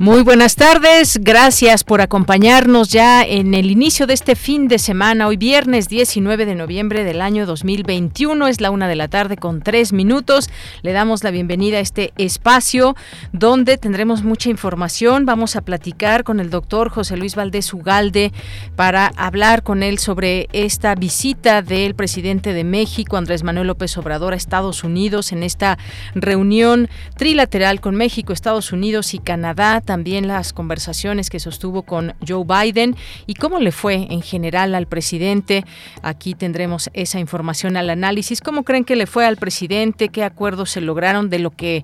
Muy buenas tardes, gracias por acompañarnos ya en el inicio de este fin de semana, hoy viernes 19 de noviembre del año 2021, es la una de la tarde con tres minutos. Le damos la bienvenida a este espacio donde tendremos mucha información. Vamos a platicar con el doctor José Luis Valdés Ugalde para hablar con él sobre esta visita del presidente de México, Andrés Manuel López Obrador, a Estados Unidos en esta reunión trilateral con México, Estados Unidos y Canadá también las conversaciones que sostuvo con Joe Biden y cómo le fue en general al presidente. Aquí tendremos esa información al análisis. ¿Cómo creen que le fue al presidente? ¿Qué acuerdos se lograron de lo que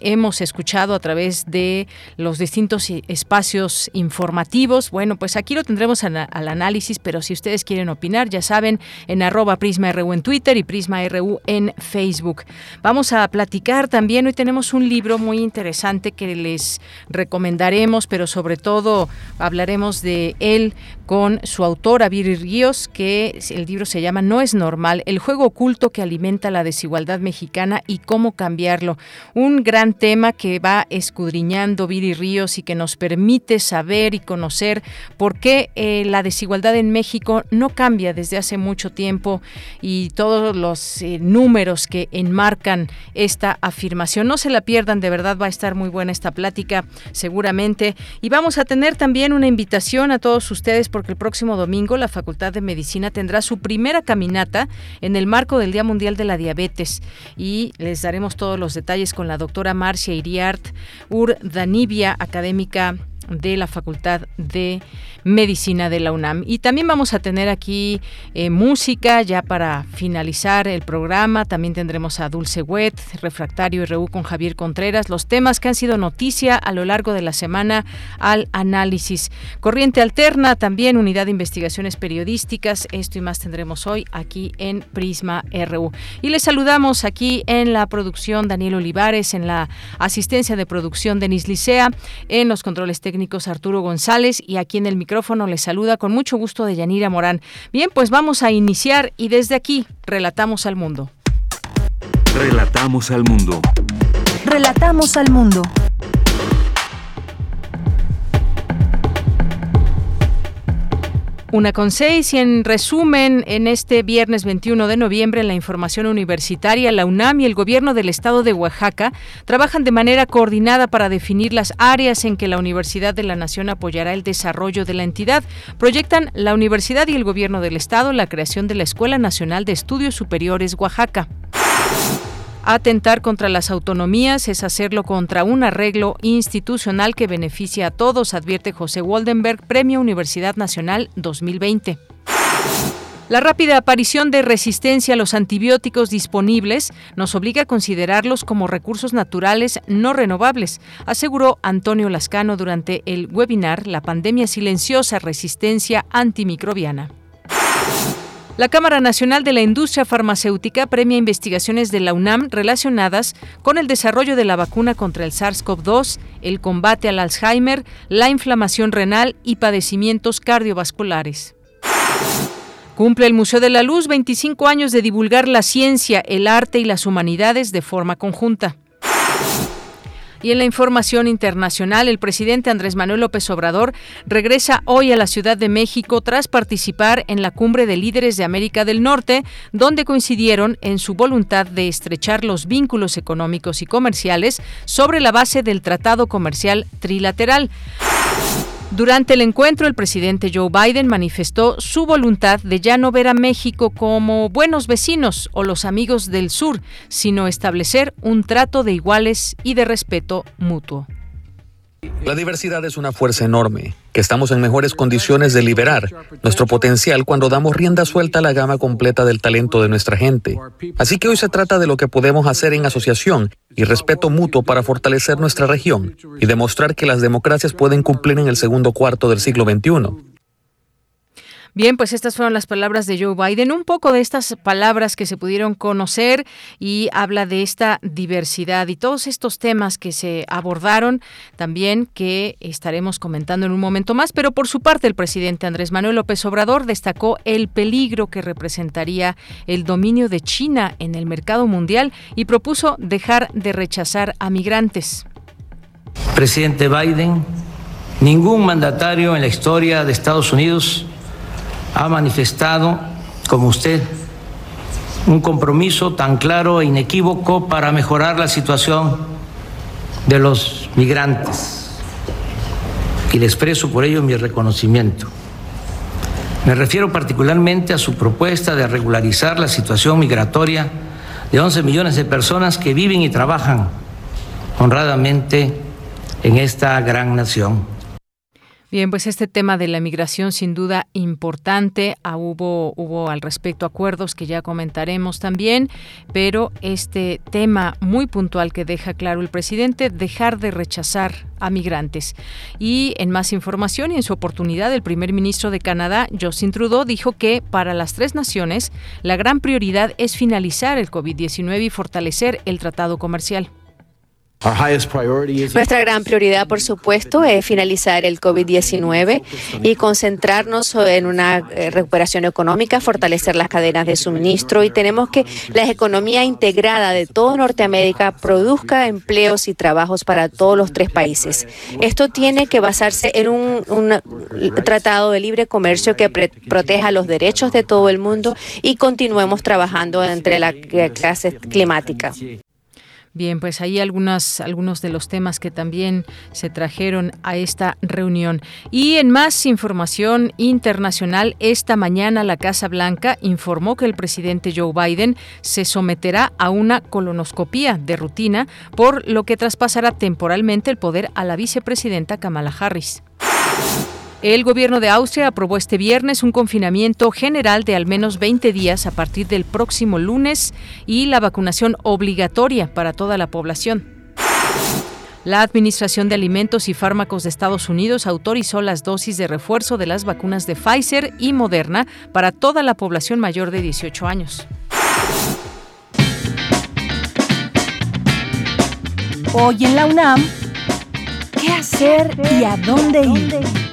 hemos escuchado a través de los distintos espacios informativos? Bueno, pues aquí lo tendremos al, análisis, pero si ustedes quieren opinar, ya saben, en arroba Prisma RU en Twitter y Prisma RU en Facebook. Vamos a platicar también, hoy tenemos un libro muy interesante que les recomendaremos, pero sobre todo hablaremos de él con su autor, Aviri Ríos, que el libro se llama No es normal, el juego oculto que alimenta la desigualdad mexicana y cómo cambiarlo. Un gran tema que va escudriñando Viri Ríos y que nos permite saber y conocer por qué eh, la desigualdad en México no cambia desde hace mucho tiempo y todos los eh, números que enmarcan esta afirmación. No se la pierdan, de verdad va a estar muy buena esta plática seguramente. Y vamos a tener también una invitación a todos ustedes porque el próximo domingo la Facultad de Medicina tendrá su primera caminata en el marco del Día Mundial de la Diabetes y les daremos todos los detalles con la doctora Marcia Iriart Urdanibia, académica de la Facultad de Medicina de la UNAM. Y también vamos a tener aquí eh, música ya para finalizar el programa. También tendremos a Dulce Wet, Refractario RU con Javier Contreras, los temas que han sido noticia a lo largo de la semana al análisis. Corriente Alterna, también Unidad de Investigaciones Periodísticas. Esto y más tendremos hoy aquí en Prisma RU. Y les saludamos aquí en la producción Daniel Olivares, en la asistencia de producción Denis Licea, en los controles técnicos Arturo González y aquí en el micrófono micrófono les saluda con mucho gusto de Yanira Morán. Bien, pues vamos a iniciar y desde aquí relatamos al mundo. Relatamos al mundo. Relatamos al mundo. Una con seis y en resumen, en este viernes 21 de noviembre, en la información universitaria, la UNAM y el gobierno del estado de Oaxaca trabajan de manera coordinada para definir las áreas en que la Universidad de la Nación apoyará el desarrollo de la entidad. Proyectan la universidad y el gobierno del estado la creación de la Escuela Nacional de Estudios Superiores Oaxaca. Atentar contra las autonomías es hacerlo contra un arreglo institucional que beneficia a todos, advierte José Waldenberg, Premio Universidad Nacional 2020. La rápida aparición de resistencia a los antibióticos disponibles nos obliga a considerarlos como recursos naturales no renovables, aseguró Antonio Lascano durante el webinar La pandemia silenciosa resistencia antimicrobiana. La Cámara Nacional de la Industria Farmacéutica premia investigaciones de la UNAM relacionadas con el desarrollo de la vacuna contra el SARS-CoV-2, el combate al Alzheimer, la inflamación renal y padecimientos cardiovasculares. Cumple el Museo de la Luz 25 años de divulgar la ciencia, el arte y las humanidades de forma conjunta. Y en la información internacional, el presidente Andrés Manuel López Obrador regresa hoy a la Ciudad de México tras participar en la cumbre de líderes de América del Norte, donde coincidieron en su voluntad de estrechar los vínculos económicos y comerciales sobre la base del Tratado Comercial Trilateral. Durante el encuentro, el presidente Joe Biden manifestó su voluntad de ya no ver a México como buenos vecinos o los amigos del sur, sino establecer un trato de iguales y de respeto mutuo. La diversidad es una fuerza enorme, que estamos en mejores condiciones de liberar nuestro potencial cuando damos rienda suelta a la gama completa del talento de nuestra gente. Así que hoy se trata de lo que podemos hacer en asociación y respeto mutuo para fortalecer nuestra región y demostrar que las democracias pueden cumplir en el segundo cuarto del siglo XXI. Bien, pues estas fueron las palabras de Joe Biden, un poco de estas palabras que se pudieron conocer y habla de esta diversidad y todos estos temas que se abordaron también que estaremos comentando en un momento más, pero por su parte el presidente Andrés Manuel López Obrador destacó el peligro que representaría el dominio de China en el mercado mundial y propuso dejar de rechazar a migrantes. Presidente Biden, ningún mandatario en la historia de Estados Unidos ha manifestado, como usted, un compromiso tan claro e inequívoco para mejorar la situación de los migrantes. Y le expreso por ello mi reconocimiento. Me refiero particularmente a su propuesta de regularizar la situación migratoria de 11 millones de personas que viven y trabajan honradamente en esta gran nación. Bien, pues este tema de la migración sin duda importante. Ah, hubo, hubo al respecto acuerdos que ya comentaremos también, pero este tema muy puntual que deja claro el presidente, dejar de rechazar a migrantes. Y en más información y en su oportunidad, el primer ministro de Canadá, Justin Trudeau, dijo que para las tres naciones la gran prioridad es finalizar el COVID-19 y fortalecer el tratado comercial. Nuestra gran prioridad, por supuesto, es finalizar el COVID-19 y concentrarnos en una eh, recuperación económica, fortalecer las cadenas de suministro y tenemos que la economía integrada de todo Norteamérica produzca empleos y trabajos para todos los tres países. Esto tiene que basarse en un, tratado de libre comercio que proteja los derechos de todo el mundo y continuemos trabajando entre la clase climática. Bien, pues ahí algunos de los temas que también se trajeron a esta reunión. Y en más información internacional, esta mañana la Casa Blanca informó que el presidente Joe Biden se someterá a una colonoscopía de rutina, por lo que traspasará temporalmente el poder a la vicepresidenta Kamala Harris. El gobierno de Austria aprobó este viernes un confinamiento general de al menos 20 días a partir del próximo lunes y la vacunación obligatoria para toda la población. La Administración de Alimentos y Fármacos de Estados Unidos autorizó las dosis de refuerzo de las vacunas de Pfizer y Moderna para toda la población mayor de 18 años. Hoy en la UNAM, ¿qué hacer y a dónde ir?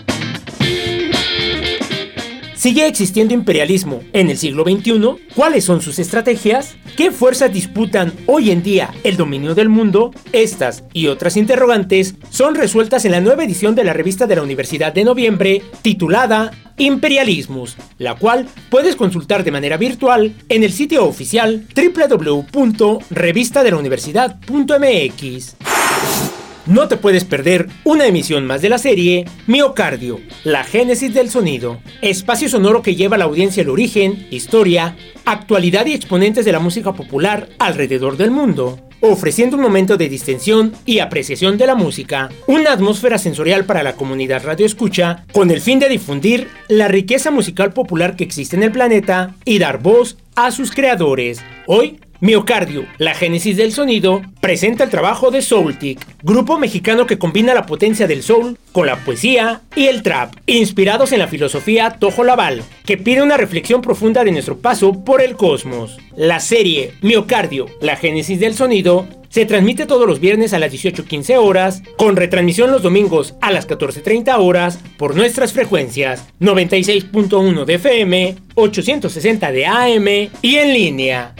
¿Sigue existiendo imperialismo en el siglo XXI? ¿Cuáles son sus estrategias? ¿Qué fuerzas disputan hoy en día el dominio del mundo? Estas y otras interrogantes son resueltas en la nueva edición de la revista de la Universidad de noviembre titulada Imperialismus, la cual puedes consultar de manera virtual en el sitio oficial www.revistadelauniversidad.mx. No te puedes perder una emisión más de la serie Miocardio, la génesis del sonido, espacio sonoro que lleva a la audiencia el origen, historia, actualidad y exponentes de la música popular alrededor del mundo ofreciendo un momento de distensión y apreciación de la música, una atmósfera sensorial para la comunidad radio escucha, con el fin de difundir la riqueza musical popular que existe en el planeta y dar voz a sus creadores. Hoy Miocardio, la génesis del sonido, presenta el trabajo de Soultic, grupo mexicano que combina la potencia del soul con la poesía y el trap, inspirados en la filosofía Tojo Laval, que pide una reflexión profunda de nuestro paso por el cosmos. La serie Miocardio, la génesis del sonido, se transmite todos los viernes a las 18.15 horas, con retransmisión los domingos a las 14.30 horas por nuestras frecuencias 96.1 de FM, 860 de AM y en línea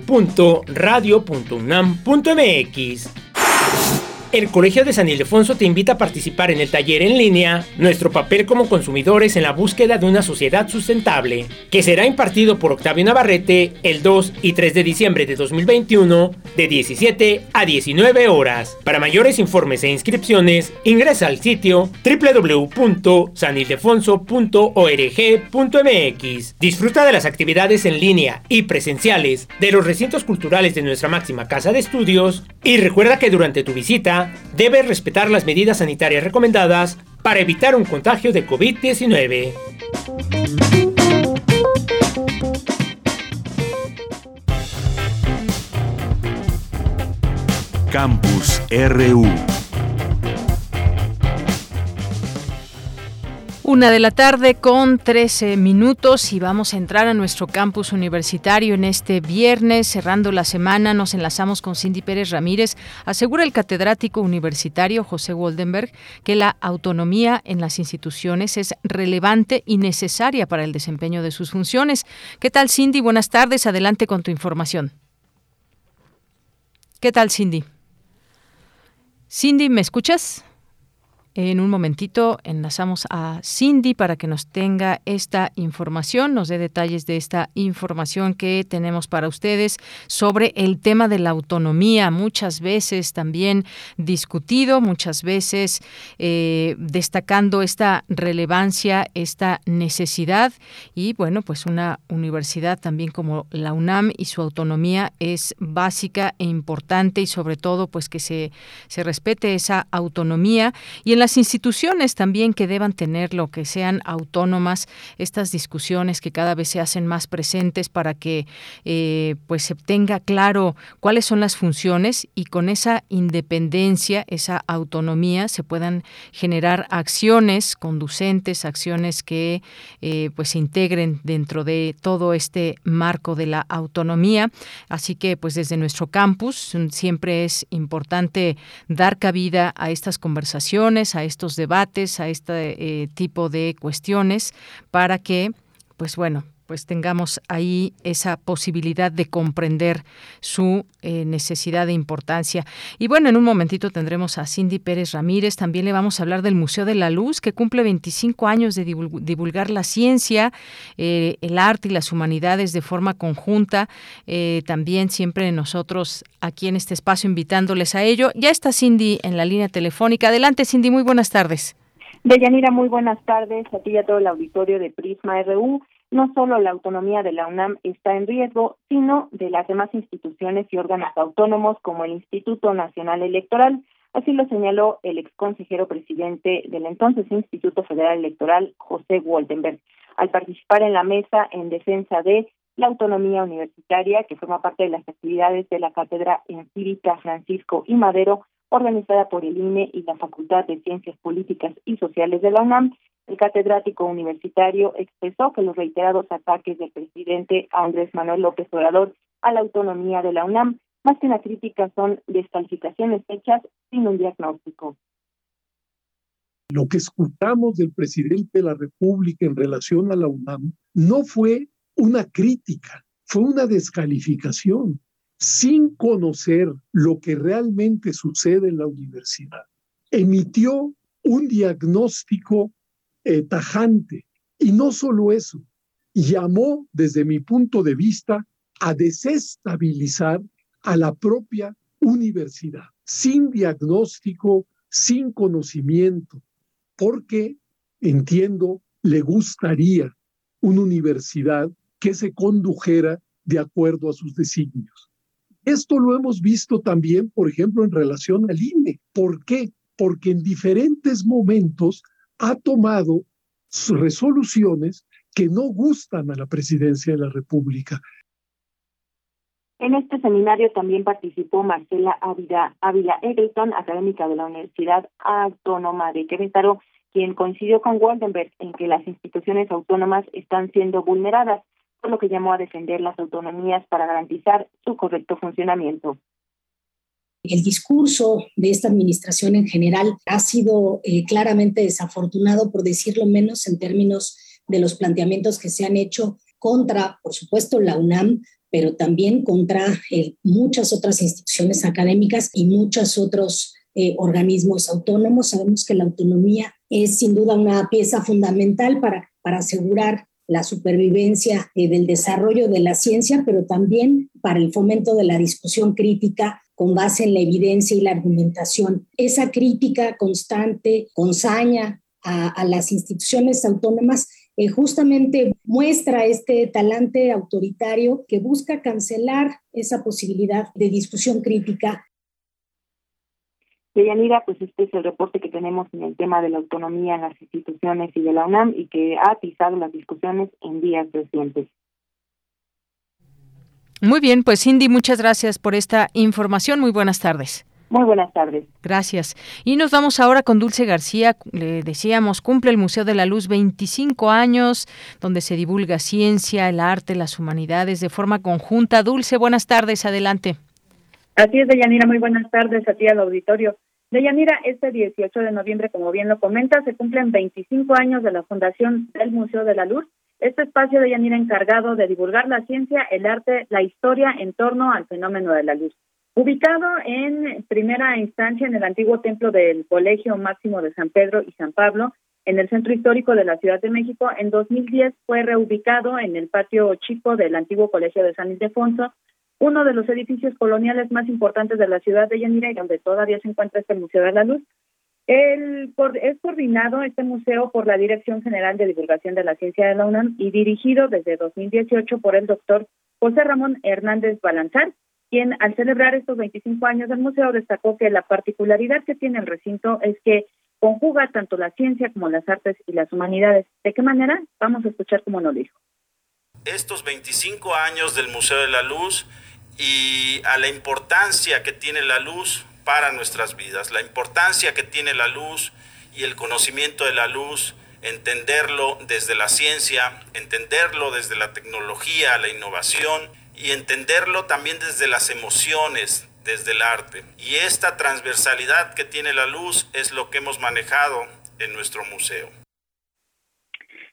www.radio.unam.mx. El Colegio de San Ildefonso te invita a participar en el taller en línea Nuestro papel como consumidores en la búsqueda de una sociedad sustentable, que será impartido por Octavio Navarrete el 2 y 3 de diciembre de 2021 de 17 a 19 horas. Para mayores informes e inscripciones, ingresa al sitio www.sanildefonso.org.mx. Disfruta de las actividades en línea y presenciales de los recintos culturales de nuestra máxima casa de estudios y recuerda que durante tu visita debe respetar las medidas sanitarias recomendadas para evitar un contagio de COVID-19. Campus RU. Una de la tarde con 13 minutos y vamos a entrar a nuestro campus universitario en este viernes. Cerrando la semana nos enlazamos con Cindy Pérez Ramírez. Asegura el catedrático universitario José Woldenberg que la autonomía en las instituciones es relevante y necesaria para el desempeño de sus funciones. ¿Qué tal Cindy? Buenas tardes. Adelante con tu información. ¿Qué tal Cindy? Cindy, ¿me escuchas? En un momentito enlazamos a Cindy para que nos tenga esta información, nos dé detalles de esta información que tenemos para ustedes sobre el tema de la autonomía, muchas veces también discutido, muchas veces eh, destacando esta relevancia, esta necesidad. Y bueno, pues una universidad también como la UNAM y su autonomía es básica e importante y sobre todo pues que se, se respete esa autonomía. Y en la las instituciones también que deban tenerlo, que sean autónomas, estas discusiones que cada vez se hacen más presentes para que eh, pues se tenga claro cuáles son las funciones y con esa independencia, esa autonomía, se puedan generar acciones conducentes, acciones que eh, pues se integren dentro de todo este marco de la autonomía. Así que pues desde nuestro campus siempre es importante dar cabida a estas conversaciones, a estos debates, a este eh, tipo de cuestiones, para que, pues bueno, pues tengamos ahí esa posibilidad de comprender su eh, necesidad de importancia. Y bueno, en un momentito tendremos a Cindy Pérez Ramírez, también le vamos a hablar del Museo de la Luz, que cumple 25 años de divulgar la ciencia, eh, el arte y las humanidades de forma conjunta. Eh, también siempre nosotros aquí en este espacio invitándoles a ello. Ya está Cindy en la línea telefónica. Adelante, Cindy, muy buenas tardes. Deyanira, muy buenas tardes a ti y a todo el auditorio de Prisma RU no solo la autonomía de la UNAM está en riesgo, sino de las demás instituciones y órganos autónomos como el Instituto Nacional Electoral. Así lo señaló el ex consejero presidente del entonces Instituto Federal Electoral, José Woldenberg, al participar en la mesa en defensa de la autonomía universitaria, que forma parte de las actividades de la Cátedra en Cívica Francisco y Madero, organizada por el INE y la Facultad de Ciencias Políticas y Sociales de la UNAM, el catedrático universitario expresó que los reiterados ataques del presidente Andrés Manuel López Obrador a la autonomía de la UNAM, más que una crítica, son descalificaciones hechas sin un diagnóstico. Lo que escuchamos del presidente de la República en relación a la UNAM no fue una crítica, fue una descalificación, sin conocer lo que realmente sucede en la universidad. Emitió un diagnóstico eh, tajante. Y no solo eso, llamó, desde mi punto de vista, a desestabilizar a la propia universidad, sin diagnóstico, sin conocimiento, porque, entiendo, le gustaría una universidad que se condujera de acuerdo a sus designios. Esto lo hemos visto también, por ejemplo, en relación al INE. ¿Por qué? Porque en diferentes momentos ha tomado resoluciones que no gustan a la presidencia de la República. En este seminario también participó Marcela Ávila, Ávila Eggleston, académica de la Universidad Autónoma de Querétaro, quien coincidió con Waldenberg en que las instituciones autónomas están siendo vulneradas, por lo que llamó a defender las autonomías para garantizar su correcto funcionamiento. El discurso de esta administración en general ha sido eh, claramente desafortunado, por decirlo menos, en términos de los planteamientos que se han hecho contra, por supuesto, la UNAM, pero también contra eh, muchas otras instituciones académicas y muchos otros eh, organismos autónomos. Sabemos que la autonomía es sin duda una pieza fundamental para, para asegurar la supervivencia del desarrollo de la ciencia, pero también para el fomento de la discusión crítica con base en la evidencia y la argumentación. Esa crítica constante, con saña a, las instituciones autónomas, eh, justamente muestra este talante autoritario que busca cancelar esa posibilidad de discusión crítica Deyanira, pues este es el reporte que tenemos en el tema de la autonomía en las instituciones y de la UNAM y que ha atizado las discusiones en días recientes. Muy bien, pues Cindy, muchas gracias por esta información. Muy buenas tardes. Muy buenas tardes. Gracias. Y nos vamos ahora con Dulce García. Le decíamos, cumple el Museo de la Luz 25 años, donde se divulga ciencia, el arte, las humanidades de forma conjunta. Dulce, buenas tardes. Adelante. Así es, Deyanira. Muy buenas tardes a ti al auditorio. Deyanira, este 18 de noviembre, como bien lo comenta, se cumplen 25 años de la fundación del Museo de la Luz. Este espacio de Yanira encargado de divulgar la ciencia, el arte, la historia en torno al fenómeno de la luz. Ubicado en primera instancia en el antiguo templo del Colegio Máximo de San Pedro y San Pablo, en el centro histórico de la Ciudad de México, en 2010 fue reubicado en el patio chico del antiguo Colegio de San Ildefonso, uno de los edificios coloniales más importantes de la ciudad de Yanira y donde todavía se encuentra este Museo de la Luz. El, es coordinado este museo por la Dirección General de Divulgación de la Ciencia de la UNAM y dirigido desde 2018 por el doctor José Ramón Hernández Balanzar, quien al celebrar estos 25 años del museo destacó que la particularidad que tiene el recinto es que conjuga tanto la ciencia como las artes y las humanidades. ¿De qué manera? Vamos a escuchar cómo lo dijo. Estos 25 años del Museo de la Luz y a la importancia que tiene la luz para nuestras vidas, la importancia que tiene la luz y el conocimiento de la luz, entenderlo desde la ciencia, entenderlo desde la tecnología, la innovación y entenderlo también desde las emociones, desde el arte. Y esta transversalidad que tiene la luz es lo que hemos manejado en nuestro museo.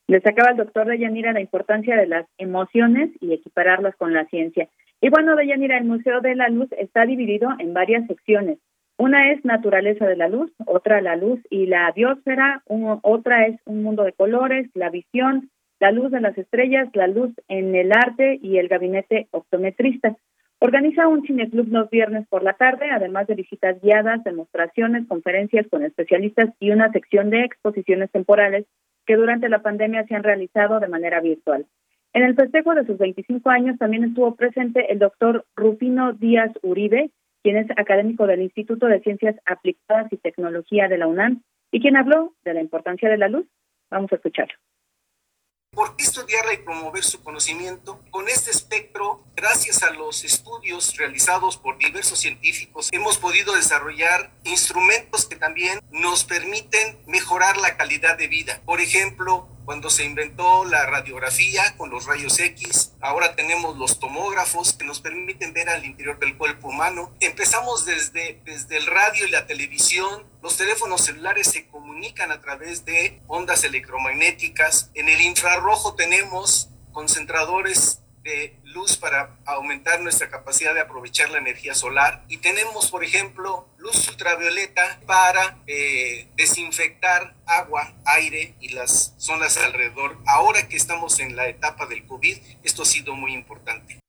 Destacaba el doctor Deyanira la importancia de las emociones y equipararlas con la ciencia. Y bueno, Deyanira, el Museo de la Luz está dividido en varias secciones. Una es naturaleza de la luz, otra la luz y la biosfera, otra es un mundo de colores, la visión, la luz de las estrellas, la luz en el arte y el gabinete optometrista. Organiza un cineclub los viernes por la tarde, además de visitas guiadas, demostraciones, conferencias con especialistas y una sección de exposiciones temporales que durante la pandemia se han realizado de manera virtual. En el festejo de sus 25 años también estuvo presente el doctor Rufino Díaz Uribe, quien es académico del Instituto de Ciencias Aplicadas y Tecnología de la UNAM y quien habló de la importancia de la luz. Vamos a escucharlo. ¿Por qué estudiarla y promover su conocimiento? Con este espectro, gracias a los estudios realizados por diversos científicos, hemos podido desarrollar instrumentos que también nos permiten mejorar la calidad de vida. Por ejemplo, cuando se inventó la radiografía con los rayos X, ahora tenemos los tomógrafos que nos permiten ver al interior del cuerpo humano. Empezamos desde, desde el radio y la televisión, los teléfonos celulares se comunican a través de ondas electromagnéticas. En el infrarrojo tenemos concentradores de luz para aumentar nuestra capacidad de aprovechar la energía solar y tenemos, por ejemplo, luz ultravioleta para eh, desinfectar agua, aire y las zonas alrededor. Ahora que estamos en la etapa del COVID, esto ha sido muy importante.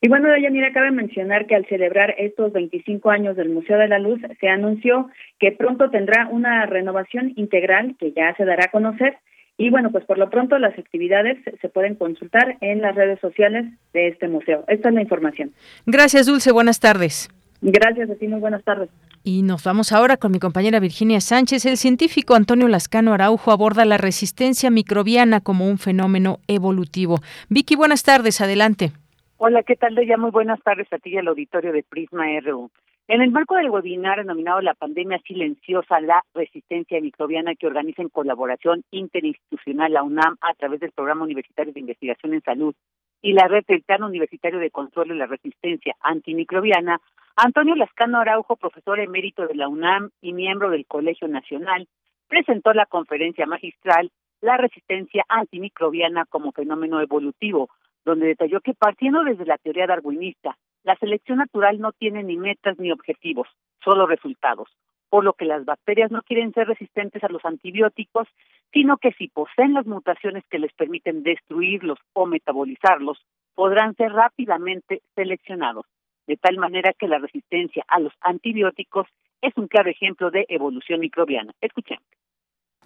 Y bueno, mira, cabe mencionar que al celebrar estos 25 años del Museo de la Luz, se anunció que pronto tendrá una renovación integral que ya se dará a conocer y bueno, pues por lo pronto las actividades se pueden consultar en las redes sociales de este museo. Esta es la información. Gracias, Dulce. Buenas tardes. Gracias a ti, muy buenas tardes. Y nos vamos ahora con mi compañera Virginia Sánchez. El científico Antonio Lascano Araujo aborda la resistencia microbiana como un fenómeno evolutivo. Vicky, buenas tardes. Adelante. Hola, ¿qué tal? Ya muy buenas tardes a ti y al auditorio de Prisma RU. En el marco del webinar denominado La pandemia silenciosa, la resistencia microbiana que organiza en colaboración interinstitucional la UNAM a través del Programa Universitario de Investigación en Salud y la Red del Plan Universitario de Control de la Resistencia Antimicrobiana, Antonio Lascano Araujo, profesor emérito de la UNAM y miembro del Colegio Nacional, presentó la conferencia magistral La resistencia antimicrobiana como fenómeno evolutivo, donde detalló que partiendo desde la teoría darwinista la selección natural no tiene ni metas ni objetivos, solo resultados, por lo que las bacterias no quieren ser resistentes a los antibióticos, sino que si poseen las mutaciones que les permiten destruirlos o metabolizarlos, podrán ser rápidamente seleccionados, de tal manera que la resistencia a los antibióticos es un claro ejemplo de evolución microbiana. Escuchemos.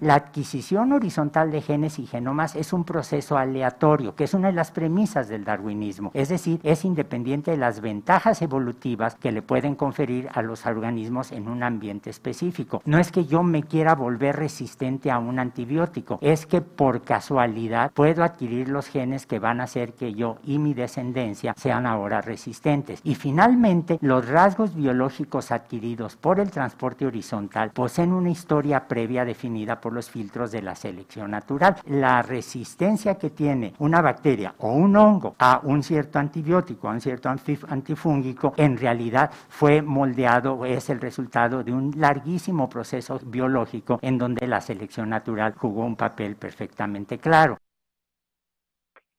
La adquisición horizontal de genes y genomas es un proceso aleatorio, que es una de las premisas del darwinismo, es decir, es independiente de las ventajas evolutivas que le pueden conferir a los organismos en un ambiente específico. No es que yo me quiera volver resistente a un antibiótico, es que por casualidad puedo adquirir los genes que van a hacer que yo y mi descendencia sean ahora resistentes. Y finalmente, los rasgos biológicos adquiridos por el transporte horizontal poseen una historia previa definida por los filtros de la selección natural. La resistencia que tiene una bacteria o un hongo a un cierto antibiótico, a un cierto antifúngico, en realidad fue moldeado, es el resultado de un larguísimo proceso biológico en donde la selección natural jugó un papel perfectamente claro.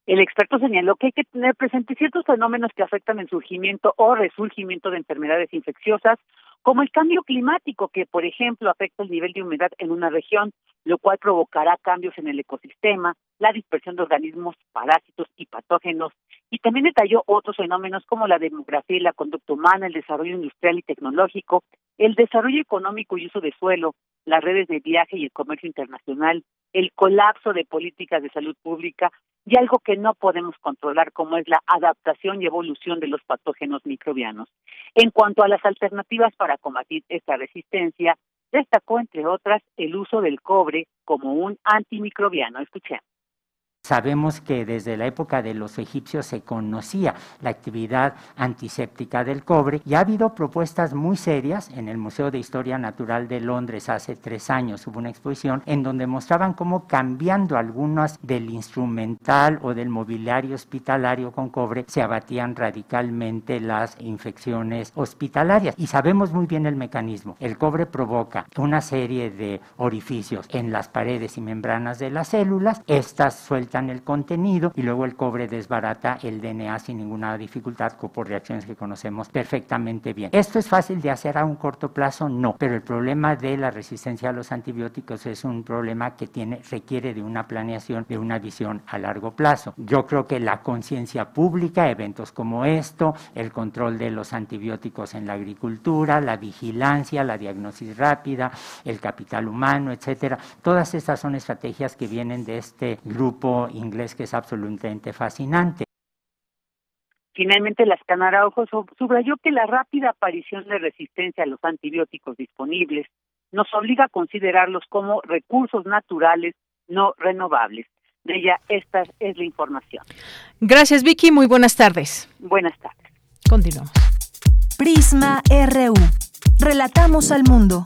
El experto señaló que hay que tener presente ciertos fenómenos que afectan el surgimiento o resurgimiento de enfermedades infecciosas como el cambio climático, que por ejemplo afecta el nivel de humedad en una región, lo cual provocará cambios en el ecosistema, la dispersión de organismos, parásitos y patógenos, y también detalló otros fenómenos como la demografía y la conducta humana, el desarrollo industrial y tecnológico, el desarrollo económico y uso de suelo, las redes de viaje y el comercio internacional, el colapso de políticas de salud pública y algo que no podemos controlar como es la adaptación y evolución de los patógenos microbianos. En cuanto a las alternativas para combatir esta resistencia, destacó entre otras el uso del cobre como un antimicrobiano. Escuchemos. Sabemos que desde la época de los egipcios se conocía la actividad antiséptica del cobre y ha habido propuestas muy serias. En el Museo de Historia Natural de Londres hace tres años hubo una exposición en donde mostraban cómo cambiando algunas del instrumental o del mobiliario hospitalario con cobre se abatían radicalmente las infecciones hospitalarias. Y sabemos muy bien el mecanismo. El cobre provoca una serie de orificios en las paredes y membranas de las células. Estas sueltan el contenido y luego el cobre desbarata el DNA sin ninguna dificultad por reacciones que conocemos perfectamente bien. ¿Esto es fácil de hacer a un corto plazo? No, pero el problema de la resistencia a los antibióticos es un problema que tiene, requiere de una planeación, de una visión a largo plazo. Yo creo que la conciencia pública, eventos como esto, el control de los antibióticos en la agricultura, la vigilancia, la diagnosis rápida, el capital humano, etcétera, todas estas son estrategias que vienen de este grupo inglés que es absolutamente fascinante. Finalmente, las Ojos subrayó que la rápida aparición de resistencia a los antibióticos disponibles nos obliga a considerarlos como recursos naturales no renovables. De ella, esta es la información. Gracias, Vicky. Muy buenas tardes. Buenas tardes. Continuamos. Prisma RU. Relatamos al mundo.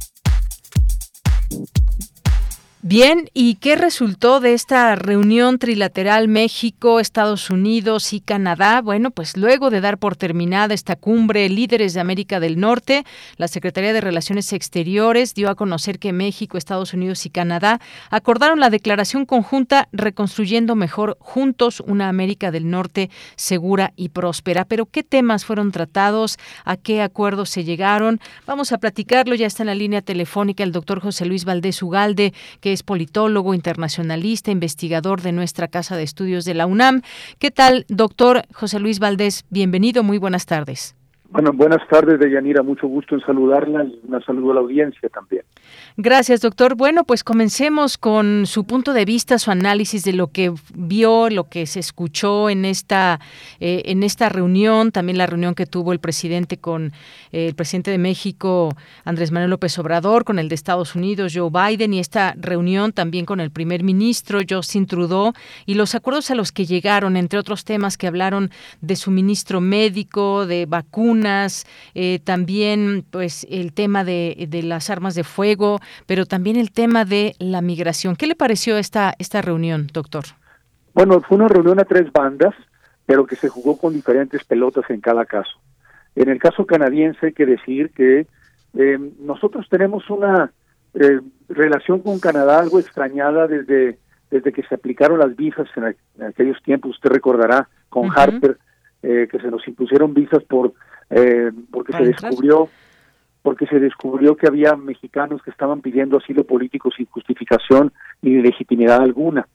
Bien, ¿y qué resultó de esta reunión trilateral México, Estados Unidos y Canadá? Bueno, pues luego de dar por terminada esta cumbre líderes de América del Norte, la Secretaría de Relaciones Exteriores dio a conocer que México, Estados Unidos y Canadá acordaron la declaración conjunta Reconstruyendo Mejor Juntos una América del Norte segura y próspera. Pero ¿qué temas fueron tratados? ¿A qué acuerdos se llegaron? Vamos a platicarlo. Ya está en la línea telefónica el doctor José Luis Valdés Ugalde, que es politólogo, internacionalista, investigador de nuestra Casa de Estudios de la UNAM. ¿Qué tal, doctor José Luis Valdés? Bienvenido, muy buenas tardes. Bueno, buenas tardes, Deyanira. Mucho gusto en saludarla y un saludo a la audiencia también. Gracias, doctor. Bueno, pues comencemos con su punto de vista, su análisis de lo que vio, lo que se escuchó en esta eh, en esta reunión, también la reunión que tuvo el presidente con eh, el presidente de México, Andrés Manuel López Obrador, con el de Estados Unidos, Joe Biden, y esta reunión también con el primer ministro, Justin Trudeau, y los acuerdos a los que llegaron, entre otros temas que hablaron de suministro médico, de vacunas eh, también pues el tema de, de, las armas de fuego, pero también el tema de la migración. ¿Qué le pareció esta, esta reunión, doctor? Bueno, fue una reunión a tres bandas, pero que se jugó con diferentes pelotas en cada caso. En el caso canadiense hay que decir que eh, nosotros tenemos una eh, relación con Canadá algo extrañada desde, desde que se aplicaron las visas en, aquellos tiempos, usted recordará, con Harper, que se nos impusieron visas por eh, porque se descubrió porque se descubrió que había mexicanos que estaban pidiendo asilo político sin justificación ni legitimidad alguna.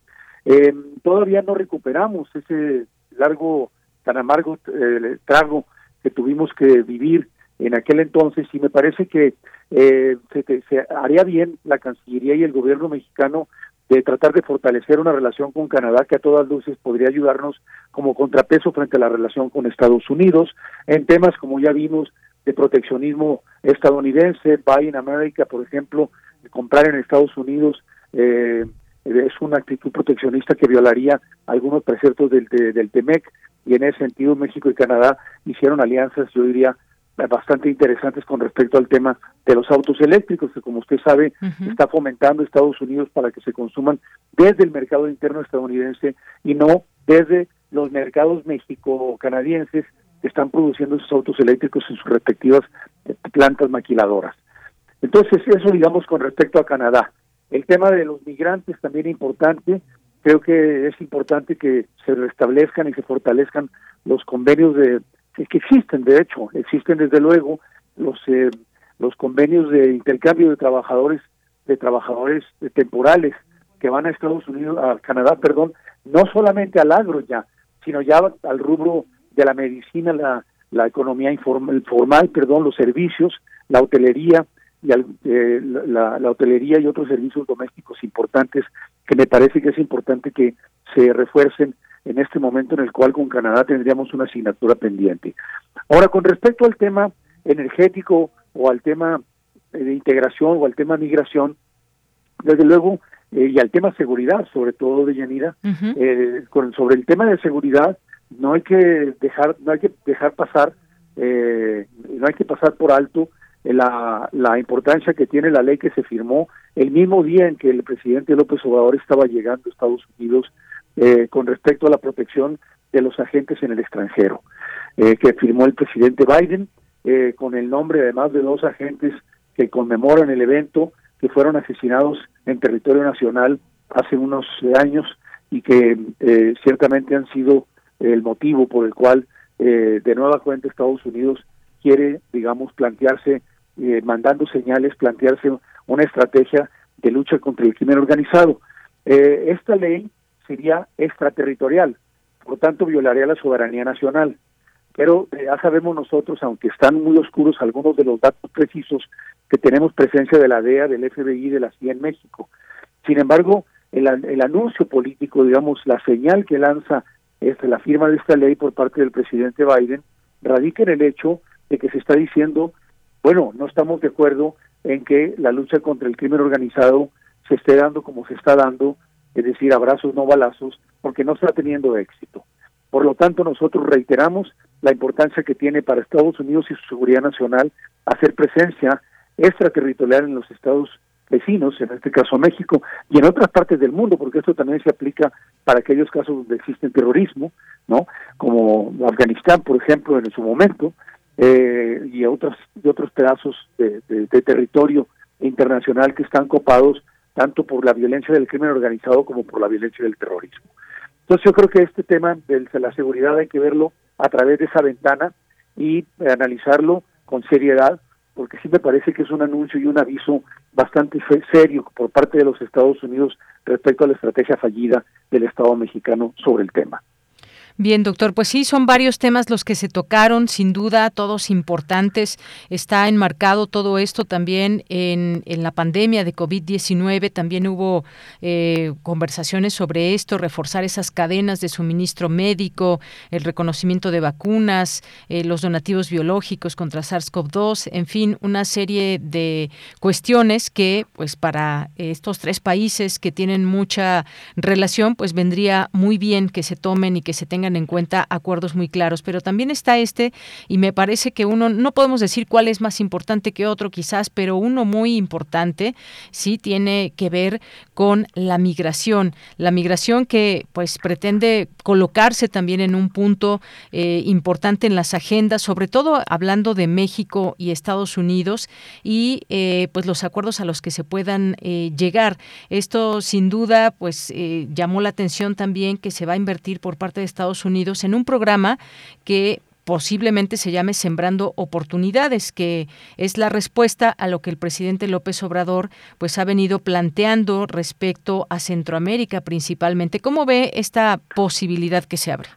Eh, todavía no recuperamos ese largo, tan amargo eh, trago que tuvimos que vivir en aquel entonces y me parece que eh, se, se, haría bien la Cancillería y el gobierno mexicano de tratar de fortalecer una relación con Canadá que a todas luces podría ayudarnos como contrapeso frente a la relación con Estados Unidos en temas como ya vimos de proteccionismo estadounidense, Buy in America, por ejemplo, comprar en Estados Unidos eh, es una actitud proteccionista que violaría algunos preceptos del, del TEMEC y en ese sentido México y Canadá hicieron alianzas, yo diría, bastante interesantes con respecto al tema de los autos eléctricos, que como usted sabe está fomentando Estados Unidos para que se consuman desde el mercado interno estadounidense y no desde los mercados México-canadienses que están produciendo esos autos eléctricos en sus respectivas eh, plantas maquiladoras. Entonces, eso digamos con respecto a Canadá. El tema de los migrantes también importante. Creo que es importante que se restablezcan y se fortalezcan los convenios de que existen, de hecho, existen desde luego los eh, los convenios de intercambio de trabajadores de trabajadores temporales que van a Estados Unidos, a Canadá, perdón, no solamente al agro ya, sino ya al rubro de la medicina, la, la economía informal, formal, perdón, los servicios, la hotelería y eh, la, la hotelería y otros servicios domésticos importantes que me parece que es importante que se refuercen en este momento en el cual con Canadá tendríamos una asignatura pendiente. Ahora, con respecto al tema energético o al tema eh, de integración o al tema migración, desde luego, eh, y al tema seguridad, sobre todo de Yanira, eh, con, sobre el tema de seguridad, no hay que dejar, no hay que dejar pasar, no hay que pasar por alto la, la importancia que tiene la ley que se firmó el mismo día en que el presidente López Obrador estaba llegando a Estados Unidos eh, con respecto a la protección de los agentes en el extranjero, eh, que firmó el presidente Biden, eh, con el nombre además de dos agentes que conmemoran el evento, que fueron asesinados en territorio nacional hace unos años y que ciertamente han sido el motivo por el cual de nueva cuenta Estados Unidos quiere, digamos, plantearse, mandando señales, plantearse una estrategia de lucha contra el crimen organizado. esta ley sería extraterritorial, por lo tanto violaría la soberanía nacional. Pero eh, ya sabemos nosotros, aunque están muy oscuros algunos de los datos precisos, que tenemos presencia de la DEA, del FBI, de la CIA en México. Sin embargo, el, el anuncio político, digamos, la señal que lanza este, la firma de esta ley por parte del presidente Biden, radica en el hecho de que se está diciendo, bueno, no estamos de acuerdo en que la lucha contra el crimen organizado se esté dando como se está dando es decir, abrazos no balazos, porque no está teniendo éxito. Por lo tanto, nosotros reiteramos la importancia que tiene para Estados Unidos y su seguridad nacional hacer presencia extraterritorial en los estados vecinos, en este caso México, y en otras partes del mundo, porque esto también se aplica para aquellos casos donde existe terrorismo, ¿no? Como Afganistán, por ejemplo, en su momento, eh, y otros, y otros pedazos de territorio internacional que están copados tanto por la violencia del crimen organizado como por la violencia del terrorismo. Entonces yo creo que este tema de la seguridad hay que verlo a través de esa ventana y analizarlo con seriedad, porque sí me parece que es un anuncio y un aviso bastante serio por parte de los Estados Unidos respecto a la estrategia fallida del Estado mexicano sobre el tema. Bien, doctor, pues sí, son varios temas los que se tocaron, sin duda, todos importantes. Está enmarcado todo esto también en, la pandemia de COVID-19. También hubo eh, conversaciones sobre esto, reforzar esas cadenas de suministro médico, el reconocimiento de vacunas, eh, los donativos biológicos contra SARS-CoV-2, en fin, una serie de cuestiones que, pues, para estos tres países que tienen mucha relación, pues vendría muy bien que se tomen y que se tengan en cuenta acuerdos muy claros. Pero también está este, y me parece que uno, no podemos decir cuál es más importante que otro quizás, pero uno muy importante sí tiene que ver con la migración. La migración que pues pretende colocarse también en un punto eh, importante en las agendas, sobre todo hablando de México y Estados Unidos y eh, pues los acuerdos a los que se puedan eh, llegar. Esto sin duda pues llamó la atención también que se va a invertir por parte de Estados Unidos en un programa que posiblemente se llame Sembrando Oportunidades, que es la respuesta a lo que el presidente López Obrador pues ha venido planteando respecto a Centroamérica principalmente. ¿Cómo ve esta posibilidad que se abre?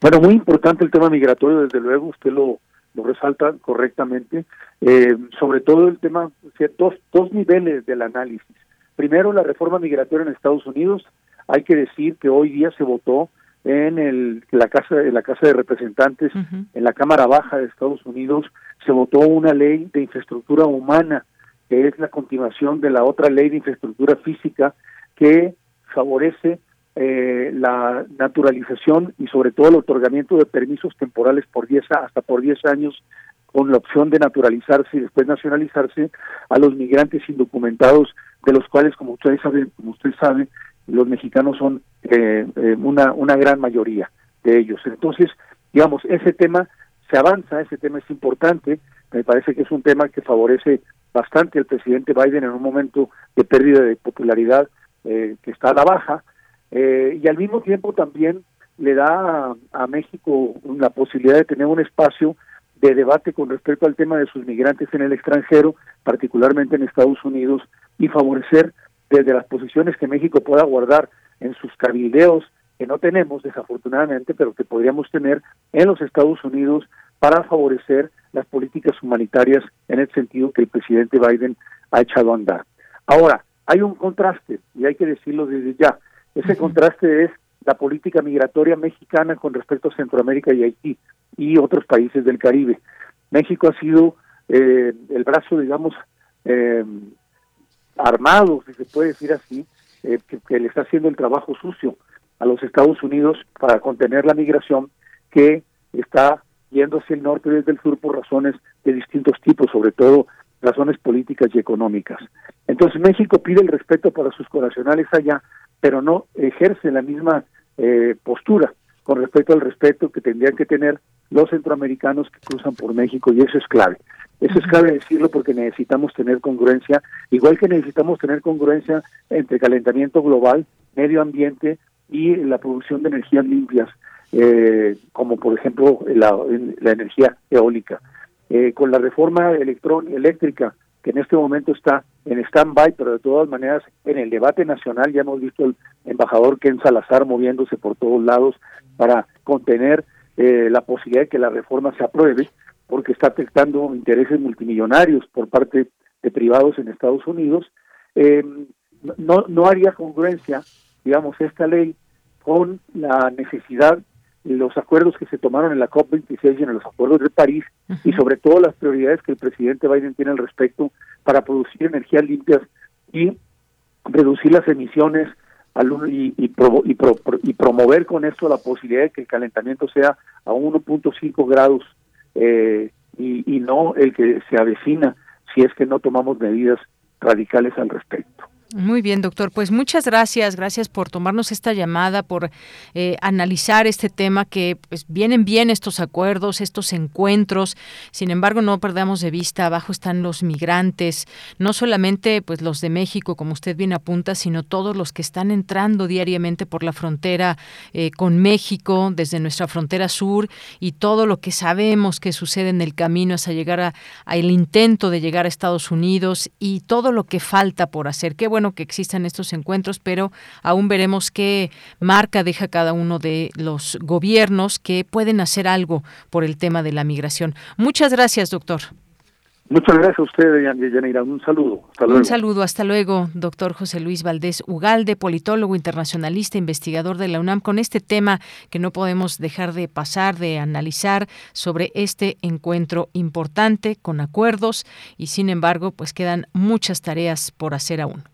Bueno, muy importante el tema migratorio, desde luego, usted lo, lo resalta correctamente, eh, sobre todo el tema, dos, dos niveles del análisis. Primero, la reforma migratoria en Estados Unidos. Hay que decir que hoy día se votó en el, la casa en la casa de representantes en la cámara baja de Estados Unidos se votó una ley de infraestructura humana que es la continuación de la otra ley de infraestructura física que favorece eh, la naturalización y sobre todo el otorgamiento de permisos temporales por 10 hasta por 10 años con la opción de naturalizarse y después nacionalizarse a los migrantes indocumentados de los cuales como ustedes saben como usted sabe los mexicanos son eh, eh, una, una gran mayoría de ellos. Entonces, digamos, ese tema se avanza, ese tema es importante, me parece que es un tema que favorece bastante al presidente Biden en un momento de pérdida de popularidad eh, que está a la baja, y al mismo tiempo también le da a, a, México la posibilidad de tener un espacio de debate con respecto al tema de sus migrantes en el extranjero, particularmente en Estados Unidos, y favorecer desde las posiciones que México pueda guardar en sus cabildeos, que no tenemos desafortunadamente, pero que podríamos tener en los Estados Unidos para favorecer las políticas humanitarias en el sentido que el presidente Biden ha echado a andar. Ahora, hay un contraste, y hay que decirlo desde ya. Ese contraste es la política migratoria mexicana con respecto a Centroamérica y Haití y otros países del Caribe. México ha sido eh, el brazo, digamos, eh, armado, si se puede decir así, eh, que, le está haciendo el trabajo sucio a los Estados Unidos para contener la migración que está yendo hacia el norte desde el sur por razones de distintos tipos, sobre todo razones políticas y económicas. Entonces México pide el respeto para sus conacionales allá, pero no ejerce la misma eh, postura con respecto al respeto que tendrían que tener los centroamericanos que cruzan por México y eso es clave. Eso es clave decirlo porque necesitamos tener congruencia, igual que necesitamos tener congruencia entre calentamiento global, medio ambiente y la producción de energías limpias, eh, como por ejemplo la, la energía eólica. Eh, con la reforma eléctrica que en este momento está en stand-by, pero de todas maneras en el debate nacional ya hemos visto el embajador Ken Salazar moviéndose por todos lados para contener eh, la posibilidad de que la reforma se apruebe porque está afectando intereses multimillonarios por parte de privados en Estados Unidos, eh, no, no haría congruencia, digamos, esta ley con la necesidad los acuerdos que se tomaron en la COP26 y en los acuerdos de París y sobre todo las prioridades que el presidente Biden tiene al respecto para producir energías limpias y reducir las emisiones y, y, y, promover con esto la posibilidad de que el calentamiento sea a 1.5 grados eh, y, y no el que se avecina si es que no tomamos medidas radicales al respecto. Muy bien, doctor. Pues muchas gracias, gracias por tomarnos esta llamada, por eh, analizar este tema que pues, vienen bien estos acuerdos, estos encuentros. Sin embargo, no perdamos de vista abajo están los migrantes, no solamente pues los de México, como usted bien apunta, sino todos los que están entrando diariamente por la frontera eh, con México, desde nuestra frontera sur y todo lo que sabemos que sucede en el camino hasta llegar a, el intento de llegar a Estados Unidos y todo lo que falta por hacer. Qué bueno que existan estos encuentros, pero aún veremos qué marca deja cada uno de los gobiernos que pueden hacer algo por el tema de la migración. Muchas gracias, doctor. Muchas gracias a usted, Yanira. Un saludo. Hasta luego. Un saludo. Hasta luego, doctor José Luis Valdés Ugalde, politólogo internacionalista, investigador de la UNAM, con este tema que no podemos dejar de pasar, de analizar sobre este encuentro importante con acuerdos y, sin embargo, pues quedan muchas tareas por hacer aún.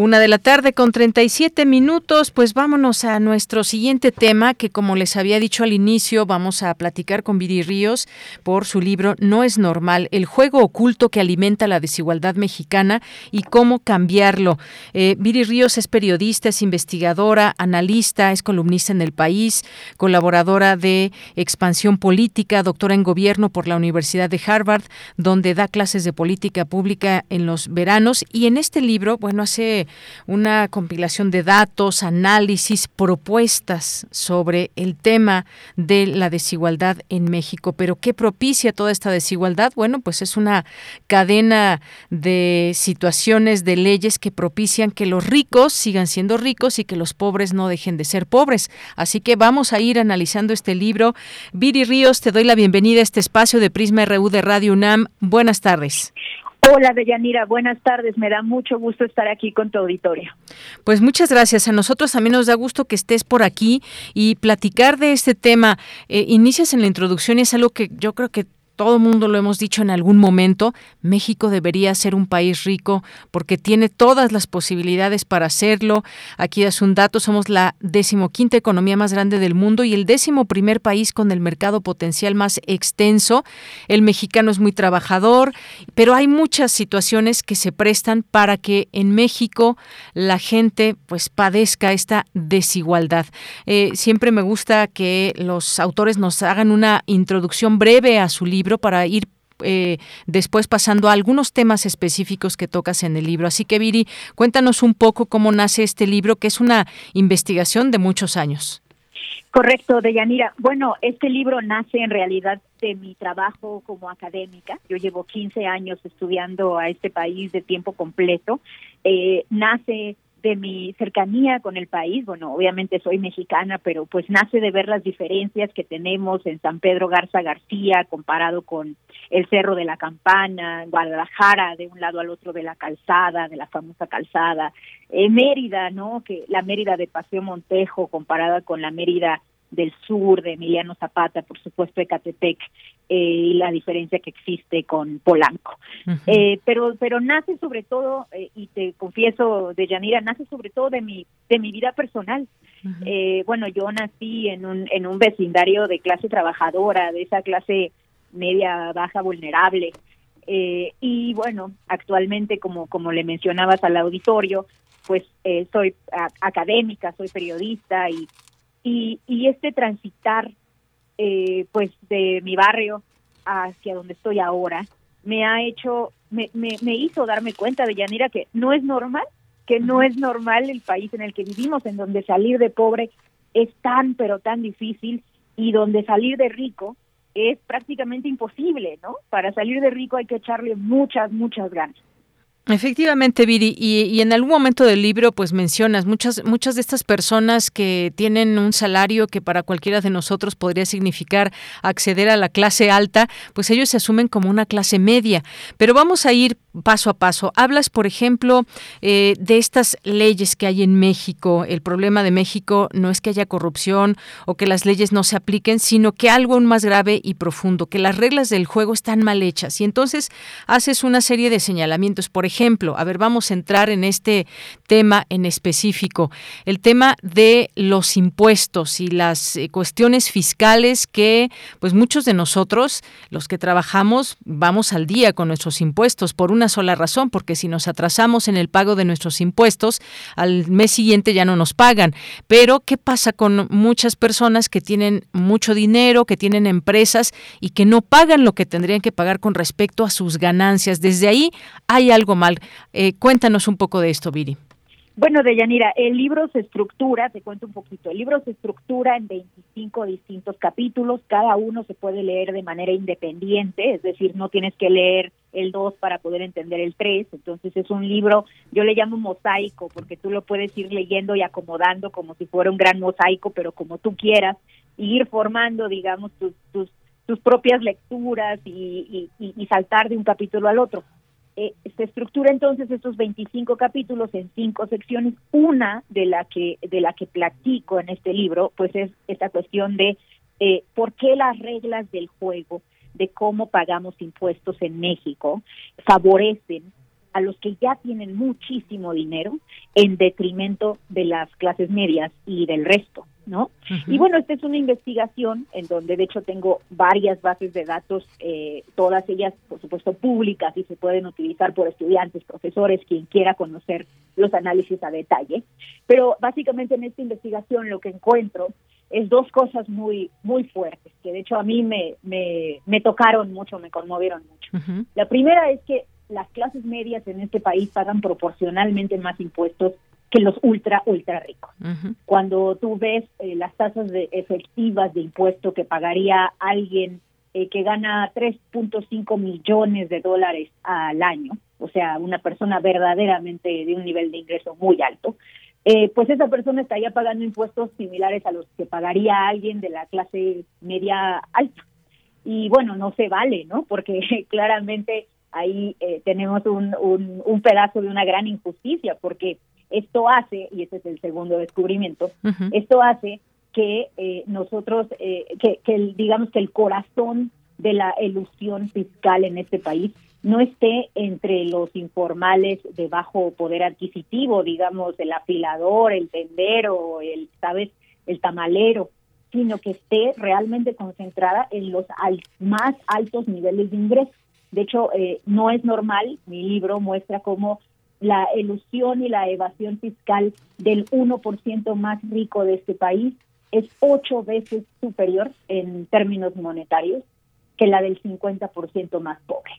Una de la tarde con 37 minutos, pues vámonos a nuestro siguiente tema que como les había dicho al inicio, vamos a platicar con Viri Ríos por su libro No es normal, el juego oculto que alimenta la desigualdad mexicana y cómo cambiarlo. Eh, Viri Ríos es periodista, es investigadora, analista, es columnista en el país, colaboradora de Expansión Política, doctora en gobierno por la Universidad de Harvard, donde da clases de política pública en los veranos y en este libro, bueno, hace una compilación de datos, análisis, propuestas sobre el tema de la desigualdad en México. Pero ¿qué propicia toda esta desigualdad? Bueno, pues es una cadena de situaciones, de leyes que propician que los ricos sigan siendo ricos y que los pobres no dejen de ser pobres. Así que vamos a ir analizando este libro. Viri Ríos, te doy la bienvenida a este espacio de Prisma RU de Radio UNAM. Buenas tardes. Hola, Deyanira, buenas tardes. Me da mucho gusto estar aquí con tu auditorio. Pues muchas gracias. A nosotros también nos da gusto que estés por aquí y platicar de este tema. Eh, inicias en la introducción y es algo que yo creo que todo el mundo lo hemos dicho en algún momento, México debería ser un país rico porque tiene todas las posibilidades para hacerlo. Aquí es un dato, somos la decimoquinta economía más grande del mundo y el décimo primer país con el mercado potencial más extenso. El mexicano es muy trabajador, pero hay muchas situaciones que se prestan para que en México la gente pues padezca esta desigualdad. Eh, siempre me gusta que los autores nos hagan una introducción breve a su libro para ir eh, después pasando a algunos temas específicos que tocas en el libro. Así que, Viri, cuéntanos un poco cómo nace este libro, que es una investigación de muchos años. Correcto, Deyanira. Bueno, este libro nace en realidad de mi trabajo como académica. Yo llevo 15 años estudiando a este país de tiempo completo. Eh, nace de mi cercanía con el país, bueno, obviamente soy mexicana, pero pues nace de ver las diferencias que tenemos en San Pedro Garza García comparado con el Cerro de la Campana, Guadalajara, de un lado al otro de la calzada, de la famosa calzada, eh, Mérida, ¿no? Que la Mérida de Paseo Montejo comparada con la Mérida del sur, de Emiliano Zapata, por supuesto, Ecatepec, eh, y la diferencia que existe con Polanco. eh, pero, pero nace sobre todo, eh, y te confieso, de Yanira, nace sobre todo de mi, de mi vida personal. eh, bueno, yo nací en un, en un vecindario de clase trabajadora, de esa clase media, baja, vulnerable. Eh, y bueno, actualmente, como, como le mencionabas al auditorio, pues eh, soy a- académica, soy periodista y y, y este transitar eh, pues de mi barrio hacia donde estoy ahora me ha hecho me, me, me hizo darme cuenta de Yanira que no es normal que no es normal el país en el que vivimos en donde salir de pobre es tan pero tan difícil y donde salir de rico es prácticamente imposible no para salir de rico hay que echarle muchas muchas ganas Efectivamente, Viri, y, y en algún momento del libro, pues mencionas muchas, muchas de estas personas que tienen un salario que para cualquiera de nosotros podría significar acceder a la clase alta, pues ellos se asumen como una clase media. Pero vamos a ir paso a paso. Hablas, por ejemplo, eh, de estas leyes que hay en México. El problema de México no es que haya corrupción o que las leyes no se apliquen, sino que algo aún más grave y profundo, que las reglas del juego están mal hechas. Y entonces haces una serie de señalamientos. Por ejemplo, a ver, vamos a entrar en este tema en específico, el tema de los impuestos y las eh, cuestiones fiscales que, pues muchos de nosotros, los que trabajamos, vamos al día con nuestros impuestos por una sola razón, porque si nos atrasamos en el pago de nuestros impuestos, al mes siguiente ya no nos pagan. Pero, ¿qué pasa con muchas personas que tienen mucho dinero, que tienen empresas y que no pagan lo que tendrían que pagar con respecto a sus ganancias? Desde ahí hay algo mal. Eh, cuéntanos un poco de esto, Viri. Bueno, Deyanira, el libro se estructura, te cuento un poquito, el libro se estructura en 25 distintos capítulos, cada uno se puede leer de manera independiente, es decir, no tienes que leer el 2 para poder entender el 3, entonces es un libro, yo le llamo mosaico, porque tú lo puedes ir leyendo y acomodando como si fuera un gran mosaico, pero como tú quieras, y ir formando, digamos, tus, tus, tus propias lecturas y, y, y saltar de un capítulo al otro. Eh, se estructura entonces estos 25 capítulos en cinco secciones. Una de la que de la que platico en este libro, pues es esta cuestión de eh, por qué las reglas del juego, de cómo pagamos impuestos en México, favorecen a los que ya tienen muchísimo dinero en detrimento de las clases medias y del resto, ¿no? Y bueno, esta es una investigación en donde de hecho tengo varias bases de datos, eh, todas ellas por supuesto públicas y se pueden utilizar por estudiantes, profesores, quien quiera conocer los análisis a detalle. Pero básicamente en esta investigación lo que encuentro es dos cosas muy muy fuertes que de hecho a mí me, me, me tocaron mucho, me conmovieron mucho. La primera es que las clases medias en este país pagan proporcionalmente más impuestos que los ultra, ultra ricos. Cuando tú ves eh, las tasas de efectivas de impuesto que pagaría alguien eh, que gana 3.5 millones de dólares al año, o sea, una persona verdaderamente de un nivel de ingreso muy alto, eh, pues esa persona estaría pagando impuestos similares a los que pagaría alguien de la clase media alta. Y bueno, no se vale, ¿no? Porque claramente ahí eh, tenemos un, un, pedazo de una gran injusticia, porque esto hace, y ese es el segundo descubrimiento, esto hace que eh, nosotros, eh, que, que digamos que el corazón de la ilusión fiscal en este país no esté entre los informales de bajo poder adquisitivo, digamos, el afilador, el tendero, el, ¿sabes?, el tamalero, sino que esté realmente concentrada en los más altos niveles de ingreso. De hecho, eh, no es normal, mi libro muestra cómo la ilusión y la evasión fiscal del 1% más rico de este país es ocho veces superior en términos monetarios que la del 50% más pobre.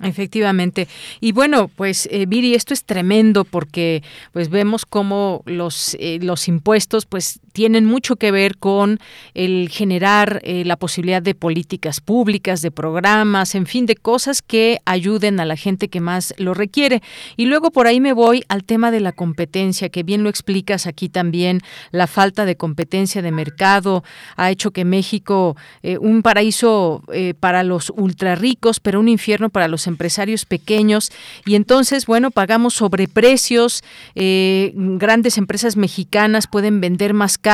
Efectivamente. Y bueno, pues eh, Viri, esto es tremendo porque pues vemos cómo los, eh, los impuestos pues tienen mucho que ver con el generar eh, la posibilidad de políticas públicas, de programas, en fin, de cosas que ayuden a la gente que más lo requiere. Y luego por ahí me voy al tema de la competencia, que bien lo explicas aquí también, la falta de competencia de mercado ha hecho que México, un paraíso para los ultra ricos, pero un infierno para los empresarios pequeños y entonces, bueno, pagamos sobreprecios, eh, grandes empresas mexicanas pueden vender más caro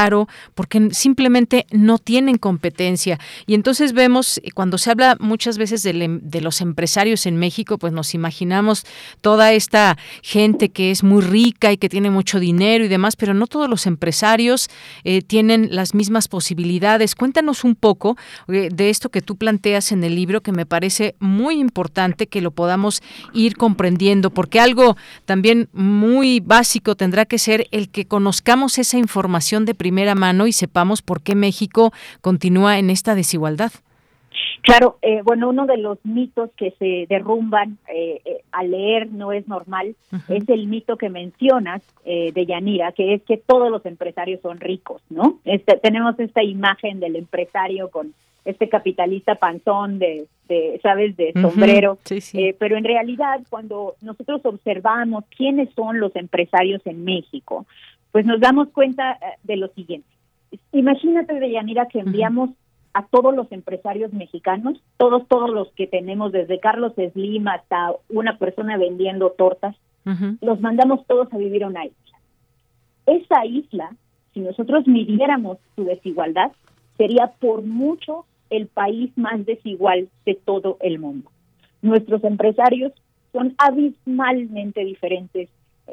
porque simplemente no tienen competencia. Y entonces vemos, eh, cuando se habla muchas veces de, de los empresarios en México, pues nos imaginamos toda esta gente que es muy rica y que tiene mucho dinero y demás, pero no todos los empresarios eh, tienen las mismas posibilidades. Cuéntanos un poco de esto que tú planteas en el libro, que me parece muy importante que lo podamos ir comprendiendo, porque algo también muy básico tendrá que ser el que conozcamos esa información de primera mano y sepamos por qué México continúa en esta desigualdad. Claro, eh, bueno, uno de los mitos que se derrumban eh, eh, al leer no es normal es el mito que mencionas de Yanira, que es que todos los empresarios son ricos, ¿no? Este, tenemos esta imagen del empresario con este capitalista panzón de, sabes, de sombrero. Eh, pero en realidad, cuando nosotros observamos quiénes son los empresarios en México, pues nos damos cuenta eh, de lo siguiente. Imagínate, Deyanira, que enviamos a todos los empresarios mexicanos, todos, todos los que tenemos, desde Carlos Slim hasta una persona vendiendo tortas, los mandamos todos a vivir a una isla. Esa isla, si nosotros midiéramos su desigualdad, sería por mucho el país más desigual de todo el mundo. Nuestros empresarios son abismalmente diferentes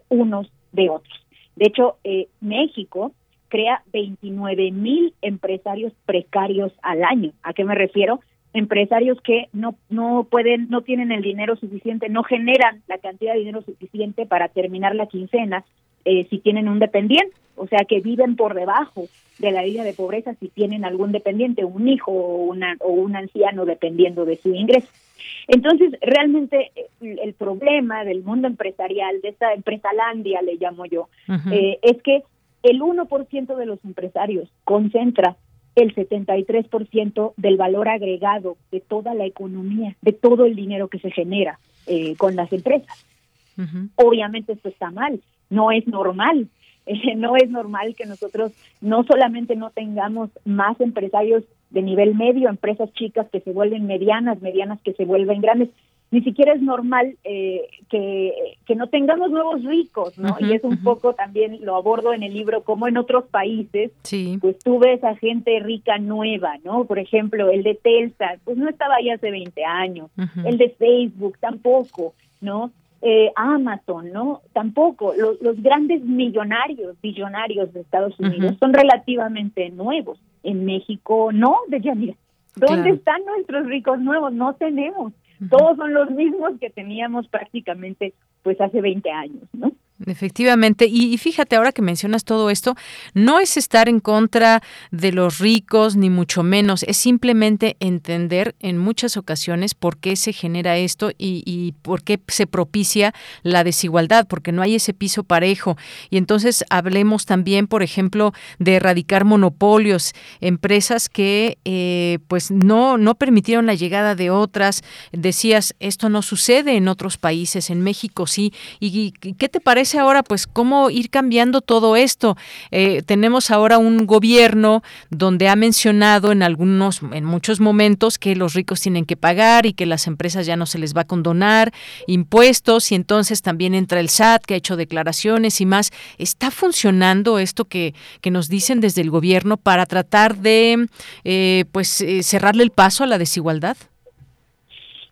unos de otros. De hecho, eh, México crea 29 mil empresarios precarios al año. ¿A qué me refiero? Empresarios que no, no pueden, no tienen el dinero suficiente, no generan la cantidad de dinero suficiente para terminar la quincena eh, si tienen un dependiente, o sea que viven por debajo de la línea de pobreza si tienen algún dependiente, un hijo o, una, o un anciano dependiendo de su ingreso. Entonces, realmente eh, el problema del mundo empresarial, de esta empresalandia, le llamo yo, eh, es que el 1% de los empresarios concentra el 73% del valor agregado de toda la economía, de todo el dinero que se genera con las empresas. Obviamente esto está mal no es normal. no es normal que nosotros no solamente no tengamos más empresarios de nivel medio, empresas chicas que se vuelven medianas, medianas que se vuelven grandes, ni siquiera es normal eh, que, que, no tengamos nuevos ricos, ¿no? y es un poco también lo abordo en el libro, como en otros países, pues tú ves a gente rica nueva, ¿no? Por ejemplo, el de Telsa, pues no estaba ahí hace 20 años, el de Facebook tampoco, ¿no? Eh, Amazon, ¿no? Tampoco. Los, los, grandes millonarios, billonarios de Estados Unidos son relativamente nuevos. En México no, de Yanira. ¿Dónde están nuestros ricos nuevos? No tenemos. Todos son los mismos que teníamos prácticamente pues hace 20 años, ¿no? Efectivamente, y, fíjate ahora que mencionas todo esto, no es estar en contra de los ricos, ni mucho menos, es simplemente entender en muchas ocasiones por qué se genera esto y, por qué se propicia la desigualdad, porque no hay ese piso parejo. Y entonces hablemos también, por ejemplo, de erradicar monopolios, empresas que eh, pues no, no permitieron la llegada de otras. Decías, esto no sucede en otros países, en México sí. ¿Y qué te parece? Ahora, pues, cómo ir cambiando todo esto. Eh, tenemos ahora un gobierno donde ha mencionado en algunos, en muchos momentos, que los ricos tienen que pagar y que las empresas ya no se les va a condonar impuestos y entonces también entra el SAT que ha hecho declaraciones y más. ¿Está funcionando esto que, que nos dicen desde el gobierno para tratar de, eh, pues, eh, cerrarle el paso a la desigualdad?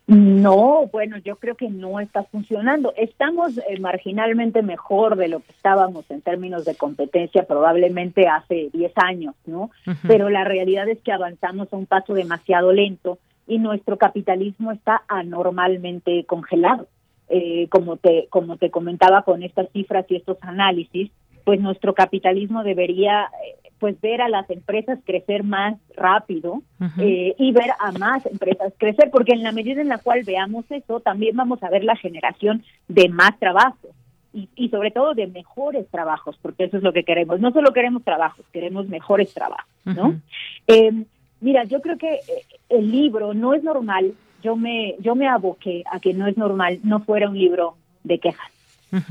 No, bueno, yo creo que no está funcionando. Estamos eh, marginalmente mejor de lo que estábamos en términos de competencia probablemente hace 10 años, ¿no? Pero la realidad es que avanzamos a un paso demasiado lento y nuestro capitalismo está anormalmente congelado. Eh, como te como te comentaba con estas cifras y estos análisis, pues nuestro capitalismo debería eh, pues ver a las empresas crecer más rápido eh, y ver a más empresas crecer, porque en la medida en la cual veamos eso, también vamos a ver la generación de más trabajo y, y sobre todo de mejores trabajos, porque eso es lo que queremos. No solo queremos trabajos, queremos mejores trabajos, ¿no? Em, mira, yo creo que eh, el libro no es normal. Yo me yo me aboqué a que no es normal, no fuera un libro de quejas,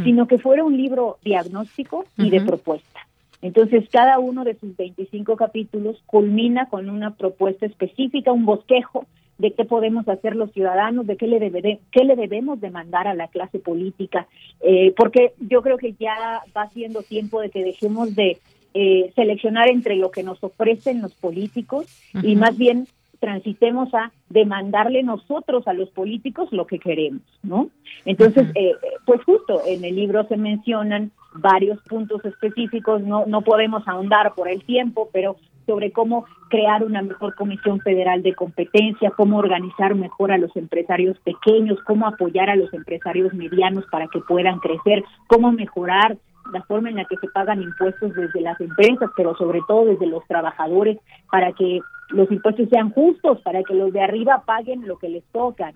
sino que fuera un libro diagnóstico y de propuesta. Entonces, cada uno de sus 25 capítulos culmina con una propuesta específica, un bosquejo de qué podemos hacer los ciudadanos, de qué le, debe, qué le debemos demandar a la clase política, eh, porque yo creo que ya va siendo tiempo de que dejemos de eh, seleccionar entre lo que nos ofrecen los políticos y más bien transitemos a demandarle nosotros a los políticos lo que queremos, ¿no? Entonces, eh, pues justo en el libro se mencionan varios puntos específicos, no, no podemos ahondar por el tiempo, pero sobre cómo crear una mejor comisión federal de competencia, cómo organizar mejor a los empresarios pequeños, cómo apoyar a los empresarios medianos para que puedan crecer, cómo mejorar la forma en la que se pagan impuestos desde las empresas, pero sobre todo desde los trabajadores, para que los impuestos sean justos, para que los de arriba paguen lo que les toca.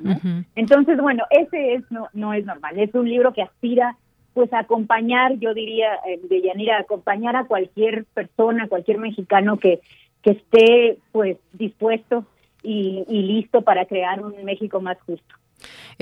Entonces, bueno, ese es no, no es normal, es un libro que aspira pues acompañar, yo diría, eh, de acompañar a cualquier persona, cualquier mexicano que, que esté pues dispuesto y, y listo para crear un México más justo.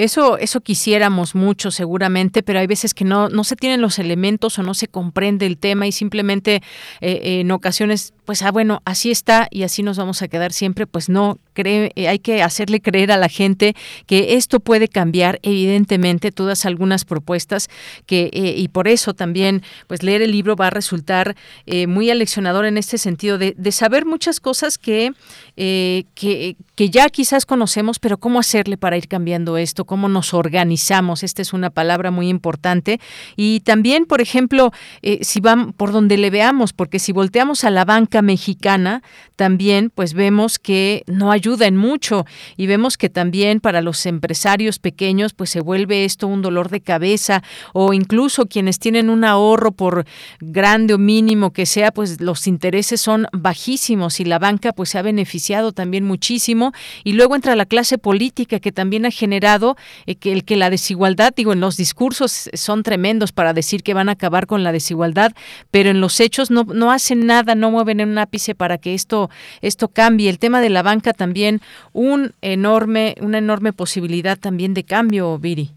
Eso, eso quisiéramos mucho seguramente, pero hay veces que no, no se tienen los elementos o no se comprende el tema y simplemente eh, en ocasiones, pues, ah, bueno, así está y así nos vamos a quedar siempre, pues no, cree, eh, hay que hacerle creer a la gente que esto puede cambiar, evidentemente, todas algunas propuestas que, eh, y por eso también, pues leer el libro va a resultar muy aleccionador en este sentido de, de saber muchas cosas que, que, que ya quizás conocemos, pero cómo hacerle para ir cambiando esto, cómo nos organizamos. Esta es una palabra muy importante. Y también, por ejemplo, eh, si van por donde le veamos, porque si volteamos a la banca mexicana, también pues vemos que no ayuda en mucho y vemos que también para los empresarios pequeños pues se vuelve esto un dolor de cabeza o incluso quienes tienen un ahorro por grande o mínimo que sea, pues los intereses son bajísimos y la banca pues se ha beneficiado también muchísimo y luego entra la clase política que también ha generado eh, que el que la desigualdad, digo, en los discursos son tremendos para decir que van a acabar con la desigualdad, pero en los hechos no, no hacen nada, no mueven un ápice para que esto, esto cambie. El tema de la banca también, un enorme, una enorme posibilidad también de cambio, Viri.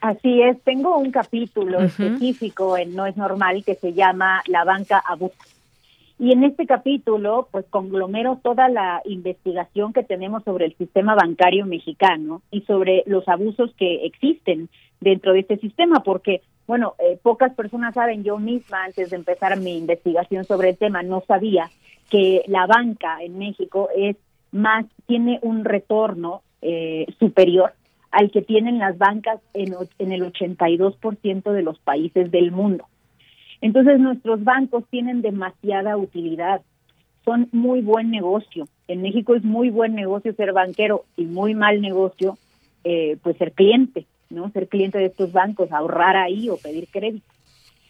Así es, tengo un capítulo específico en No es normal que se llama La banca abusa y en este capítulo, pues conglomero toda la investigación que tenemos sobre el sistema bancario mexicano y sobre los abusos que existen dentro de este sistema, porque, bueno, eh, pocas personas saben, yo misma antes de empezar mi investigación sobre el tema no sabía que la banca en México es más, tiene un retorno eh, superior al que tienen las bancas en, en el 82% de los países del mundo. Entonces nuestros bancos tienen demasiada utilidad, son muy buen negocio. En México es muy buen negocio ser banquero y muy mal negocio eh, pues ser cliente, ¿no? Ser cliente de estos bancos, ahorrar ahí o pedir crédito.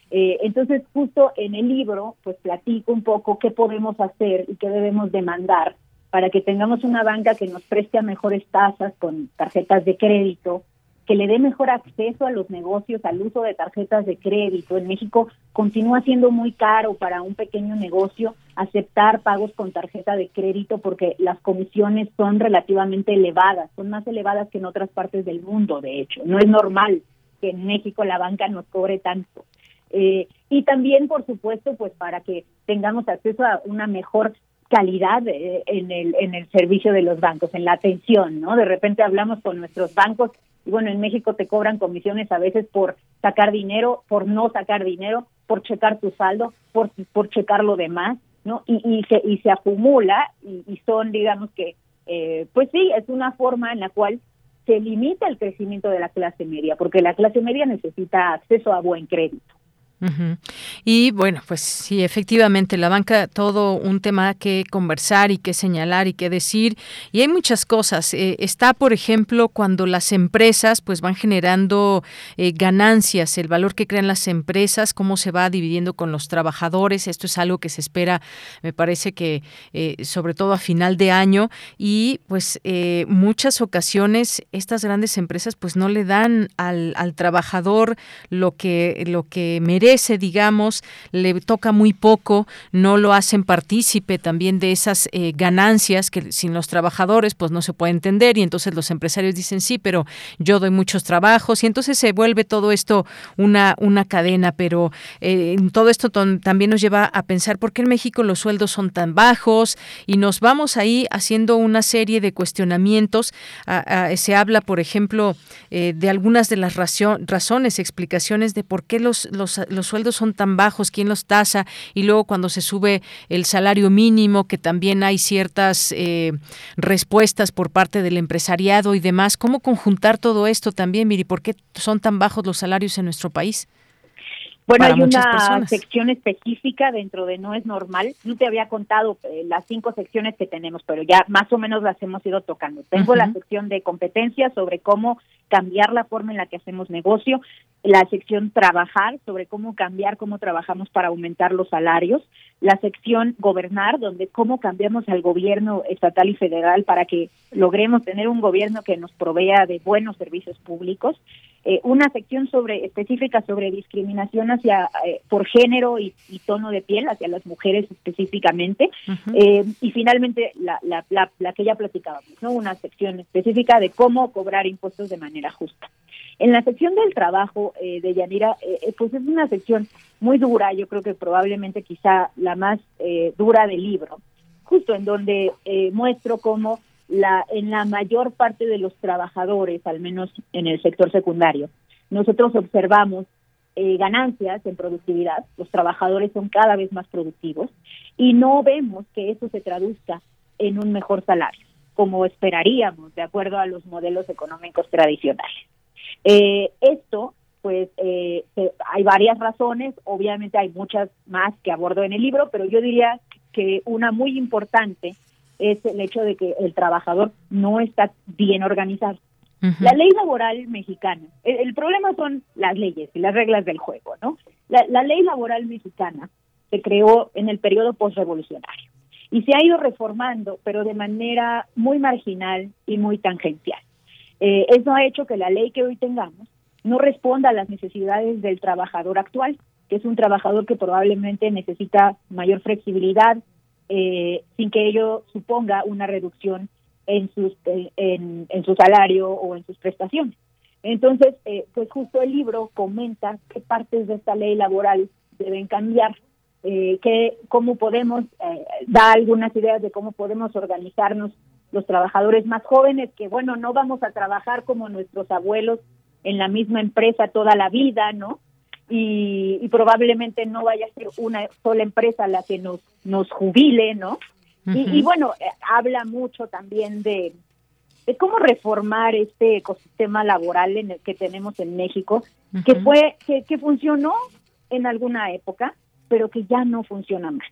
Eh, entonces, justo en el libro, pues platico un poco qué podemos hacer y qué debemos demandar para que tengamos una banca que nos preste a mejores tasas con tarjetas de crédito, que le dé mejor acceso a los negocios, al uso de tarjetas de crédito. En México continúa siendo muy caro para un pequeño negocio aceptar pagos con tarjeta de crédito porque las comisiones son relativamente elevadas, son más elevadas que en otras partes del mundo, de hecho. No es normal que en México la banca nos cobre tanto. Eh, y también, por supuesto, pues para que tengamos acceso a una mejor calidad eh, en el en el servicio de los bancos, en la atención, ¿no? De repente hablamos con nuestros bancos y bueno, en México te cobran comisiones a veces por sacar dinero, por no sacar dinero, por checar tu saldo, por por checar lo demás, ¿no? Y y se y se acumula y, son digamos que eh, pues sí, es una forma en la cual se limita el crecimiento de la clase media, porque la clase media necesita acceso a buen crédito. Y bueno, pues sí, efectivamente, la banca, todo un tema que conversar y que señalar y que decir. Y hay muchas cosas. Eh, está, por ejemplo, cuando las empresas pues van generando eh, ganancias, el valor que crean las empresas, cómo se va dividiendo con los trabajadores. Esto es algo que se espera, me parece que eh, sobre todo a final de año. Y pues muchas ocasiones estas grandes empresas pues no le dan al, al trabajador lo que, lo que merece ese digamos, le toca muy poco, no lo hacen partícipe también de esas eh, ganancias que sin los trabajadores pues no se puede entender y entonces los empresarios dicen sí, pero yo doy muchos trabajos y entonces se vuelve todo esto una, una cadena, pero eh, todo esto también nos lleva a pensar por qué en México los sueldos son tan bajos y nos vamos ahí haciendo una serie de cuestionamientos. se habla, por ejemplo, eh, de algunas de las razones, explicaciones de por qué los los sueldos son tan bajos, quién los tasa y luego cuando se sube el salario mínimo, que también hay ciertas eh, respuestas por parte del empresariado y demás. ¿Cómo conjuntar todo esto también, Miri? ¿Por qué son tan bajos los salarios en nuestro país? Bueno, hay una sección específica dentro de No es normal. No te había contado eh, las cinco secciones que tenemos, pero ya más o menos las hemos ido tocando. Tengo la sección de competencias sobre cómo cambiar la forma en la que hacemos negocio, la sección trabajar sobre cómo cambiar cómo trabajamos para aumentar los salarios, la sección gobernar, donde cómo cambiamos al gobierno estatal y federal para que logremos tener un gobierno que nos provea de buenos servicios públicos, eh, una sección sobre específica sobre discriminación hacia eh, por género y, tono de piel hacia las mujeres específicamente eh, y finalmente la, la, la, la, que ya platicábamos, ¿no? una sección específica de cómo cobrar impuestos de manera justa. En la sección del trabajo de Yanira, pues es una sección muy dura, yo creo que probablemente quizá la más dura del libro, justo en donde muestro cómo la, en la mayor parte de los trabajadores, al menos en el sector secundario, nosotros observamos eh, ganancias en productividad, los trabajadores son cada vez más productivos y no vemos que eso se traduzca en un mejor salario, como esperaríamos de acuerdo a los modelos económicos tradicionales. Eh, esto, pues, eh, hay varias razones, obviamente hay muchas más que abordo en el libro, pero yo diría que una muy importante es el hecho de que el trabajador no está bien organizado. La ley laboral mexicana, el, problema son las leyes y las reglas del juego, ¿no? La, ley laboral mexicana se creó en el periodo postrevolucionario y se ha ido reformando, pero de manera muy marginal y muy tangencial. Eh, eso ha hecho que la ley que hoy tengamos no responda a las necesidades del trabajador actual, que es un trabajador que probablemente necesita mayor flexibilidad, eh, sin que ello suponga una reducción en, sus, en, en, su salario o en sus prestaciones. Entonces, eh, pues justo el libro comenta qué partes de esta ley laboral deben cambiar, eh, que, cómo podemos, eh, da algunas ideas de cómo podemos organizarnos los trabajadores más jóvenes, que bueno, no vamos a trabajar como nuestros abuelos en la misma empresa toda la vida, ¿no? Y, probablemente no vaya a ser una sola empresa la que nos, nos jubile, ¿no? y, bueno, eh, habla mucho también de, de cómo reformar este ecosistema laboral en el que tenemos en México, que fue que, que funcionó en alguna época, pero que ya no funciona más.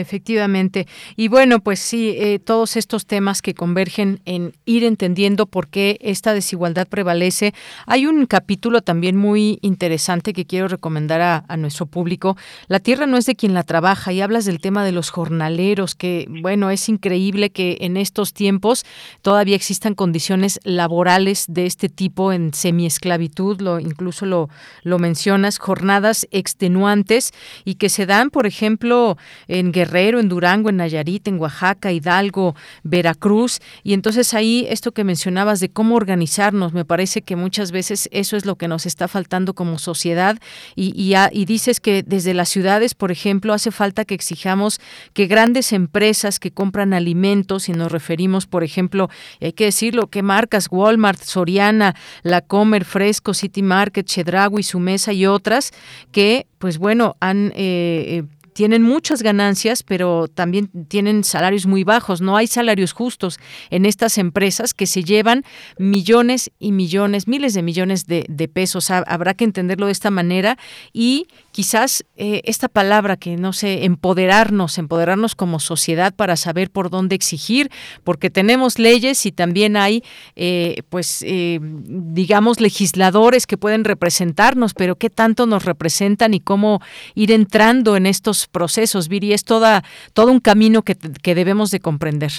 Efectivamente. Y bueno, pues sí, eh, todos estos temas que convergen en ir entendiendo por qué esta desigualdad prevalece. Hay un capítulo también muy interesante que quiero recomendar a, nuestro público. La tierra no es de quien la trabaja y hablas del tema de los jornaleros, que bueno, es increíble que en estos tiempos todavía existan condiciones laborales de este tipo en semiesclavitud, lo, incluso lo, lo mencionas, jornadas extenuantes y que se dan, por ejemplo, en En Durango, en Nayarit, en Oaxaca, Hidalgo, Veracruz. Y entonces ahí esto que mencionabas de cómo organizarnos, me parece que muchas veces eso es lo que nos está faltando como sociedad. Y, y, dices que desde las ciudades, por ejemplo, hace falta que exijamos que grandes empresas que compran alimentos, y nos referimos, por ejemplo, hay que decirlo, que marcas, Walmart, Soriana, La Comer, Fresco, City Market, Chedraui, Sumesa y otras, que pues bueno, han eh, tienen muchas ganancias, pero también tienen salarios muy bajos. No hay salarios justos en estas empresas que se llevan millones y millones, miles de millones de, pesos. Habrá que entenderlo de esta manera y quizás eh, esta palabra que no sé, empoderarnos, empoderarnos como sociedad para saber por dónde exigir, porque tenemos leyes y también hay, eh, pues, eh, digamos, legisladores que pueden representarnos, pero qué tanto nos representan y cómo ir entrando en estos procesos, Viri, es toda, todo un camino que, que debemos de comprender.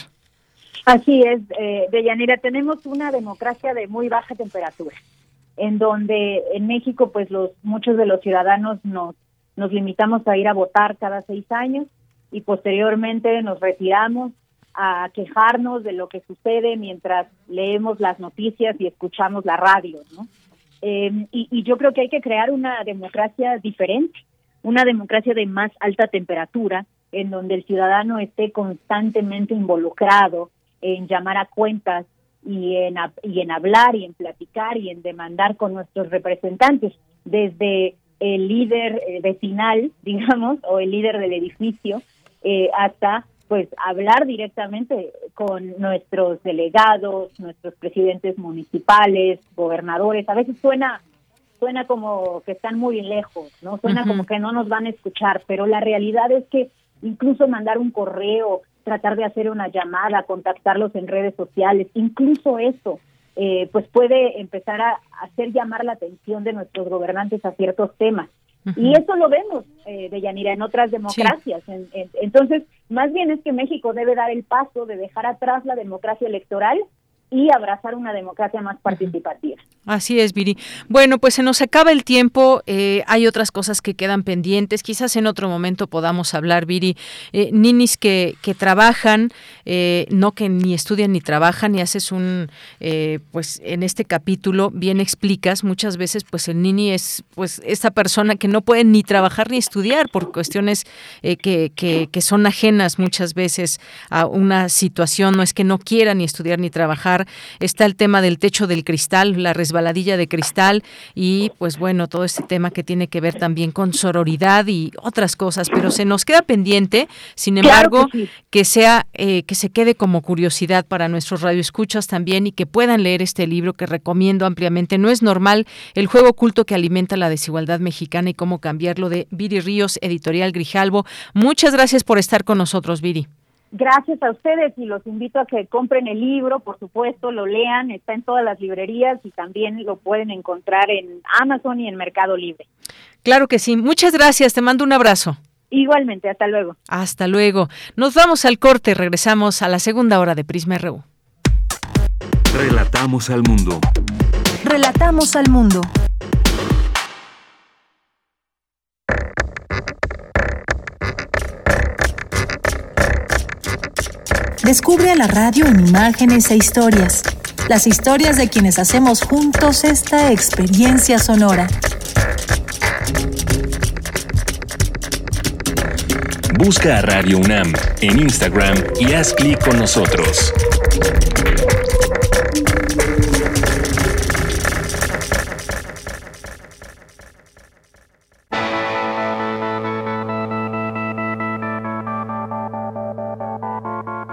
Así es, eh, Deyanira, tenemos una democracia de muy baja temperatura, en donde en México, pues los muchos de los ciudadanos nos, nos limitamos a ir a votar cada seis años y posteriormente nos retiramos a quejarnos de lo que sucede mientras leemos las noticias y escuchamos la radio, ¿no? Y, y yo creo que hay que crear una democracia diferente, una democracia de más alta temperatura, en donde el ciudadano esté constantemente involucrado en llamar a cuentas y en, y en hablar y en platicar y en demandar con nuestros representantes, desde el líder eh, vecinal, digamos, o el líder del edificio, eh, hasta pues hablar directamente con nuestros delegados, nuestros presidentes municipales, gobernadores. A veces suena suena como que están muy lejos, ¿no? Suena uh -huh. como que no nos van a escuchar, pero la realidad es que incluso mandar un correo, tratar de hacer una llamada, contactarlos en redes sociales, incluso eso, eh, pues puede empezar a hacer llamar la atención de nuestros gobernantes a ciertos temas. Uh -huh. Y eso lo vemos, eh, de Yanira, en otras democracias. Sí. En, en, entonces, más bien es que México debe dar el paso de dejar atrás la democracia electoral y abrazar una democracia más participativa. Así es, Viri. Bueno, pues se nos acaba el tiempo. Eh, hay otras cosas que quedan pendientes. Quizás en otro momento podamos hablar, Viri. Eh, ninis que, que trabajan, eh, no que ni estudian ni trabajan, y haces un, eh, pues en este capítulo bien explicas muchas veces, pues el nini es, pues esta persona que no puede ni trabajar ni estudiar por cuestiones eh, que, que, que son ajenas muchas veces a una situación. No es que no quiera ni estudiar ni trabajar está el tema del techo del cristal, la resbaladilla de cristal y pues bueno, todo este tema que tiene que ver también con sororidad y otras cosas, pero se nos queda pendiente, sin embargo, claro que, sí. que, sea eh, que se quede como curiosidad para nuestros radioescuchas también y que puedan leer este libro que recomiendo ampliamente. No es normal el juego oculto que alimenta la desigualdad mexicana y cómo cambiarlo de Viri Ríos, editorial Grijalvo. Muchas gracias por estar con nosotros, Viri. Gracias a ustedes y los invito a que compren el libro, por supuesto, lo lean, está en todas las librerías y también lo pueden encontrar en Amazon y en Mercado Libre. Claro que sí, muchas gracias, te mando un abrazo. Igualmente, hasta luego. Hasta luego. Nos vamos al corte, regresamos a la segunda hora de Prisma RU. Relatamos al mundo. Relatamos al mundo. Descubre a la radio en imágenes e historias. Las historias de quienes hacemos juntos esta experiencia sonora. Busca a Radio UNAM en Instagram y haz clic con nosotros.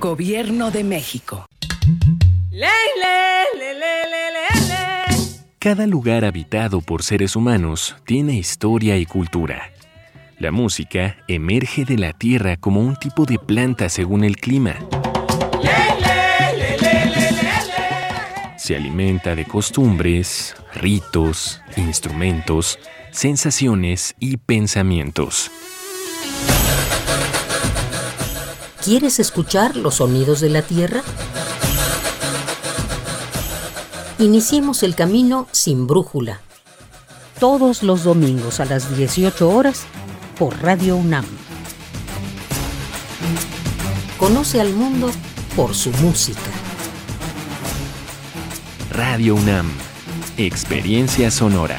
Gobierno de México. Cada lugar habitado por seres humanos tiene historia y cultura. La música emerge de la tierra como un tipo de planta según el clima. Se alimenta de costumbres, ritos, instrumentos, sensaciones y pensamientos. ¿Quieres escuchar los sonidos de la Tierra? Iniciemos el camino sin brújula. Todos los domingos a las 18 horas por Radio UNAM. Conoce al mundo por su música. Radio UNAM. Experiencia sonora.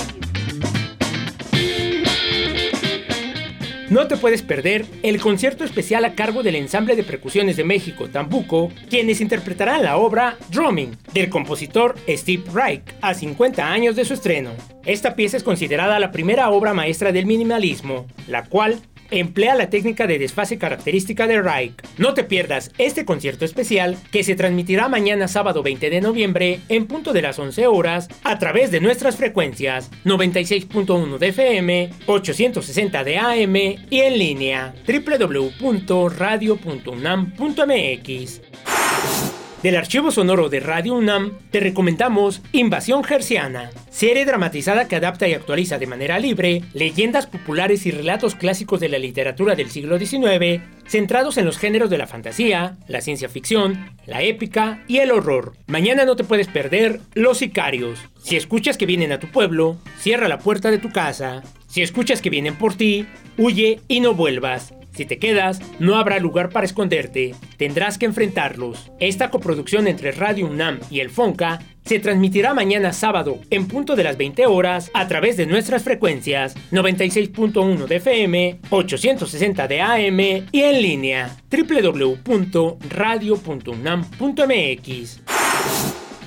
No te puedes perder el concierto especial a cargo del Ensamble de Percusiones de México, Tambuco, quienes interpretarán la obra Drumming del compositor Steve Reich a 50 años de su estreno. Esta pieza es considerada la primera obra maestra del minimalismo, la cual emplea la técnica de desfase característica de Reich. No te pierdas este concierto especial que se transmitirá mañana sábado 20 de noviembre en punto de las 11 horas a través de nuestras frecuencias 96.1 de FM, 860 de AM y en línea www.radio.unam.mx. Del archivo sonoro de Radio UNAM te recomendamos Invasión Gerciana, serie dramatizada que adapta y actualiza de manera libre leyendas populares y relatos clásicos de la literatura del siglo XIX, centrados en los géneros de la fantasía, la ciencia ficción, la épica y el horror. Mañana no te puedes perder Los Sicarios. Si escuchas que vienen a tu pueblo, cierra la puerta de tu casa. Si escuchas que vienen por ti, huye y no vuelvas. Si te quedas, no habrá lugar para esconderte. Tendrás que enfrentarlos. Esta coproducción entre Radio UNAM y el FONCA se transmitirá mañana sábado en punto de las 20 horas a través de nuestras frecuencias 96.1 de FM, 860 de AM y en línea www.radio.unam.mx.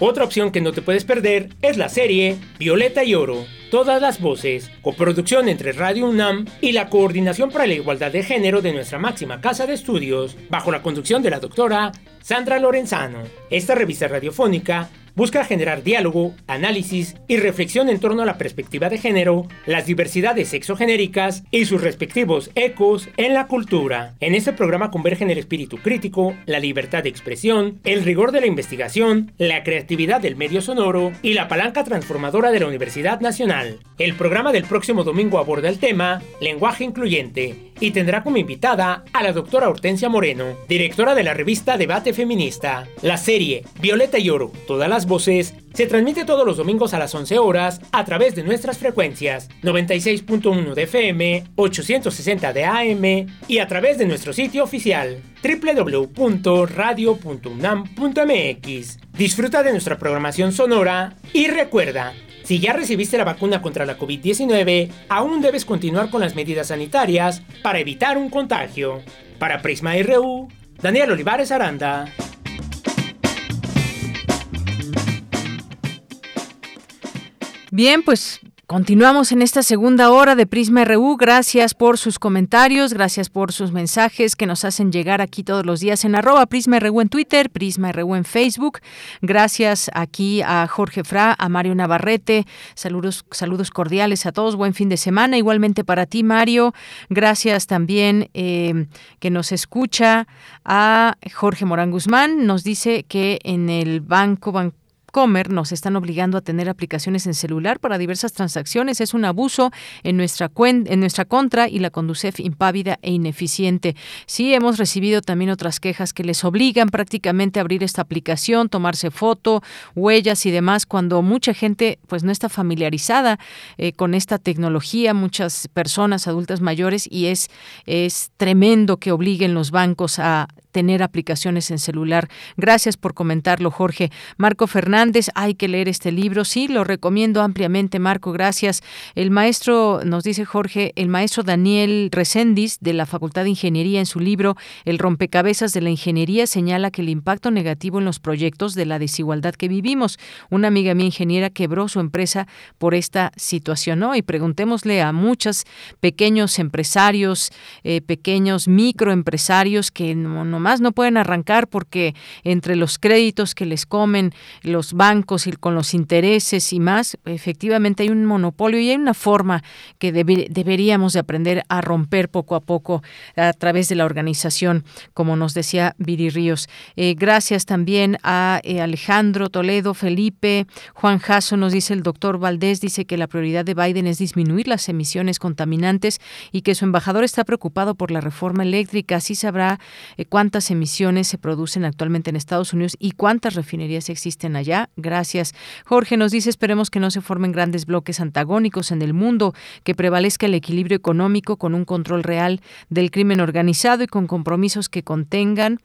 Otra opción que no te puedes perder es la serie Violeta y Oro, todas las voces, coproducción entre Radio UNAM y la Coordinación para la Igualdad de Género de nuestra máxima casa de estudios, bajo la conducción de la doctora Sandra Lorenzano. Esta revista radiofónica busca generar diálogo, análisis y reflexión en torno a la perspectiva de género, las diversidades sexogenéricas y sus respectivos ecos en la cultura. En este programa convergen el espíritu crítico, la libertad de expresión, el rigor de la investigación, la creatividad del medio sonoro y la palanca transformadora de la Universidad Nacional. El programa del próximo domingo aborda el tema lenguaje incluyente y tendrá como invitada a la doctora Hortensia Moreno, directora de la revista Debate Feminista. La serie Violeta y Oro, todas las voces, se transmite todos los domingos a las 11 horas a través de nuestras frecuencias 96.1 de FM, 860 de AM y a través de nuestro sitio oficial www.radio.unam.mx. Disfruta de nuestra programación sonora y recuerda, Si ya recibiste la vacuna contra la COVID-19, aún debes continuar con las medidas sanitarias para evitar un contagio. Para Prisma RU, Daniel Olivares Aranda. Bien, pues Continuamos en esta segunda hora de Prisma RU. Gracias por sus comentarios, gracias por sus mensajes que nos hacen llegar aquí todos los días en arroba Prisma RU en Twitter, Prisma RU en Facebook. Gracias aquí a Jorge Fra, a Mario Navarrete. Saludos, saludos cordiales a todos. Buen fin de semana. Igualmente para ti, Mario. Gracias también eh, que nos escucha a Jorge Morán Guzmán. Nos dice que en el Banco Banco Comer nos están obligando a tener aplicaciones en celular para diversas transacciones. Es un abuso en nuestra, en nuestra contra y la Conducef impávida e ineficiente. Sí, hemos recibido también otras quejas que les obligan prácticamente a abrir esta aplicación, tomarse foto, huellas y demás, cuando mucha gente pues no está familiarizada eh, con esta tecnología, muchas personas adultas mayores, y es, es tremendo que obliguen los bancos a tener aplicaciones en celular. Gracias por comentarlo, Jorge. Marco Fernández, hay que leer este libro. Sí, lo recomiendo ampliamente, Marco. Gracias. El maestro, nos dice Jorge, el maestro Daniel Recendis de la Facultad de Ingeniería en su libro El rompecabezas de la ingeniería señala que el impacto negativo en los proyectos de la desigualdad que vivimos. Una amiga mía ingeniera quebró su empresa por esta situación, ¿no? Y preguntémosle a muchos pequeños empresarios, eh, pequeños microempresarios que no, no más no pueden arrancar porque entre los créditos que les comen los bancos y con los intereses y más, efectivamente hay un monopolio y hay una forma que deberíamos de aprender a romper poco a poco a través de la organización, como nos decía Viri Ríos. Eh, gracias también a eh, Alejandro Toledo, Felipe, Juan Jasso nos dice el doctor Valdés, dice que la prioridad de Biden es disminuir las emisiones contaminantes y que su embajador está preocupado por la reforma eléctrica. Así sabrá eh, cuántas emisiones se producen actualmente en Estados Unidos y cuántas refinerías existen allá. Gracias. Jorge nos dice, esperemos que no se formen grandes bloques antagónicos en el mundo, que prevalezca el equilibrio económico con un control real del crimen organizado y con compromisos que contengan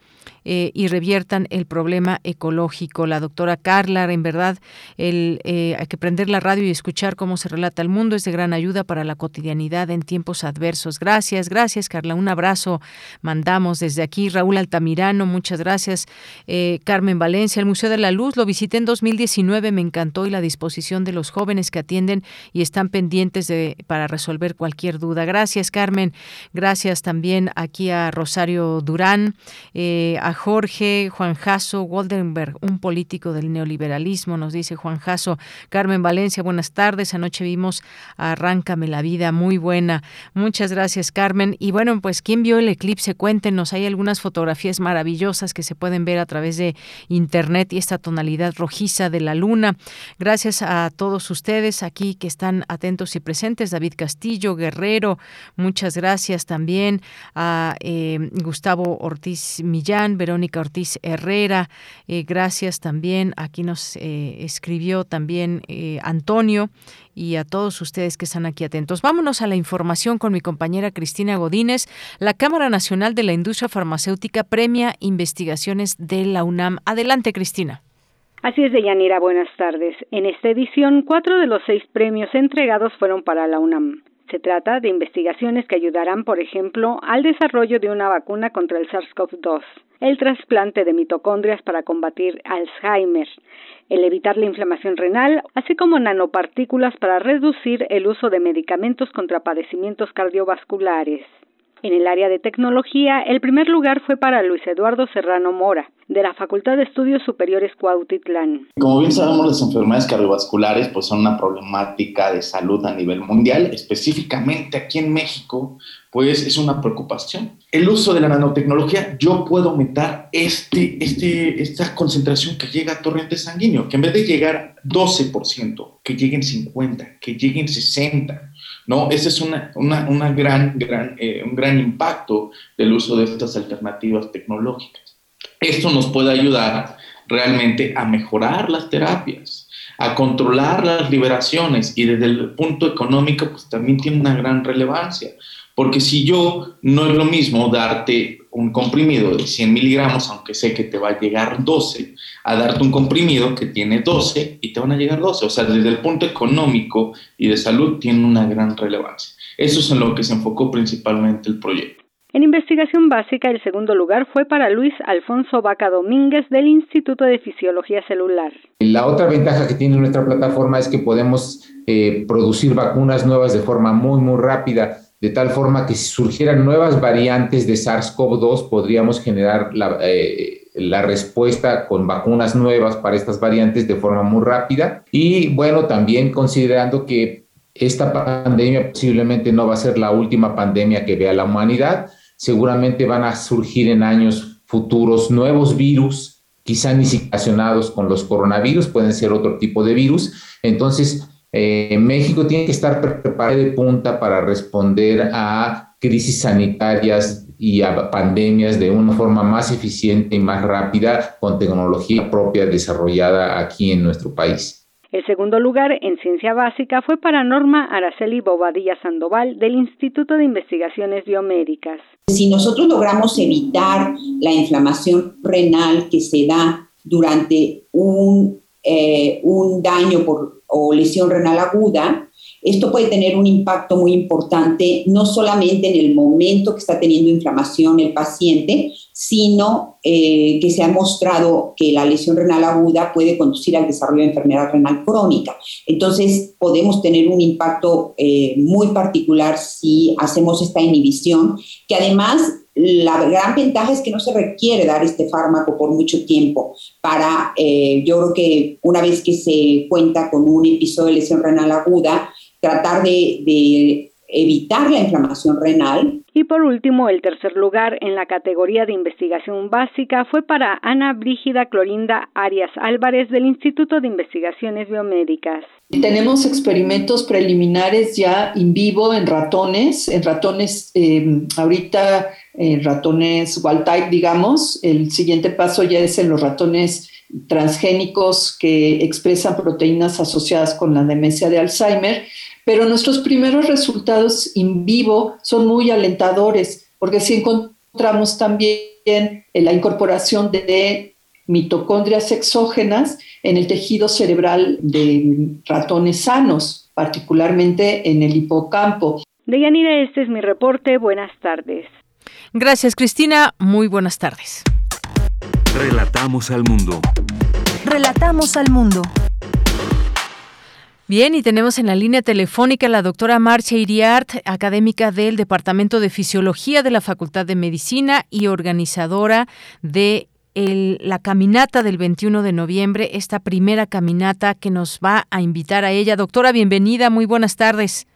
eh, y reviertan el problema ecológico. La doctora Carla, en verdad, eh, hay que prender la radio y escuchar cómo se relata el mundo es de gran ayuda para la cotidianidad en tiempos adversos. Gracias, gracias Carla. Un abrazo mandamos desde aquí. Raúl Altamirano, muchas gracias. Eh, Carmen Valencia, el Museo de la Luz, lo visité en 2019, me encantó y la disposición de los jóvenes que atienden y están pendientes de, para resolver cualquier duda. Gracias, Carmen. Gracias también aquí a Rosario Durán, eh, a Jorge, Juan Jasso, Goldenberg, un político del neoliberalismo, nos dice Juan Jasso. Carmen Valencia, buenas tardes. Anoche vimos Arráncame la vida, muy buena. Muchas gracias, Carmen. Y bueno, pues, ¿quién vio el eclipse? Cuéntenos, hay algunas fotografías fotografías maravillosas que se pueden ver a través de internet y esta tonalidad rojiza de la luna. Gracias a todos ustedes aquí que están atentos y presentes. David Castillo, Guerrero, muchas gracias también a eh, Gustavo Ortiz Millán, Verónica Ortiz Herrera. Eh, gracias también. Aquí nos eh, escribió también Antonio y a todos ustedes que están aquí atentos. Vámonos a la información con mi compañera Cristina Godínez. La Cámara Nacional de la Industria Farmacéutica premia investigaciones de la UNAM. Adelante, Cristina. Así es, Deyanira, buenas tardes. En esta edición, cuatro de los seis premios entregados fueron para la UNAM. Se trata de investigaciones que ayudarán, por ejemplo, al desarrollo de una vacuna contra el SARS-CoV-2, el trasplante de mitocondrias para combatir Alzheimer, el evitar la inflamación renal, así como nanopartículas para reducir el uso de medicamentos contra padecimientos cardiovasculares. En el área de tecnología, el primer lugar fue para Luis Eduardo Serrano Mora, de la Facultad de Estudios Superiores Cuautitlán. Como bien sabemos, las enfermedades cardiovasculares pues, son una problemática de salud a nivel mundial, específicamente aquí en México, pues es una preocupación. El uso de la nanotecnología, yo puedo aumentar este, este, esta concentración que llega a torrente sanguíneo, que en vez de llegar 12%, que lleguen 50, que lleguen 60, ¿no? Ese es una, una, gran, gran, eh, un gran impacto del uso de estas alternativas tecnológicas. Esto nos puede ayudar realmente a mejorar las terapias, a controlar las liberaciones y desde el punto económico pues también tiene una gran relevancia, porque si yo no es lo mismo darte un comprimido de 100 miligramos, aunque sé que te va a llegar 12, a darte un comprimido que tiene 12 y te van a llegar 12. O sea, desde el punto económico y de salud tiene una gran relevancia. Eso es en lo que se enfocó principalmente el proyecto. En investigación básica, el segundo lugar fue para Luis Alfonso Vaca Domínguez del Instituto de Fisiología Celular. La otra ventaja que tiene nuestra plataforma es que podemos eh, producir vacunas nuevas de forma muy, muy rápida, de tal forma que si surgieran nuevas variantes de SARS-CoV-2, podríamos generar la, eh, la respuesta con vacunas nuevas para estas variantes de forma muy rápida. Y bueno, también considerando que esta pandemia posiblemente no va a ser la última pandemia que vea la humanidad, seguramente van a surgir en años futuros nuevos virus, quizá ni relacionados con los coronavirus, pueden ser otro tipo de virus. Entonces, eh, México tiene que estar preparado de punta para responder a crisis sanitarias y a pandemias de una forma más eficiente y más rápida con tecnología propia desarrollada aquí en nuestro país. El segundo lugar en ciencia básica fue para Norma Araceli Bobadilla Sandoval del Instituto de Investigaciones Biomédicas. Si nosotros logramos evitar la inflamación renal que se da durante un, eh, un daño por, o lesión renal aguda, esto puede tener un impacto muy importante, no solamente en el momento que está teniendo inflamación el paciente, sino eh, que se ha mostrado que la lesión renal aguda puede conducir al desarrollo de enfermedad renal crónica. Entonces, podemos tener un impacto eh, muy particular si hacemos esta inhibición, que además la gran ventaja es que no se requiere dar este fármaco por mucho tiempo para, eh, yo creo que una vez que se cuenta con un episodio de lesión renal aguda, tratar de, evitar la inflamación renal. Y por último, el tercer lugar en la categoría de investigación básica fue para Ana Brígida Clorinda Arias Álvarez del Instituto de Investigaciones Biomédicas. Tenemos experimentos preliminares ya in vivo en ratones, en ratones eh, ahorita, en ratones wild type, digamos. El siguiente paso ya es en los ratones transgénicos que expresan proteínas asociadas con la demencia de Alzheimer pero nuestros primeros resultados en vivo son muy alentadores, porque si encontramos también la incorporación de mitocondrias exógenas en el tejido cerebral de ratones sanos, particularmente en el hipocampo. Deyanira, este es mi reporte. Buenas tardes. Gracias, Cristina. Muy buenas tardes. Relatamos al mundo. Relatamos al mundo. Bien, y tenemos en la línea telefónica a la doctora Marcia Iriart, académica del Departamento de Fisiología de la Facultad de Medicina y organizadora de la caminata del 21 de noviembre, esta primera caminata que nos va a invitar a ella. Doctora, bienvenida, muy buenas tardes.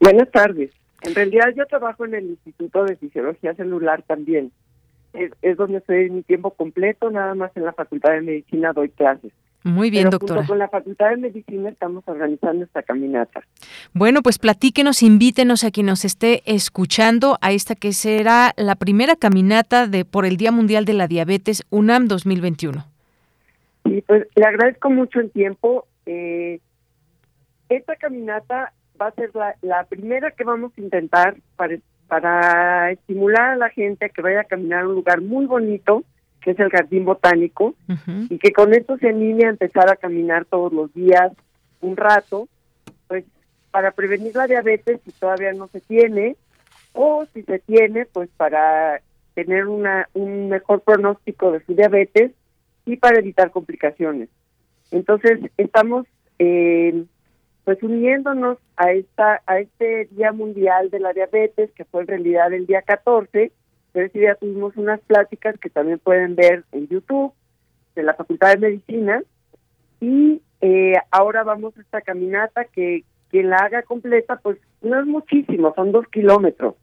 Buenas tardes. En realidad yo trabajo en el Instituto de Fisiología Celular también. Es, es donde estoy en mi tiempo completo, nada más en la Facultad de Medicina doy clases. Muy bien, doctora. con la Facultad de Medicina estamos organizando esta caminata. Bueno, pues platíquenos, invítenos a quien nos esté escuchando a esta que será la primera caminata de por el Día Mundial de la Diabetes UNAM 2021. Sí, pues le agradezco mucho el tiempo. Eh, esta caminata va a ser la, primera que vamos a intentar para, para estimular a la gente a que vaya a caminar a un lugar muy bonito que es el jardín botánico, y que con esto se anime a empezar a caminar todos los días un rato, pues para prevenir la diabetes si todavía no se tiene, o si se tiene, pues para tener una, un mejor pronóstico de su diabetes y para evitar complicaciones. Entonces, estamos eh, pues uniéndonos a esta a este Día Mundial de la Diabetes, que fue en realidad el día 14, pero ese día tuvimos unas pláticas que también pueden ver en YouTube de la Facultad de Medicina. Y eh, ahora vamos a esta caminata que quien la haga completa pues no es muchísimo, son dos kilómetros,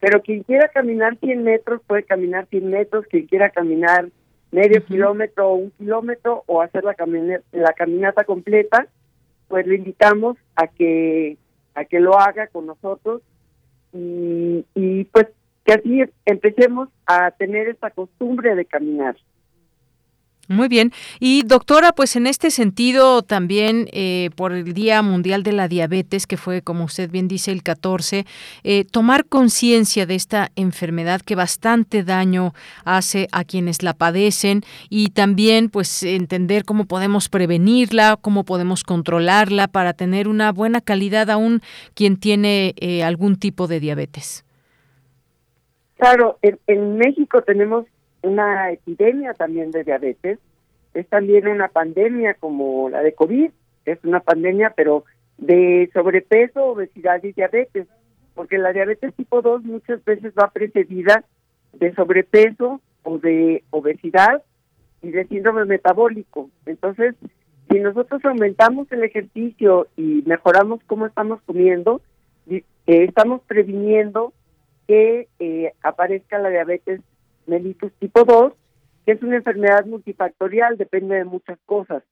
pero quien quiera caminar 100 metros puede caminar 100 metros, quien quiera caminar medio kilómetro o un kilómetro o hacer la, caminata, la caminata completa, pues le invitamos a que a que lo haga con nosotros y, y pues que así empecemos a tener esta costumbre de caminar. Muy bien. Y doctora, pues en este sentido también eh, por el Día Mundial de la Diabetes, que fue, como usted bien dice, el 14, eh, tomar conciencia de esta enfermedad que bastante daño hace a quienes la padecen y también pues entender cómo podemos prevenirla, cómo podemos controlarla para tener una buena calidad aún quien tiene eh, algún tipo de diabetes. Claro, en México tenemos una epidemia también de diabetes, es también una pandemia como la de COVID, es una pandemia pero de sobrepeso, obesidad y diabetes, porque la diabetes tipo 2 muchas veces va precedida de sobrepeso o de obesidad y de síndrome metabólico. Entonces, si nosotros aumentamos el ejercicio y mejoramos cómo estamos comiendo, eh, estamos previniendo que eh, aparezca la diabetes mellitus tipo 2, que es una enfermedad multifactorial, depende de muchas cosas.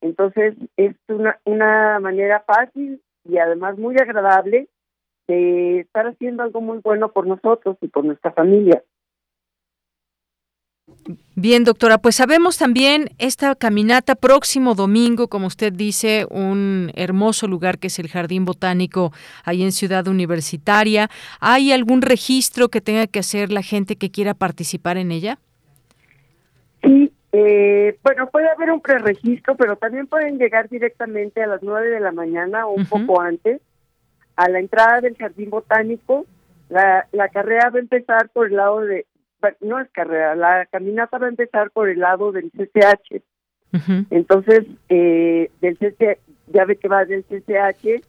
Entonces, es una, una manera fácil y además muy agradable de estar haciendo algo muy bueno por nosotros y por nuestra familia. Bien, doctora, pues sabemos también esta caminata próximo domingo, como usted dice, un hermoso lugar que es el Jardín Botánico ahí en Ciudad Universitaria. ¿Hay algún registro que tenga que hacer la gente que quiera participar en ella? Sí, eh, bueno, puede haber un preregistro, pero también pueden llegar directamente a las nueve de la mañana o un poco antes a la entrada del Jardín Botánico. La, la carrera va a empezar por el lado de, no es carrera, la caminata va a empezar por el lado del CCH. Entonces, eh, del CCH, ya ve que va del CCH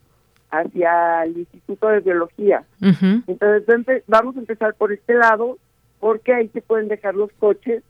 hacia el Instituto de Biología. Entonces, vamos a empezar por este lado porque ahí se pueden dejar los coches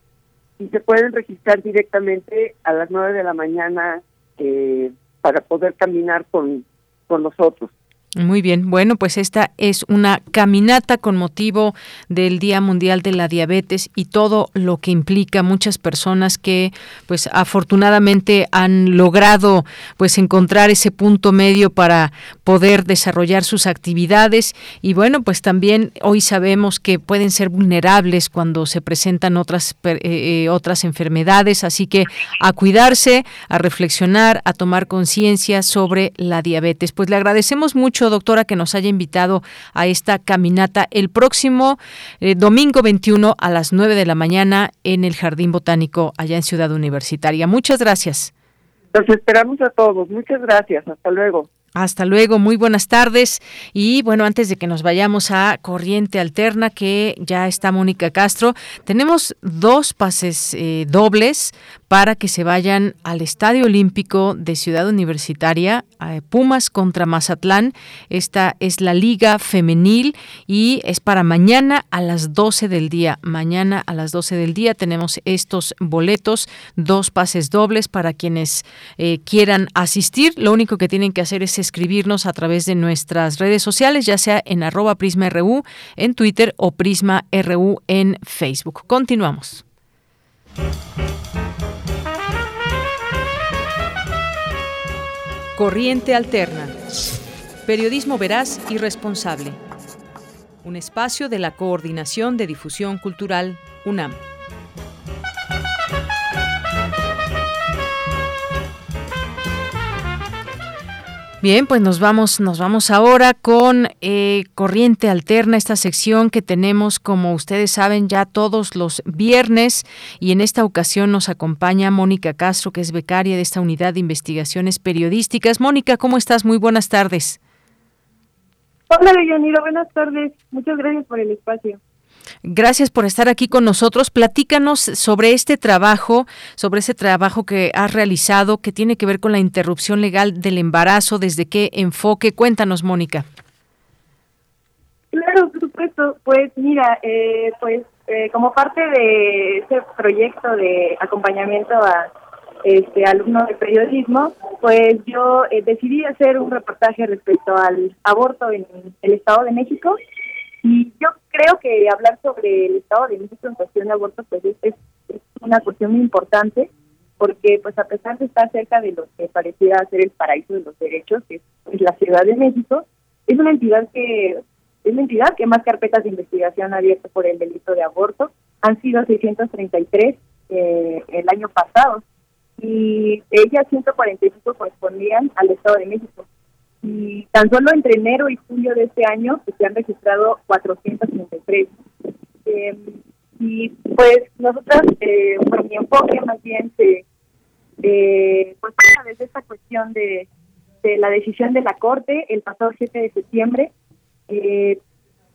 y se pueden registrar directamente a las nueve de la mañana eh, para poder caminar con, con nosotros. Muy bien, bueno, pues esta es una caminata con motivo del Día Mundial de la Diabetes y todo lo que implica. Muchas personas que pues afortunadamente han logrado pues encontrar ese punto medio para poder desarrollar sus actividades. Y bueno, pues también hoy sabemos que pueden ser vulnerables cuando se presentan otras eh, eh, otras enfermedades, así que a cuidarse, a reflexionar, a tomar conciencia sobre la diabetes. Pues le agradecemos mucho doctora, que nos haya invitado a esta caminata el próximo eh, domingo 21 a las 9 de la mañana en el Jardín Botánico allá en Ciudad Universitaria. Muchas gracias. Los esperamos a todos. Muchas gracias. Hasta luego. Hasta luego, muy buenas tardes. Y bueno, antes de que nos vayamos a Corriente Alterna, que ya está Mónica Castro, tenemos dos pases eh, dobles para que se vayan al Estadio Olímpico de Ciudad Universitaria, Pumas contra Mazatlán. Esta es la Liga Femenil y es para mañana a las 12 del día. Mañana a las 12 del día tenemos estos boletos, dos pases dobles para quienes eh, quieran asistir. Lo único que tienen que hacer es escribirnos a través de nuestras redes sociales, ya sea en arroba PrismaRU en Twitter o PrismaRU en Facebook. Continuamos. Corriente Alterna. Periodismo veraz y responsable. Un espacio de la Coordinación de Difusión Cultural, UNAM. Bien, pues nos vamos, nos vamos ahora con eh, Corriente Alterna, esta sección que tenemos, como ustedes saben, ya todos los viernes y en esta ocasión nos acompaña Mónica Castro, que es becaria de esta unidad de investigaciones periodísticas. Mónica, ¿cómo estás? Muy buenas tardes. Hola, Leonira, buenas tardes. Muchas gracias por el espacio. Gracias por estar aquí con nosotros. Platícanos sobre este trabajo, sobre ese trabajo que has realizado que tiene que ver con la interrupción legal del embarazo. ¿Desde qué enfoque? Cuéntanos, Mónica. Claro, por supuesto. Pues mira, eh, pues eh, como parte de ese proyecto de acompañamiento a este alumno de periodismo, pues yo eh, decidí hacer un reportaje respecto al aborto en el Estado de México y yo creo que hablar sobre el Estado de México en cuestión de aborto pues es, una cuestión muy importante porque pues a pesar de estar cerca de lo que pareciera ser el paraíso de los derechos, que es la Ciudad de México, es una entidad que es la entidad que más carpetas de investigación ha abierto por el delito de aborto. Han sido 633 eh, el año pasado y ellas 145 correspondían al Estado de México. Y tan solo entre enero y julio de este año pues, se han registrado 433. Eh, y pues nosotras, eh, por mi enfoque más bien se, eh, pues desde esta cuestión de, de la decisión de la Corte el pasado 7 de septiembre, eh,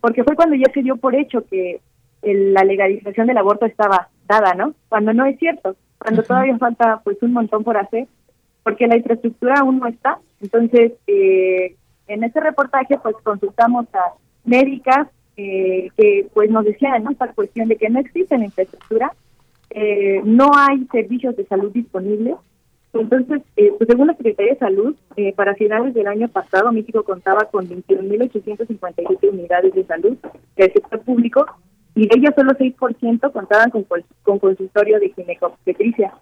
porque fue cuando ya se dio por hecho que la legalización del aborto estaba dada, ¿no? Cuando no es cierto, cuando todavía falta pues un montón por hacer, porque la infraestructura aún no está. Entonces, eh, en ese reportaje pues consultamos a médicas eh, que pues nos decían ¿no? esta cuestión de que no existe infraestructura, eh, no hay servicios de salud disponibles. Entonces, eh, pues según la Secretaría de Salud, eh, para finales del año pasado, México contaba con 21.857 unidades de salud del sector público y de ellas solo 6% contaban con, con consultorio de ginecobstetricia.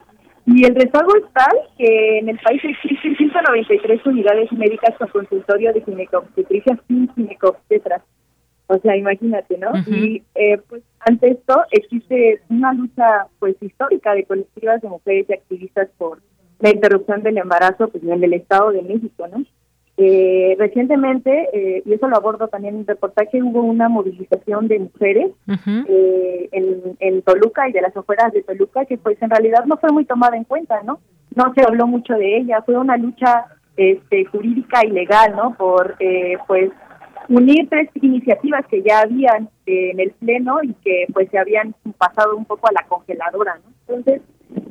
Y el rezago es tal que en el país existen 193 unidades médicas con consultorio de ginecobstetricia sin ginecobstetras. O sea, imagínate, ¿no? Y eh, pues ante esto existe una lucha pues histórica de colectivas de mujeres y activistas por la interrupción del embarazo pues en el Estado de México, ¿no? Eh, recientemente, eh, y eso lo abordo también en el reportaje, hubo una movilización de mujeres eh, en, en Toluca y de las afueras de Toluca que pues en realidad no fue muy tomada en cuenta, ¿no? No se habló mucho de ella, fue una lucha este, jurídica y legal, ¿no? Por eh, pues unir tres iniciativas que ya habían eh, en el pleno y que pues se habían pasado un poco a la congeladora, ¿no? Entonces,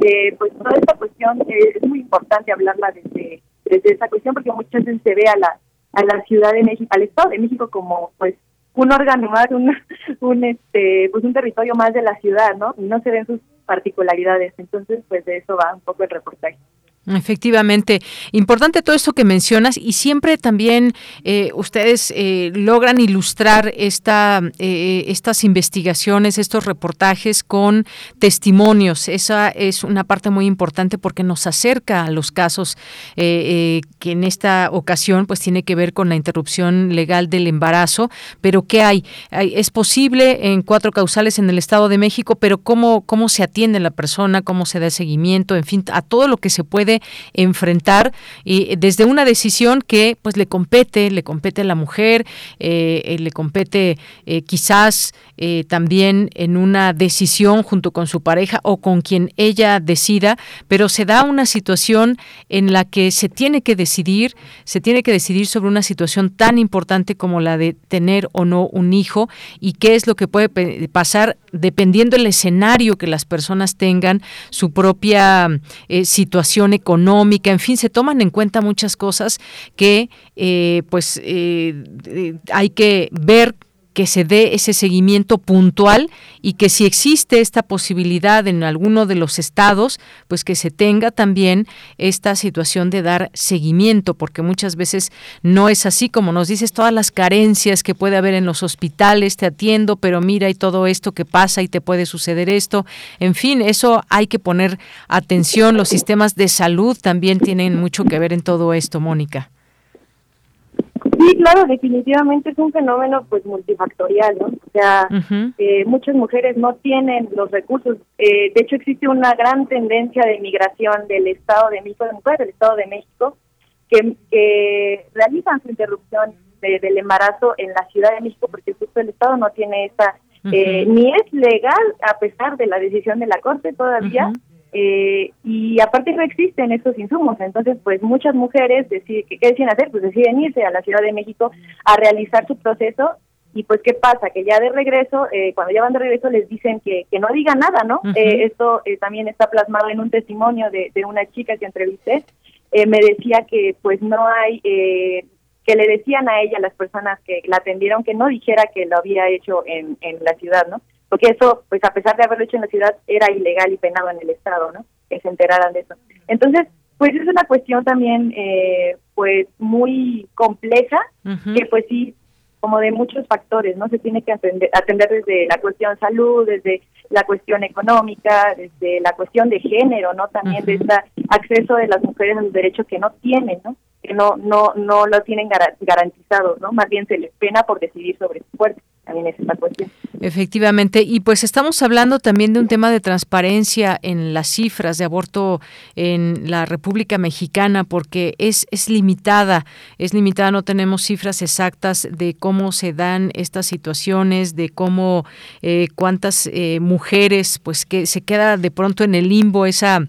eh, pues toda esta cuestión es muy importante hablarla desde desde esa cuestión porque muchas veces se ve a la a la Ciudad de México, al Estado de México como pues un órgano más, un, un este pues un territorio más de la ciudad, ¿no? Y no se ven sus particularidades. Entonces, pues de eso va un poco el reportaje. Efectivamente, importante todo esto que mencionas y siempre también eh, ustedes eh, logran ilustrar esta, eh, estas investigaciones, estos reportajes con testimonios. Esa es una parte muy importante porque nos acerca a los casos que en esta ocasión pues tiene que ver con la interrupción legal del embarazo. Pero ¿qué hay? Es posible en cuatro causales en el Estado de México, pero cómo cómo se atiende la persona, cómo se da seguimiento, en fin, a todo lo que se puede enfrentar y desde una decisión que pues le compete, le compete a la mujer, eh, eh, le compete eh, quizás también en una decisión junto con su pareja o con quien ella decida, pero se da una situación en la que se tiene que decidir, se tiene que decidir sobre una situación tan importante como la de tener o no un hijo y qué es lo que puede pasar dependiendo el escenario que las personas tengan, su propia situación económica en fin, se toman en cuenta muchas cosas que eh, pues eh, hay que ver que se dé ese seguimiento puntual y que si existe esta posibilidad en alguno de los estados, pues que se tenga también esta situación de dar seguimiento, porque muchas veces no es así, como nos dices, todas las carencias que puede haber en los hospitales, te atiendo, pero mira y todo esto que pasa y te puede suceder esto, en fin, eso hay que poner atención, los sistemas de salud también tienen mucho que ver en todo esto, Mónica. Sí, claro, definitivamente es un fenómeno pues multifactorial, ¿no? O sea, eh, muchas mujeres no tienen los recursos. Eh, de hecho, existe una gran tendencia de migración del Estado de México, de mujeres del Estado de México, que, realizan su interrupción del embarazo en la Ciudad de México porque justo el Estado no tiene esa, eh, ni es legal a pesar de la decisión de la Corte todavía. Eh, y aparte no existen estos insumos, entonces pues muchas mujeres deciden, ¿qué, deciden hacer? Pues deciden irse a la Ciudad de México a realizar su proceso y pues qué pasa, que ya de regreso, eh, cuando ya van de regreso les dicen que, que no digan nada, ¿no? eh, esto eh, también está plasmado en un testimonio de, de una chica que entrevisté, eh, me decía que pues no hay, que le decían a ella, las personas que la atendieron, que no dijera que lo había hecho en, en la ciudad, ¿no? Porque eso, pues a pesar de haberlo hecho en la ciudad, era ilegal y penado en el Estado, ¿no? Que se enteraran de eso. Entonces, pues es una cuestión también, eh, pues muy compleja, que pues sí, como de muchos factores, ¿no? Se tiene que atender, atender desde la cuestión salud, desde la cuestión económica, desde la cuestión de género, ¿no? También desde acceso de las mujeres a los derechos que no tienen, ¿no? Que no no no lo tienen garantizado, ¿no? Más bien se les pena por decidir sobre su cuerpo. también es esta cuestión. Efectivamente, y pues estamos hablando también de un tema de transparencia en las cifras de aborto en la República Mexicana, porque es, es limitada, es limitada, no tenemos cifras exactas de cómo se dan estas situaciones, de cómo eh, cuántas eh, mujeres, pues que se queda de pronto en el limbo esa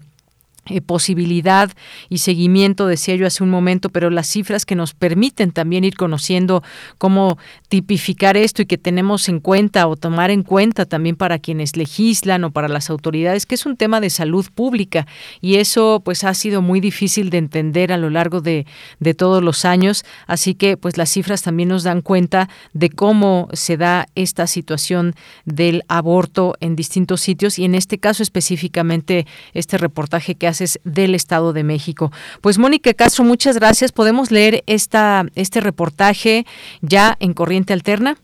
eh, posibilidad y seguimiento, decía yo hace un momento, pero las cifras que nos permiten también ir conociendo cómo tipificar esto y que tenemos en cuenta o tomar en cuenta también para quienes legislan o para las autoridades, que es un tema de salud pública. Y eso pues ha sido muy difícil de entender a lo largo de, de todos los años, así que pues las cifras también nos dan cuenta de cómo se da esta situación del aborto en distintos sitios y en este caso específicamente este reportaje que hace del Estado de México. Pues Mónica Castro, muchas gracias. ¿Podemos leer esta, este reportaje ya en Corriente Alterna?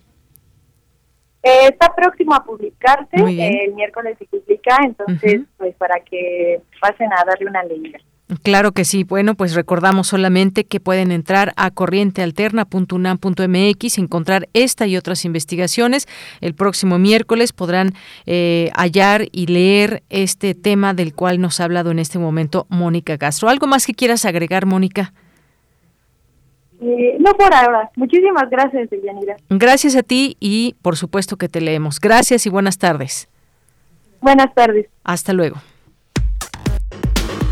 Eh, está próximo a publicarse, el miércoles se publica, entonces pues para que pasen a darle una leída. Claro que sí. Bueno, pues recordamos solamente que pueden entrar a corrientealterna.unam.mx, encontrar esta y otras investigaciones. El próximo miércoles podrán eh, hallar y leer este tema del cual nos ha hablado en este momento Mónica Castro. ¿Algo más que quieras agregar, Mónica? Eh, no por ahora. Muchísimas gracias, Yanira. Gracias a ti y por supuesto que te leemos. Gracias y buenas tardes. Buenas tardes. Hasta luego.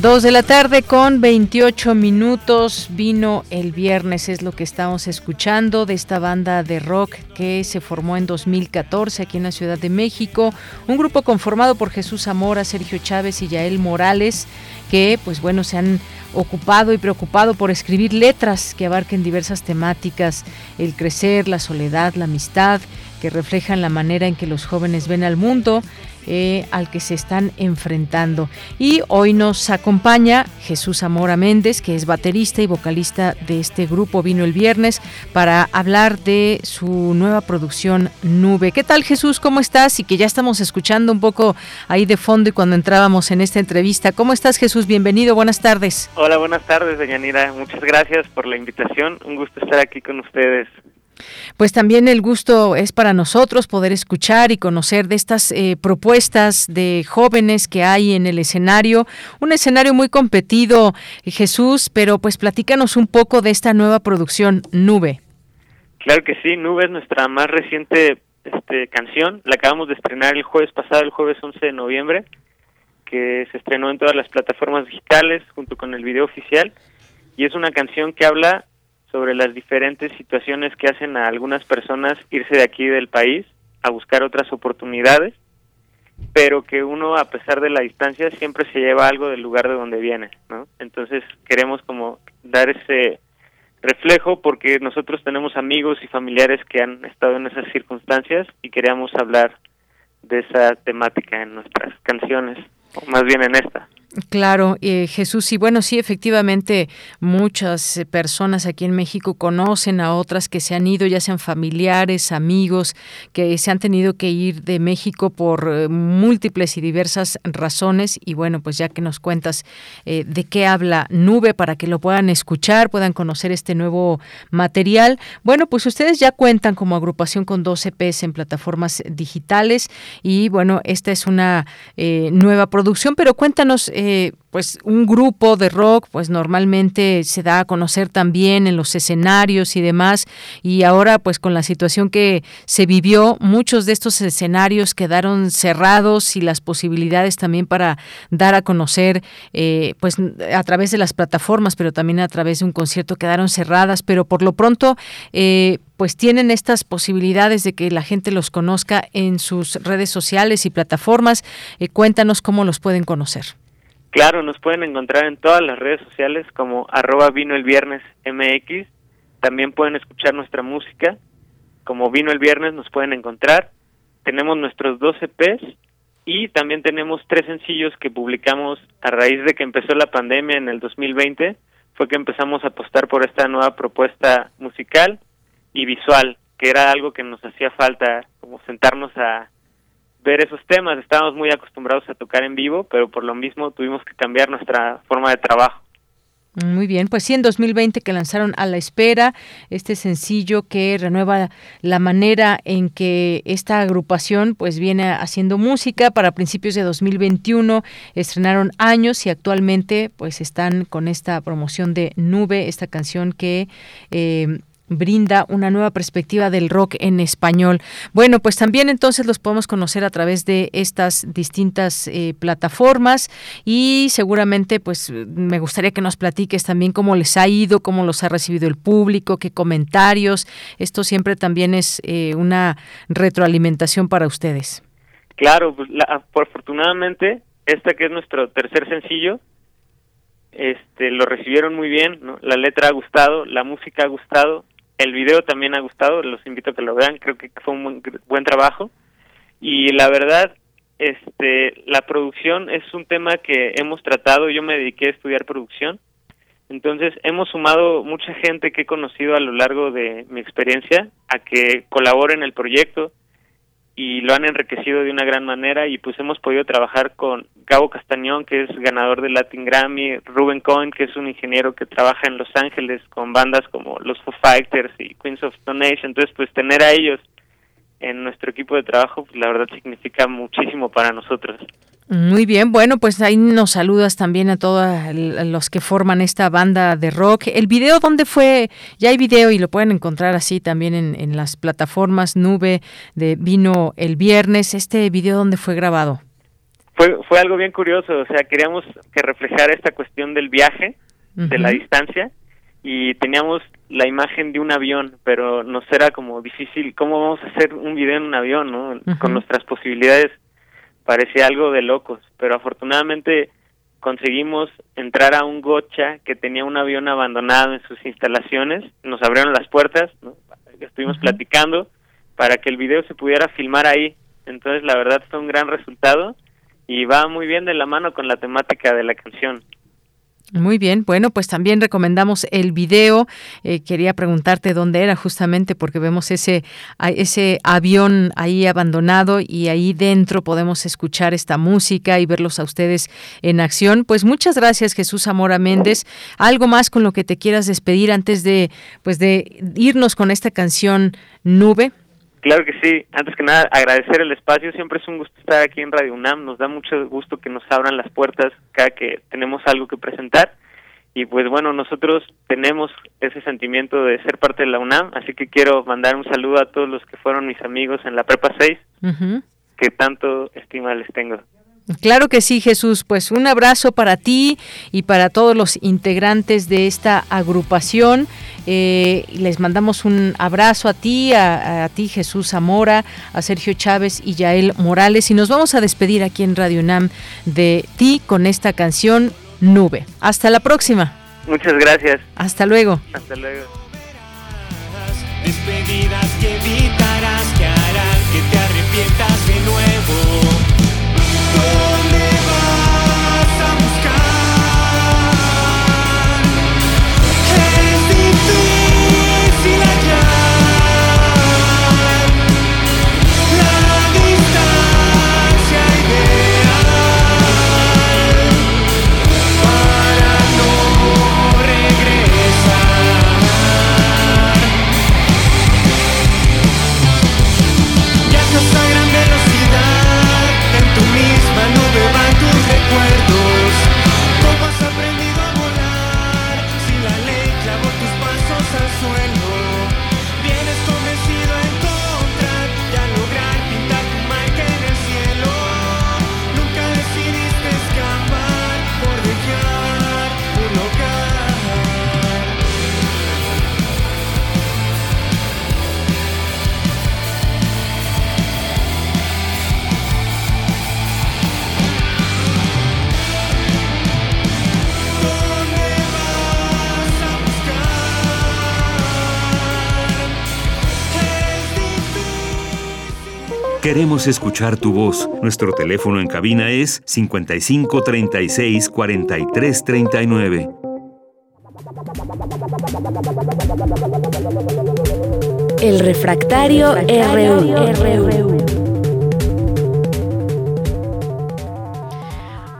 Dos de la tarde con 28 minutos vino el viernes, es lo que estamos escuchando de esta banda de rock que se formó en 2014 aquí en la Ciudad de México. Un grupo conformado por Jesús Zamora, Sergio Chávez y Yael Morales que pues bueno se han ocupado y preocupado por escribir letras que abarquen diversas temáticas, el crecer, la soledad, la amistad, que reflejan la manera en que los jóvenes ven al mundo, eh, al que se están enfrentando. Y hoy nos acompaña Jesús Zamora Méndez, que es baterista y vocalista de este grupo, vino el viernes para hablar de su nueva producción Nube. ¿Qué tal Jesús? ¿Cómo estás? Y que ya estamos escuchando un poco ahí de fondo y cuando entrábamos en esta entrevista. ¿Cómo estás Jesús? Bienvenido, buenas tardes. Hola, buenas tardes, doña Nira. Muchas gracias por la invitación. Un gusto estar aquí con ustedes. Pues también el gusto es para nosotros poder escuchar y conocer de estas eh, propuestas de jóvenes que hay en el escenario, un escenario muy competido, Jesús, pero pues platícanos un poco de esta nueva producción Nube. Claro que sí, Nube es nuestra más reciente este, canción, la acabamos de estrenar el jueves pasado, el jueves 11 de noviembre, que se estrenó en todas las plataformas digitales junto con el video oficial. Y es una canción que habla sobre las diferentes situaciones que hacen a algunas personas irse de aquí del país a buscar otras oportunidades, pero que uno a pesar de la distancia siempre se lleva algo del lugar de donde viene, ¿no? Entonces queremos como dar ese reflejo porque nosotros tenemos amigos y familiares que han estado en esas circunstancias y queríamos hablar de esa temática en nuestras canciones, o más bien en esta. Claro, eh, Jesús, y bueno, sí, efectivamente, muchas eh, personas aquí en México conocen a otras que se han ido, ya sean familiares, amigos, que se han tenido que ir de México por eh, múltiples y diversas razones. Y bueno, pues ya que nos cuentas de qué habla Nube para que lo puedan escuchar, puedan conocer este nuevo material. Bueno, pues ustedes ya cuentan como agrupación con 12 EPs en plataformas digitales y bueno, esta es una nueva producción, pero cuéntanos eh, pues un grupo de rock pues normalmente se da a conocer también en los escenarios y demás y ahora pues con la situación que se vivió muchos de estos escenarios quedaron cerrados y las posibilidades también para dar a conocer eh, pues a través de las plataformas pero también a través de un concierto quedaron cerradas pero por lo pronto eh, pues tienen estas posibilidades de que la gente los conozca en sus redes sociales y plataformas. cuéntanos cómo los pueden conocer. Claro, nos pueden encontrar en todas las redes sociales como arroba vino el viernes MX también pueden escuchar nuestra música. Como vino el viernes, nos pueden encontrar. Tenemos nuestros dos EPs y también tenemos tres sencillos que publicamos a raíz de que empezó la pandemia en el 2020. Fue que empezamos a apostar por esta nueva propuesta musical y visual, que era algo que nos hacía falta, como sentarnos a ver esos temas. Estábamos muy acostumbrados a tocar en vivo, pero por lo mismo tuvimos que cambiar nuestra forma de trabajo. Muy bien, pues sí, en 2020 que lanzaron A la Espera, este sencillo que renueva la manera en que esta agrupación pues viene haciendo música para principios de 2021, estrenaron años y actualmente pues están con esta promoción de Nube, esta canción que eh, brinda una nueva perspectiva del rock en español. Bueno, pues también entonces los podemos conocer a través de estas distintas eh, plataformas y seguramente pues me gustaría que nos platiques también cómo les ha ido, cómo los ha recibido el público, qué comentarios. Esto siempre también es eh, una retroalimentación para ustedes. Claro, pues afortunadamente esta que es nuestro tercer sencillo, este lo recibieron muy bien, la letra ha gustado, la música ha gustado, el video también ha gustado, los invito a que lo vean, creo que fue un buen, trabajo. Y la verdad, este, la producción es un tema que hemos tratado, yo me dediqué a estudiar producción, entonces hemos sumado mucha gente que he conocido a lo largo de mi experiencia a que colabore en el proyecto y lo han enriquecido de una gran manera y pues hemos podido trabajar con Gabo Castañón, que es ganador del Latin Grammy, Ruben Cohen, que es un ingeniero que trabaja en Los Ángeles con bandas como los Foo Fighters y Queens of Stone Age, entonces pues tener a ellos en nuestro equipo de trabajo, pues la verdad significa muchísimo para nosotros. Muy bien, bueno, pues ahí nos saludas también a todos los que forman esta banda de rock. ¿El video dónde fue? Ya hay video y lo pueden encontrar así también en, las plataformas Nube de Vino el viernes. ¿Este video dónde fue grabado? Fue, fue algo bien curioso, o sea, queríamos que reflejara esta cuestión del viaje, de la distancia, y teníamos la imagen de un avión, pero nos era como difícil, ¿cómo vamos a hacer un video en un avión, no? Con nuestras posibilidades parecía algo de locos, pero afortunadamente conseguimos entrar a un gocha que tenía un avión abandonado en sus instalaciones, nos abrieron las puertas, estuvimos platicando para que el video se pudiera filmar ahí, entonces la verdad fue un gran resultado y va muy bien de la mano con la temática de la canción. Muy bien, bueno, pues también recomendamos el video. Eh, quería preguntarte dónde era justamente porque vemos ese, ese avión ahí abandonado y ahí dentro podemos escuchar esta música y verlos a ustedes en acción. Pues muchas gracias Jesús Zamora Méndez. ¿Algo más con lo que te quieras despedir antes de, pues de irnos con esta canción Nube? Claro que sí. Antes que nada, agradecer el espacio. Siempre es un gusto estar aquí en Radio UNAM. Nos da mucho gusto que nos abran las puertas cada que tenemos algo que presentar. Y pues bueno, nosotros tenemos ese sentimiento de ser parte de la UNAM, así que quiero mandar un saludo a todos los que fueron mis amigos en la Prepa 6, que tanto estima les tengo. Claro que sí, Jesús. Pues un abrazo para ti y para todos los integrantes de esta agrupación. Eh, les mandamos un abrazo a ti, a, ti Jesús Zamora, a Sergio Chávez y Yael Morales. Y nos vamos a despedir aquí en Radio UNAM de ti con esta canción Nube. Hasta la próxima. Muchas gracias. Hasta luego. Hasta luego. Despedidas que evitarás que harán que te arrepientas de nuevo. ¿Dónde Queremos escuchar tu voz. Nuestro teléfono en cabina es 55 36 43 39. El refractario, RU.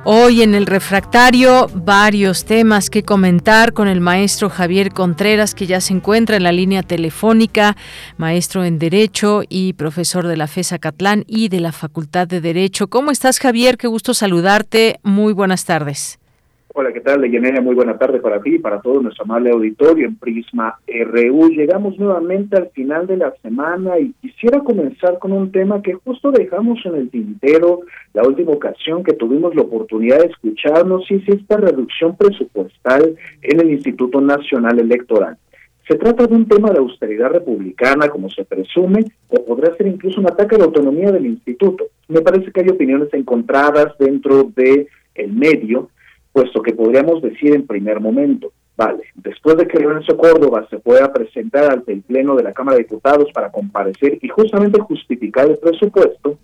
Hoy en el refractario varios temas que comentar con el maestro Javier Contreras que ya se encuentra en la línea telefónica, maestro en Derecho y profesor de la FESA Catlán y de la Facultad de Derecho. ¿Cómo estás Javier? Qué gusto saludarte. Muy buenas tardes. Hola, ¿qué tal, Leyenera? Muy buena tarde para ti y para todo nuestro amable auditorio en Prisma RU. Llegamos nuevamente al final de la semana y quisiera comenzar con un tema que justo dejamos en el tintero la última ocasión que tuvimos la oportunidad de escucharnos y es esta reducción presupuestal en el Instituto Nacional Electoral. Se trata de un tema de austeridad republicana, como se presume, o podrá ser incluso un ataque a la autonomía del instituto. Me parece que hay opiniones encontradas dentro de el medio, puesto que podríamos decir en primer momento, vale, después de que Lorenzo Córdoba se pueda presentar ante el Pleno de la Cámara de Diputados para comparecer y justamente justificar el presupuesto,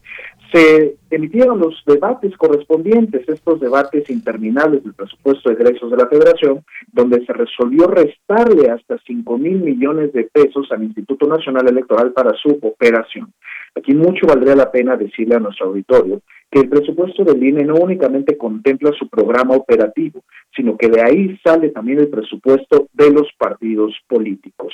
se emitieron los debates correspondientes, estos debates interminables del presupuesto de egresos de la Federación, donde se resolvió restarle hasta 5 mil millones de pesos al Instituto Nacional Electoral para su operación. Aquí mucho valdría la pena decirle a nuestro auditorio que el presupuesto del INE no únicamente contempla su programa operativo, sino que de ahí sale también el presupuesto de los partidos políticos.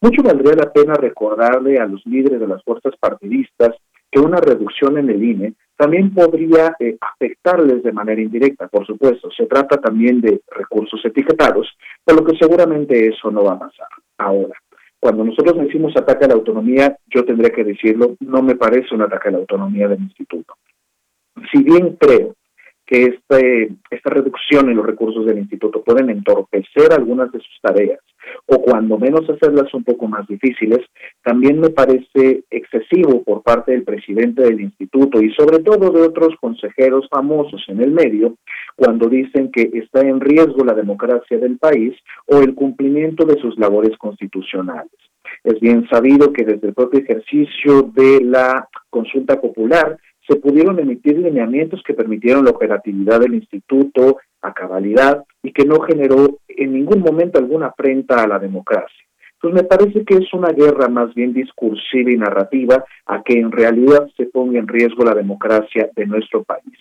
Mucho valdría la pena recordarle a los líderes de las fuerzas partidistas que una reducción en el INE también podría eh, afectarles de manera indirecta, por supuesto. Se trata también de recursos etiquetados, por lo que seguramente eso no va a pasar. Ahora, cuando nosotros decimos ataque a la autonomía, yo tendré que decirlo, no me parece un ataque a la autonomía del instituto si bien creo que este, esta reducción en los recursos del instituto pueden entorpecer algunas de sus tareas o cuando menos hacerlas un poco más difíciles, también me parece excesivo por parte del presidente del instituto y sobre todo de otros consejeros famosos en el medio cuando dicen que está en riesgo la democracia del país o el cumplimiento de sus labores constitucionales. Es bien sabido que desde el propio ejercicio de la consulta popular se pudieron emitir lineamientos que permitieron la operatividad del instituto a cabalidad y que no generó en ningún momento alguna afrenta a la democracia. Entonces me parece que es una guerra más bien discursiva y narrativa a que en realidad se ponga en riesgo la democracia de nuestro país.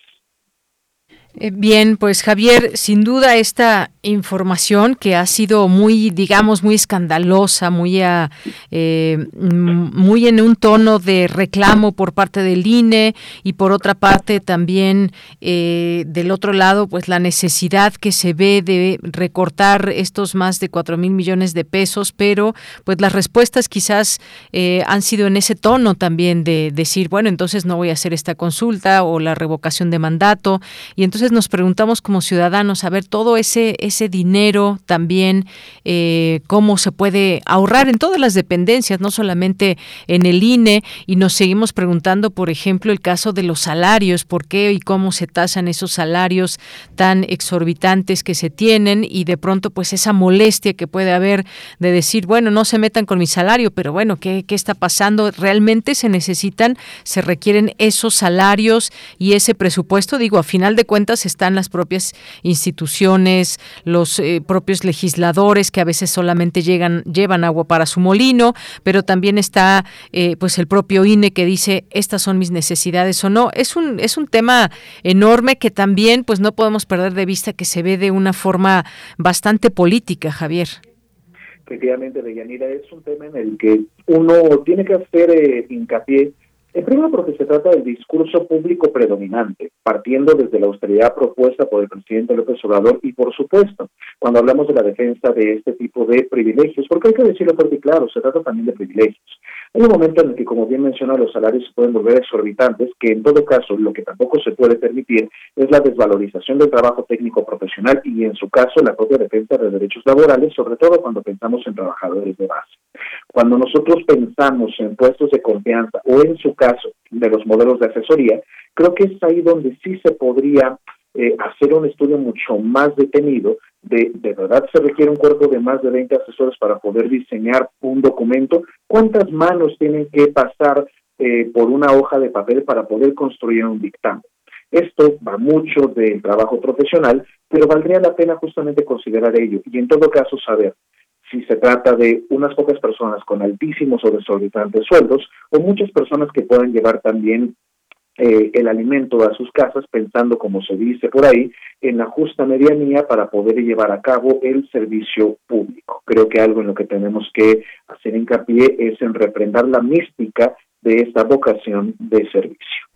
Eh, bien, pues Javier, sin duda esta información que ha sido muy, digamos, muy escandalosa, muy, eh, muy en un tono de reclamo por parte del INE y por otra parte también eh, del otro lado, pues la necesidad que se ve de recortar estos más de cuatro mil millones de pesos, pero pues las respuestas quizás han sido en ese tono también de decir, bueno, entonces no voy a hacer esta consulta o la revocación de mandato y entonces nos preguntamos como ciudadanos, a ver, todo ese, ese dinero también, eh, cómo se puede ahorrar en todas las dependencias, no solamente en el INE, y nos seguimos preguntando, por ejemplo, el caso de los salarios, por qué y cómo se tasan esos salarios tan exorbitantes que se tienen, y de pronto, pues esa molestia que puede haber de decir, bueno, no se metan con mi salario, pero bueno, ¿qué, qué está pasando? ¿Realmente se necesitan, se requieren esos salarios y ese presupuesto? Digo, a final de cuentas, están las propias instituciones, los eh, propios legisladores que a veces solamente llegan, llevan agua para su molino, pero también está eh, pues el propio INE que dice estas son mis necesidades o no. Es un, es un tema enorme que también pues no podemos perder de vista que se ve de una forma bastante política, Javier. Efectivamente, Deyanira, es un tema en el que uno tiene que hacer eh, hincapié en primero porque se trata del discurso público predominante, partiendo desde la austeridad propuesta por el presidente López Obrador y por supuesto, cuando hablamos de la defensa de este tipo de privilegios, porque hay que decirlo fuerte y claro, se trata también de privilegios. Hay un momento en el que, como bien menciona, los salarios se pueden volver exorbitantes, que en todo caso lo que tampoco se puede permitir es la desvalorización del trabajo técnico profesional y en su caso la propia defensa de derechos laborales, sobre todo cuando pensamos en trabajadores de base. Cuando nosotros pensamos en puestos de confianza o en su caso de los modelos de asesoría, creo que es ahí donde sí se podría eh, hacer un estudio mucho más detenido de, de verdad se requiere un cuerpo de más de 20 asesores para poder diseñar un documento, cuántas manos tienen que pasar eh, por una hoja de papel para poder construir un dictamen. Esto va mucho del trabajo profesional, pero valdría la pena justamente considerar ello y en todo caso saber si se trata de unas pocas personas con altísimos o desorbitantes sueldos o muchas personas que puedan llevar también eh, el alimento a sus casas pensando, como se dice por ahí, en la justa medianía para poder llevar a cabo el servicio público. Creo que algo en lo que tenemos que hacer hincapié es en reprendar la mística de esta vocación de servicio.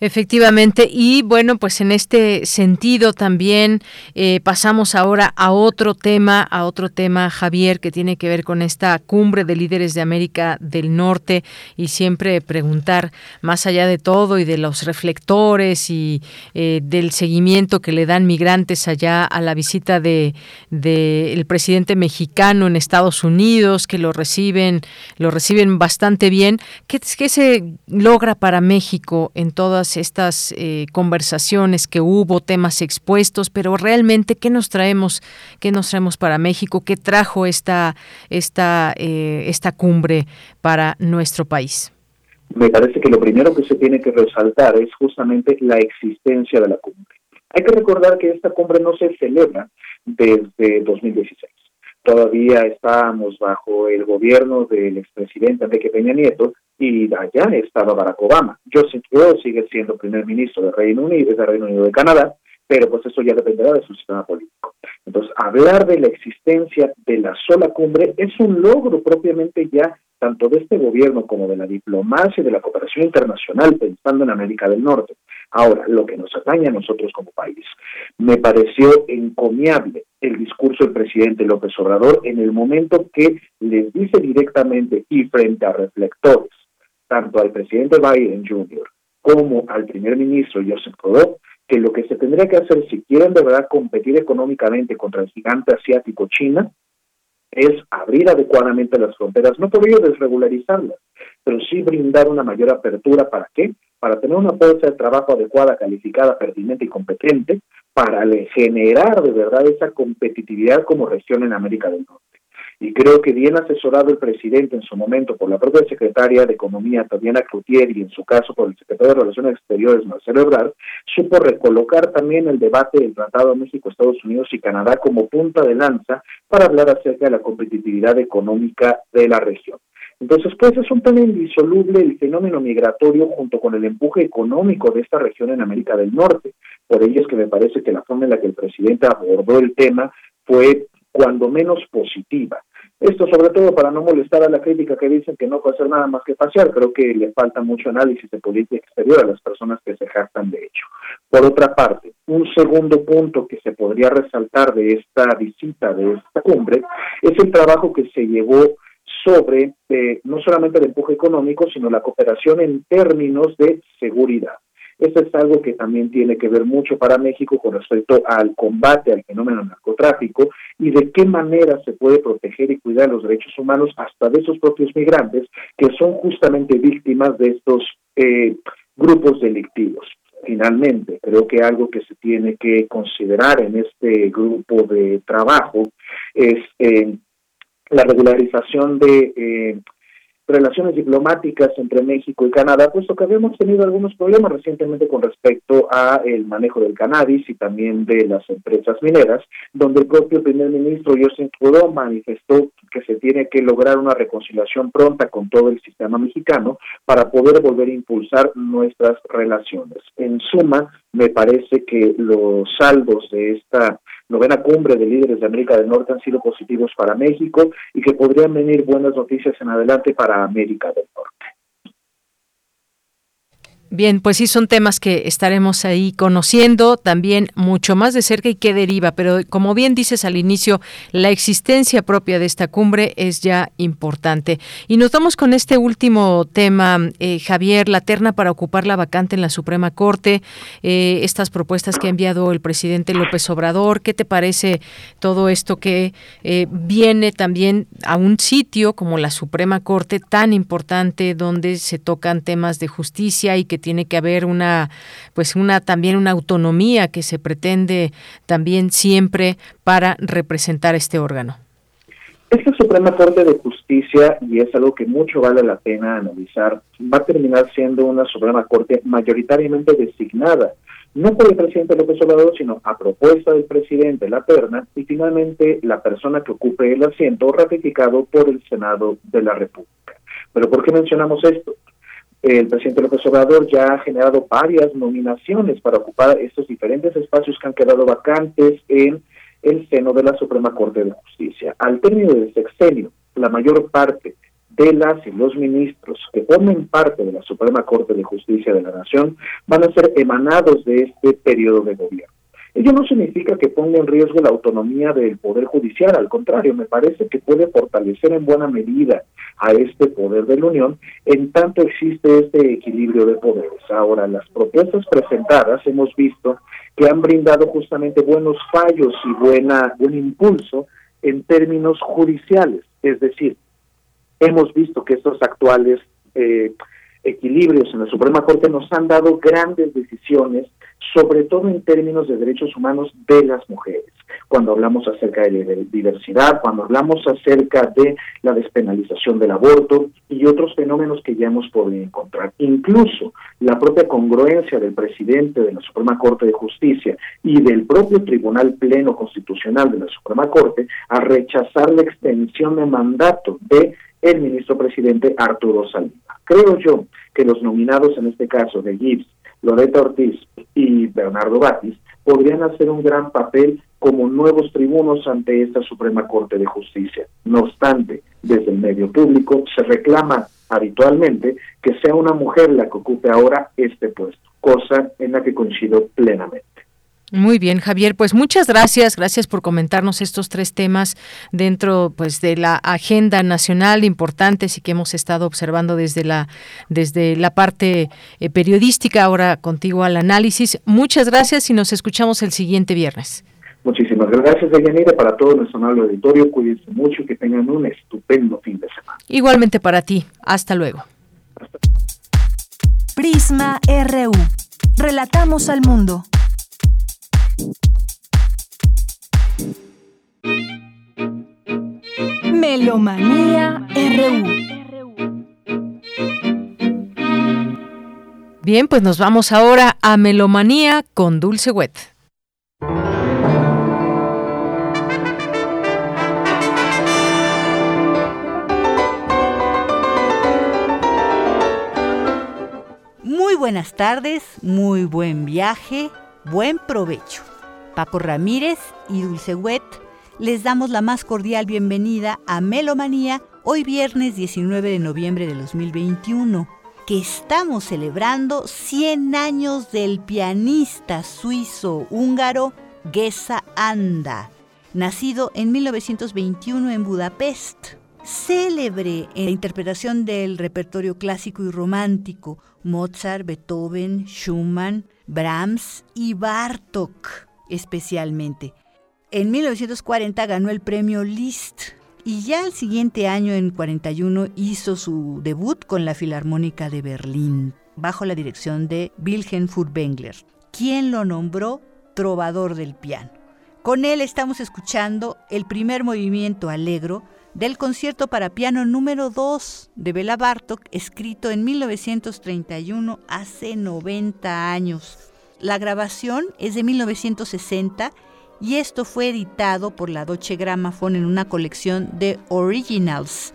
Efectivamente, y bueno, pues en este sentido también eh, pasamos ahora a otro tema, a otro tema, Javier, que tiene que ver con esta cumbre de líderes de América del Norte y siempre preguntar, más allá de todo y de los reflectores y eh, del seguimiento que le dan migrantes allá a la visita de, el presidente mexicano en Estados Unidos, que lo reciben, lo reciben bastante bien, ¿qué, qué se logra para México en todas estas eh, conversaciones que hubo, temas expuestos, pero realmente qué nos traemos, qué nos traemos para México, qué trajo esta esta eh, esta cumbre para nuestro país. Me parece que lo primero que se tiene que resaltar es justamente la existencia de la cumbre. Hay que recordar que esta cumbre no se celebra desde 2016 todavía estábamos bajo el gobierno del expresidente Enrique Peña Nieto y allá estaba Barack Obama. Joseph Trudeau sigue siendo primer ministro del Reino Unido, del Reino Unido de Canadá, pero pues eso ya dependerá de su sistema político. Entonces, hablar de la existencia de la sola cumbre es un logro propiamente ya tanto de este gobierno como de la diplomacia y de la cooperación internacional pensando en América del Norte. Ahora, lo que nos atañe a nosotros como país, me pareció encomiable el discurso del presidente López Obrador en el momento que les dice directamente y frente a reflectores, tanto al presidente Biden Jr. como al primer ministro Joseph Trudeau, que lo que se tendría que hacer si quieren de verdad competir económicamente contra el gigante asiático China es abrir adecuadamente las fronteras, no por ello desregularizarlas, pero sí brindar una mayor apertura. ¿Para qué? Para tener una fuerza de trabajo adecuada, calificada, pertinente y competente, para generar de verdad esa competitividad como región en América del Norte y creo que bien asesorado el presidente en su momento por la propia secretaria de Economía, Tatiana Cloutier, y en su caso por el secretario de Relaciones Exteriores, Marcelo Ebrard, supo recolocar también el debate del Tratado México, Estados Unidos y Canadá como punta de lanza para hablar acerca de la competitividad económica de la región. Entonces, pues es un tema indisoluble el fenómeno migratorio junto con el empuje económico de esta región en América del Norte. Por ello es que me parece que la forma en la que el presidente abordó el tema fue cuando menos positiva. Esto sobre todo para no molestar a la crítica que dicen que no puede hacer nada más que pasear. Creo que le falta mucho análisis de política exterior a las personas que se jactan de hecho. Por otra parte, un segundo punto que se podría resaltar de esta visita, de esta cumbre, es el trabajo que se llevó sobre eh, no solamente el empuje económico, sino la cooperación en términos de seguridad. Eso es algo que también tiene que ver mucho para México con respecto al combate al fenómeno narcotráfico y de qué manera se puede proteger y cuidar los derechos humanos hasta de esos propios migrantes que son justamente víctimas de estos eh, grupos delictivos. Finalmente, creo que algo que se tiene que considerar en este grupo de trabajo es eh, la regularización de eh, relaciones diplomáticas entre México y Canadá, puesto que habíamos tenido algunos problemas recientemente con respecto a el manejo del cannabis y también de las empresas mineras, donde el propio primer ministro José Trudeau manifestó que se tiene que lograr una reconciliación pronta con todo el sistema mexicano para poder volver a impulsar nuestras relaciones. En suma, me parece que los saldos de esta novena cumbre de líderes de América del Norte han sido positivos para México y que podrían venir buenas noticias en adelante para América del Norte. Bien, pues sí, son temas que estaremos ahí conociendo también mucho más de cerca y qué deriva, pero como bien dices al inicio, la existencia propia de esta cumbre es ya importante. Y nos vamos con este último tema, eh, Javier, la terna para ocupar la vacante en la Suprema Corte, eh, estas propuestas que ha enviado el presidente López Obrador, ¿qué te parece todo esto que eh, viene también a un sitio como la Suprema Corte tan importante donde se tocan temas de justicia y que tiene que haber una pues una también una autonomía que se pretende también siempre para representar este órgano. Esta Suprema Corte de Justicia y es algo que mucho vale la pena analizar, va a terminar siendo una Suprema Corte mayoritariamente designada, no por el presidente López Obrador, sino a propuesta del presidente La Perna, y finalmente la persona que ocupe el asiento ratificado por el Senado de la República. Pero ¿por qué mencionamos esto? El presidente López Obrador ya ha generado varias nominaciones para ocupar estos diferentes espacios que han quedado vacantes en el seno de la Suprema Corte de Justicia. Al término del sexenio, la mayor parte de las y los ministros que formen parte de la Suprema Corte de Justicia de la Nación van a ser emanados de este periodo de gobierno. Ello no significa que ponga en riesgo la autonomía del Poder Judicial, al contrario, me parece que puede fortalecer en buena medida a este poder de la Unión, en tanto existe este equilibrio de poderes. Ahora, las propuestas presentadas hemos visto que han brindado justamente buenos fallos y buena, buen impulso en términos judiciales, es decir, hemos visto que estos actuales eh, equilibrios en la Suprema Corte nos han dado grandes decisiones sobre todo en términos de derechos humanos de las mujeres. Cuando hablamos acerca de la diversidad, cuando hablamos acerca de la despenalización del aborto y otros fenómenos que ya hemos podido encontrar. Incluso la propia congruencia del presidente de la Suprema Corte de Justicia y del propio Tribunal Pleno Constitucional de la Suprema Corte a rechazar la extensión de mandato de el ministro presidente Arturo Salinas. Creo yo que los nominados en este caso de Gibbs, Loreta Ortiz y Bernardo Batis podrían hacer un gran papel como nuevos tribunos ante esta Suprema Corte de Justicia. No obstante, desde el medio público se reclama habitualmente que sea una mujer la que ocupe ahora este puesto, cosa en la que coincido plenamente. Muy bien, Javier, pues muchas gracias, gracias por comentarnos estos tres temas dentro pues de la agenda nacional importantes y que hemos estado observando desde la desde la parte eh, periodística ahora contigo al análisis. Muchas gracias y nos escuchamos el siguiente viernes. Muchísimas gracias, Deyanira, para todo nuestro amable auditorio. Cuídense mucho y que tengan un estupendo fin de semana. Igualmente para ti. Hasta luego. Prisma RU. Relatamos al mundo. Melomanía RU. Bien, pues nos vamos ahora a Melomanía con Dulce Wet. Muy buenas tardes, muy buen viaje, buen provecho. Papo Ramírez y Dulce Wet les damos la más cordial bienvenida a Melomanía hoy viernes 19 de noviembre de 2021, que estamos celebrando 100 años del pianista suizo-húngaro Gesa Anda, nacido en 1921 en Budapest. Célebre en la interpretación del repertorio clásico y romántico, Mozart, Beethoven, Schumann, Brahms y Bartok especialmente. En 1940 ganó el premio Liszt y ya el siguiente año, en 41, hizo su debut con la Filarmónica de Berlín, bajo la dirección de Wilhelm Furtwängler, quien lo nombró trovador del piano. Con él estamos escuchando el primer movimiento alegro del concierto para piano número 2 de Bela Bartok, escrito en 1931, hace 90 años. La grabación es de 1960 y esto fue editado por la Deutsche Grammophon en una colección de Originals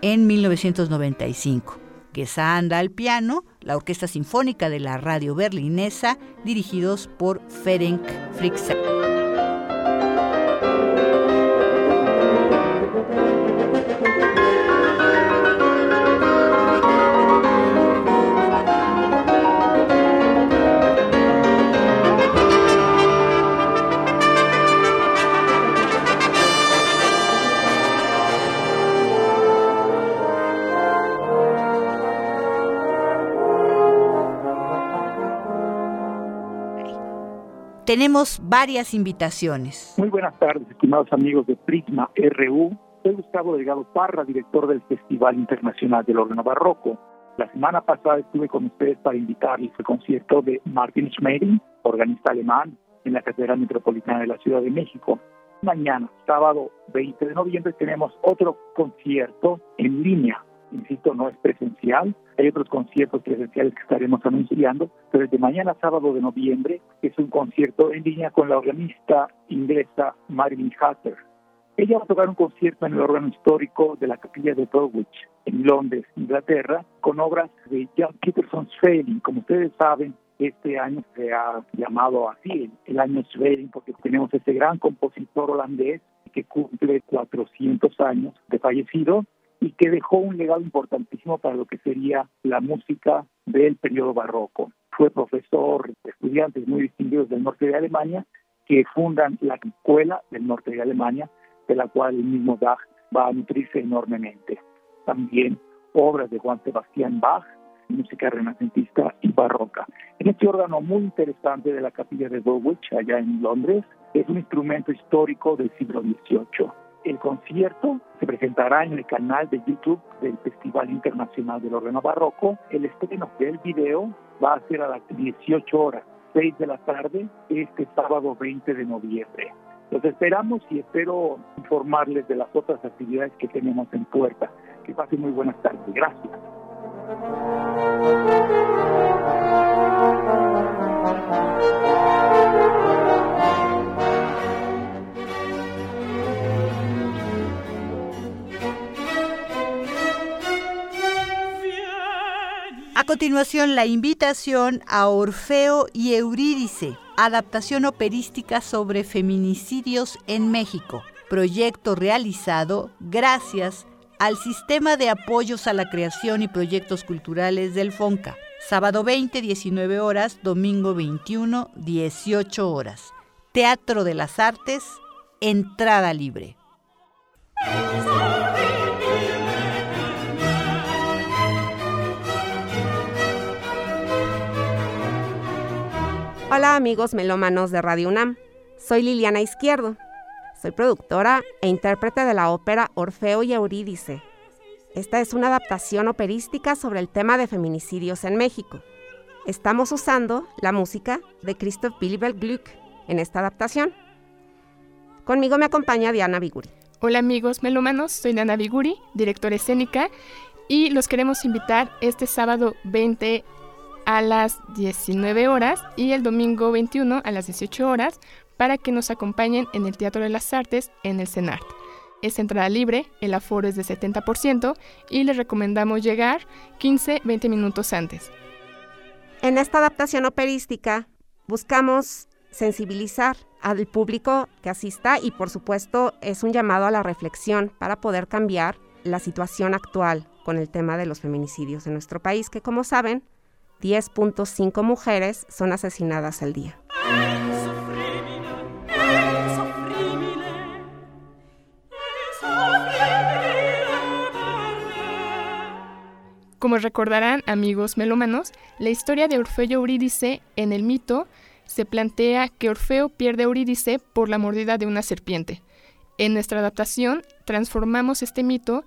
en 1995. Gesa anda al piano, la Orquesta Sinfónica de la Radio Berlinesa, dirigidos por Ferenc Frixen. Tenemos varias invitaciones. Muy buenas tardes, estimados amigos de Prisma RU. Soy Gustavo Delgado Parra, director del Festival Internacional del Órgano Barroco. La semana pasada estuve con ustedes para invitarles al concierto de Martin Schmeling, organista alemán, en la Catedral Metropolitana de la Ciudad de México. Mañana, sábado 20 de noviembre, tenemos otro concierto en línea. Insisto, no es presencial. Hay otros conciertos presenciales que estaremos anunciando, pero desde mañana, sábado de noviembre, es un concierto en línea con la organista inglesa Marilyn Hatter. Ella va a tocar un concierto en el órgano histórico de la capilla de Dulwich, en Londres, Inglaterra, con obras de John Peterson Sailing. Como ustedes saben, este año se ha llamado así, el año Sailing, porque tenemos ese gran compositor holandés que cumple 400 años de fallecido y que dejó un legado importantísimo para lo que sería la música del periodo barroco. Fue profesor de estudiantes muy distinguidos del norte de Alemania que fundan la escuela del norte de Alemania, de la cual el mismo Bach va a nutrirse enormemente. También obras de Juan Sebastián Bach, música renacentista y barroca. En este órgano muy interesante de la capilla de Dulwich, allá en Londres, es un instrumento histórico del siglo XVIII. El concierto se presentará en el canal de YouTube del Festival Internacional del Órgano Barroco. El estreno del video va a ser a las 18 horas, 6 de la tarde, este sábado 20 de noviembre. Los esperamos y espero informarles de las otras actividades que tenemos en puerta. Que pasen muy buenas tardes. Gracias. A continuación, la invitación a Orfeo y Eurídice, adaptación operística sobre feminicidios en México, proyecto realizado gracias al Sistema de Apoyos a la Creación y Proyectos Culturales del FONCA. Sábado 20, 19 horas, domingo 21, 18 horas. Teatro de las Artes, entrada libre. Hola amigos melómanos de Radio UNAM, soy Liliana Izquierdo. Soy productora e intérprete de la ópera Orfeo y Eurídice. Esta es una adaptación operística sobre el tema de feminicidios en México. Estamos usando la música de Christoph Willibald Gluck en esta adaptación. Conmigo me acompaña Diana Viguri. Hola amigos melómanos, soy Diana Viguri, directora escénica, y los queremos invitar este sábado 20 a las 19 horas y el domingo 21 a las 18 horas para que nos acompañen en el Teatro de las Artes en el CENART. Es entrada libre, el aforo es de 70% y les recomendamos llegar 15-20 minutos antes. En esta adaptación operística buscamos sensibilizar al público que asista y por supuesto es un llamado a la reflexión para poder cambiar la situación actual con el tema de los feminicidios en nuestro país, que como saben 10.5 mujeres son asesinadas al día. Como recordarán amigos melómanos, la historia de Orfeo y Eurídice en el mito se plantea que Orfeo pierde a Eurídice por la mordida de una serpiente. En nuestra adaptación transformamos este mito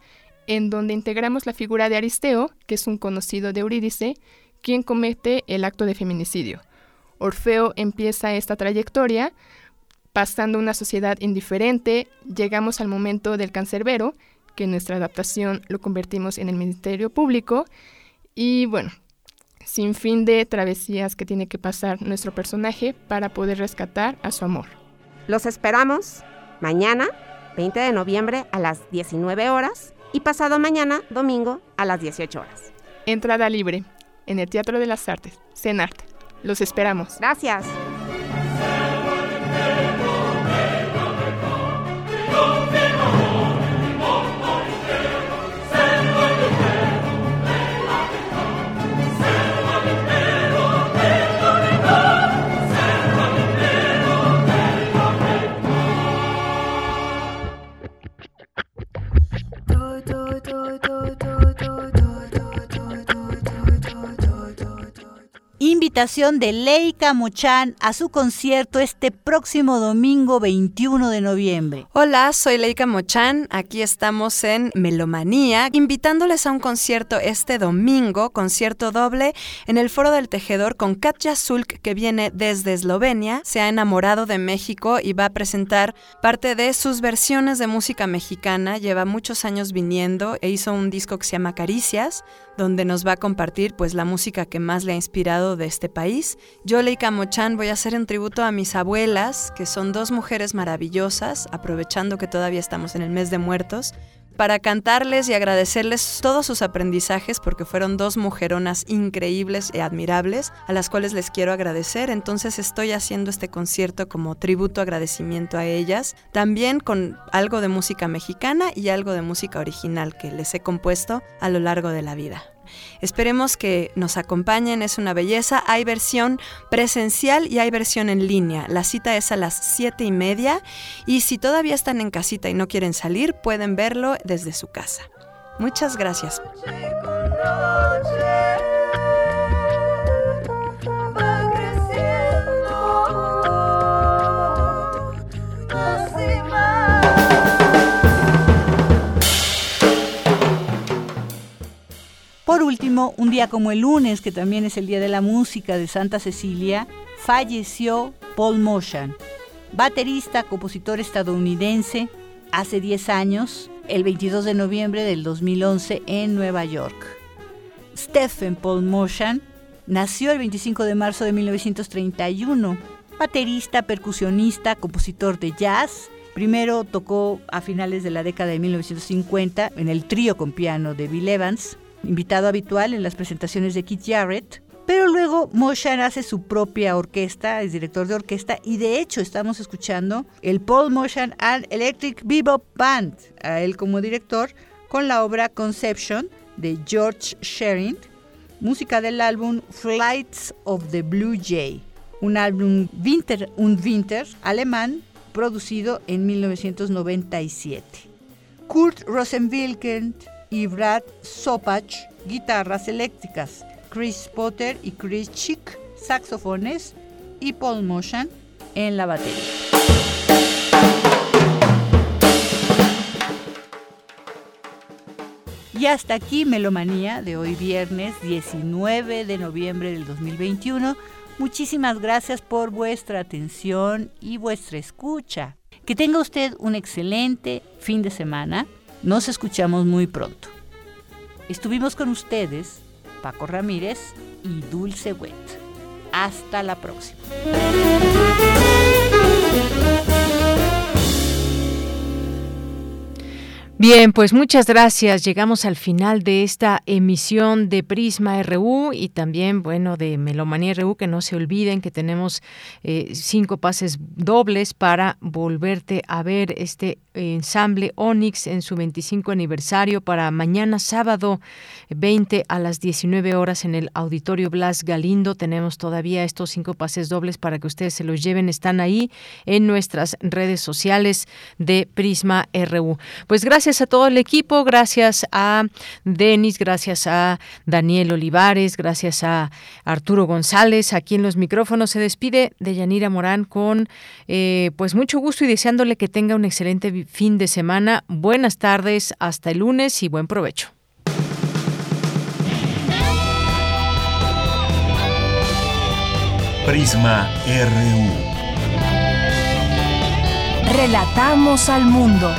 en donde integramos la figura de Aristeo, que es un conocido de Eurídice, quien comete el acto de feminicidio. Orfeo empieza esta trayectoria pasando una sociedad indiferente, llegamos al momento del cancerbero, que en nuestra adaptación lo convertimos en el Ministerio Público, y bueno, sin fin de travesías que tiene que pasar nuestro personaje para poder rescatar a su amor. Los esperamos mañana, 20 de noviembre, a las 19 horas, y pasado mañana, domingo, a las 18 horas. Entrada libre en el Teatro de las Artes, CENART. Los esperamos. Gracias. Invitación de Leica Muchan a su concierto este próximo domingo 21 de noviembre. Hola, soy Leica Mochán. Aquí estamos en Melomanía, invitándoles a un concierto este domingo, concierto doble, en el Foro del Tejedor con Katja Zulk, que viene desde Eslovenia. Se ha enamorado de México y va a presentar parte de sus versiones de música mexicana. Lleva muchos años viniendo e hizo un disco que se llama Caricias donde nos va a compartir pues la música que más le ha inspirado de este país. Yo, Leica Mochan, voy a hacer un tributo a mis abuelas, que son dos mujeres maravillosas, aprovechando que todavía estamos en el mes de muertos, para cantarles y agradecerles todos sus aprendizajes porque fueron dos mujeronas increíbles y admirables a las cuales les quiero agradecer. Entonces estoy haciendo este concierto como tributo agradecimiento a ellas, también con algo de música mexicana y algo de música original que les he compuesto a lo largo de la vida. Esperemos que nos acompañen, es una belleza. Hay versión presencial y hay versión en línea. La cita es a las 7 y media y si todavía están en casita y no quieren salir, pueden verlo desde su casa. Muchas gracias. Por último, un día como el lunes, que también es el Día de la Música de Santa Cecilia, falleció Paul Motion, baterista, compositor estadounidense, hace 10 años, el 22 de noviembre del 2011 en Nueva York. Stephen Paul Motion nació el 25 de marzo de 1931, baterista, percusionista, compositor de jazz. Primero tocó a finales de la década de 1950 en el trío con piano de Bill Evans, invitado habitual en las presentaciones de Keith Jarrett. Pero luego Motion hace su propia orquesta, es director de orquesta, y de hecho estamos escuchando el Paul Motion and Electric Bebop Band, a él como director, con la obra Conception de George Sherin, música del álbum Flights of the Blue Jay, un álbum Winter und Winter alemán producido en 1997. Kurt Rosenwilken y Brad Sopach, guitarras eléctricas, Chris Potter y Chris Chick, saxofones y Paul Motion en la batería. Y hasta aquí Melomanía de hoy viernes 19 de noviembre del 2021. Muchísimas gracias por vuestra atención y vuestra escucha. Que tenga usted un excelente fin de semana. Nos escuchamos muy pronto. Estuvimos con ustedes, Paco Ramírez y Dulce Wet. Hasta la próxima. Bien, pues muchas gracias. Llegamos al final de esta emisión de Prisma RU y también, bueno, de Melomanía RU, que no se olviden que tenemos eh, cinco pases dobles para volverte a ver este ensamble Onyx en su 25 aniversario para mañana sábado 20 a las 19 horas en el Auditorio Blas Galindo. Tenemos todavía estos cinco pases dobles para que ustedes se los lleven. Están ahí en nuestras redes sociales de Prisma RU. Pues gracias gracias a todo el equipo, gracias a Denis, gracias a Daniel Olivares, gracias a Arturo González. Aquí en los micrófonos se despide de Yanira Morán con eh, pues mucho gusto y deseándole que tenga un excelente fin de semana. Buenas tardes, hasta el lunes y buen provecho. Prisma RU. Relatamos al mundo.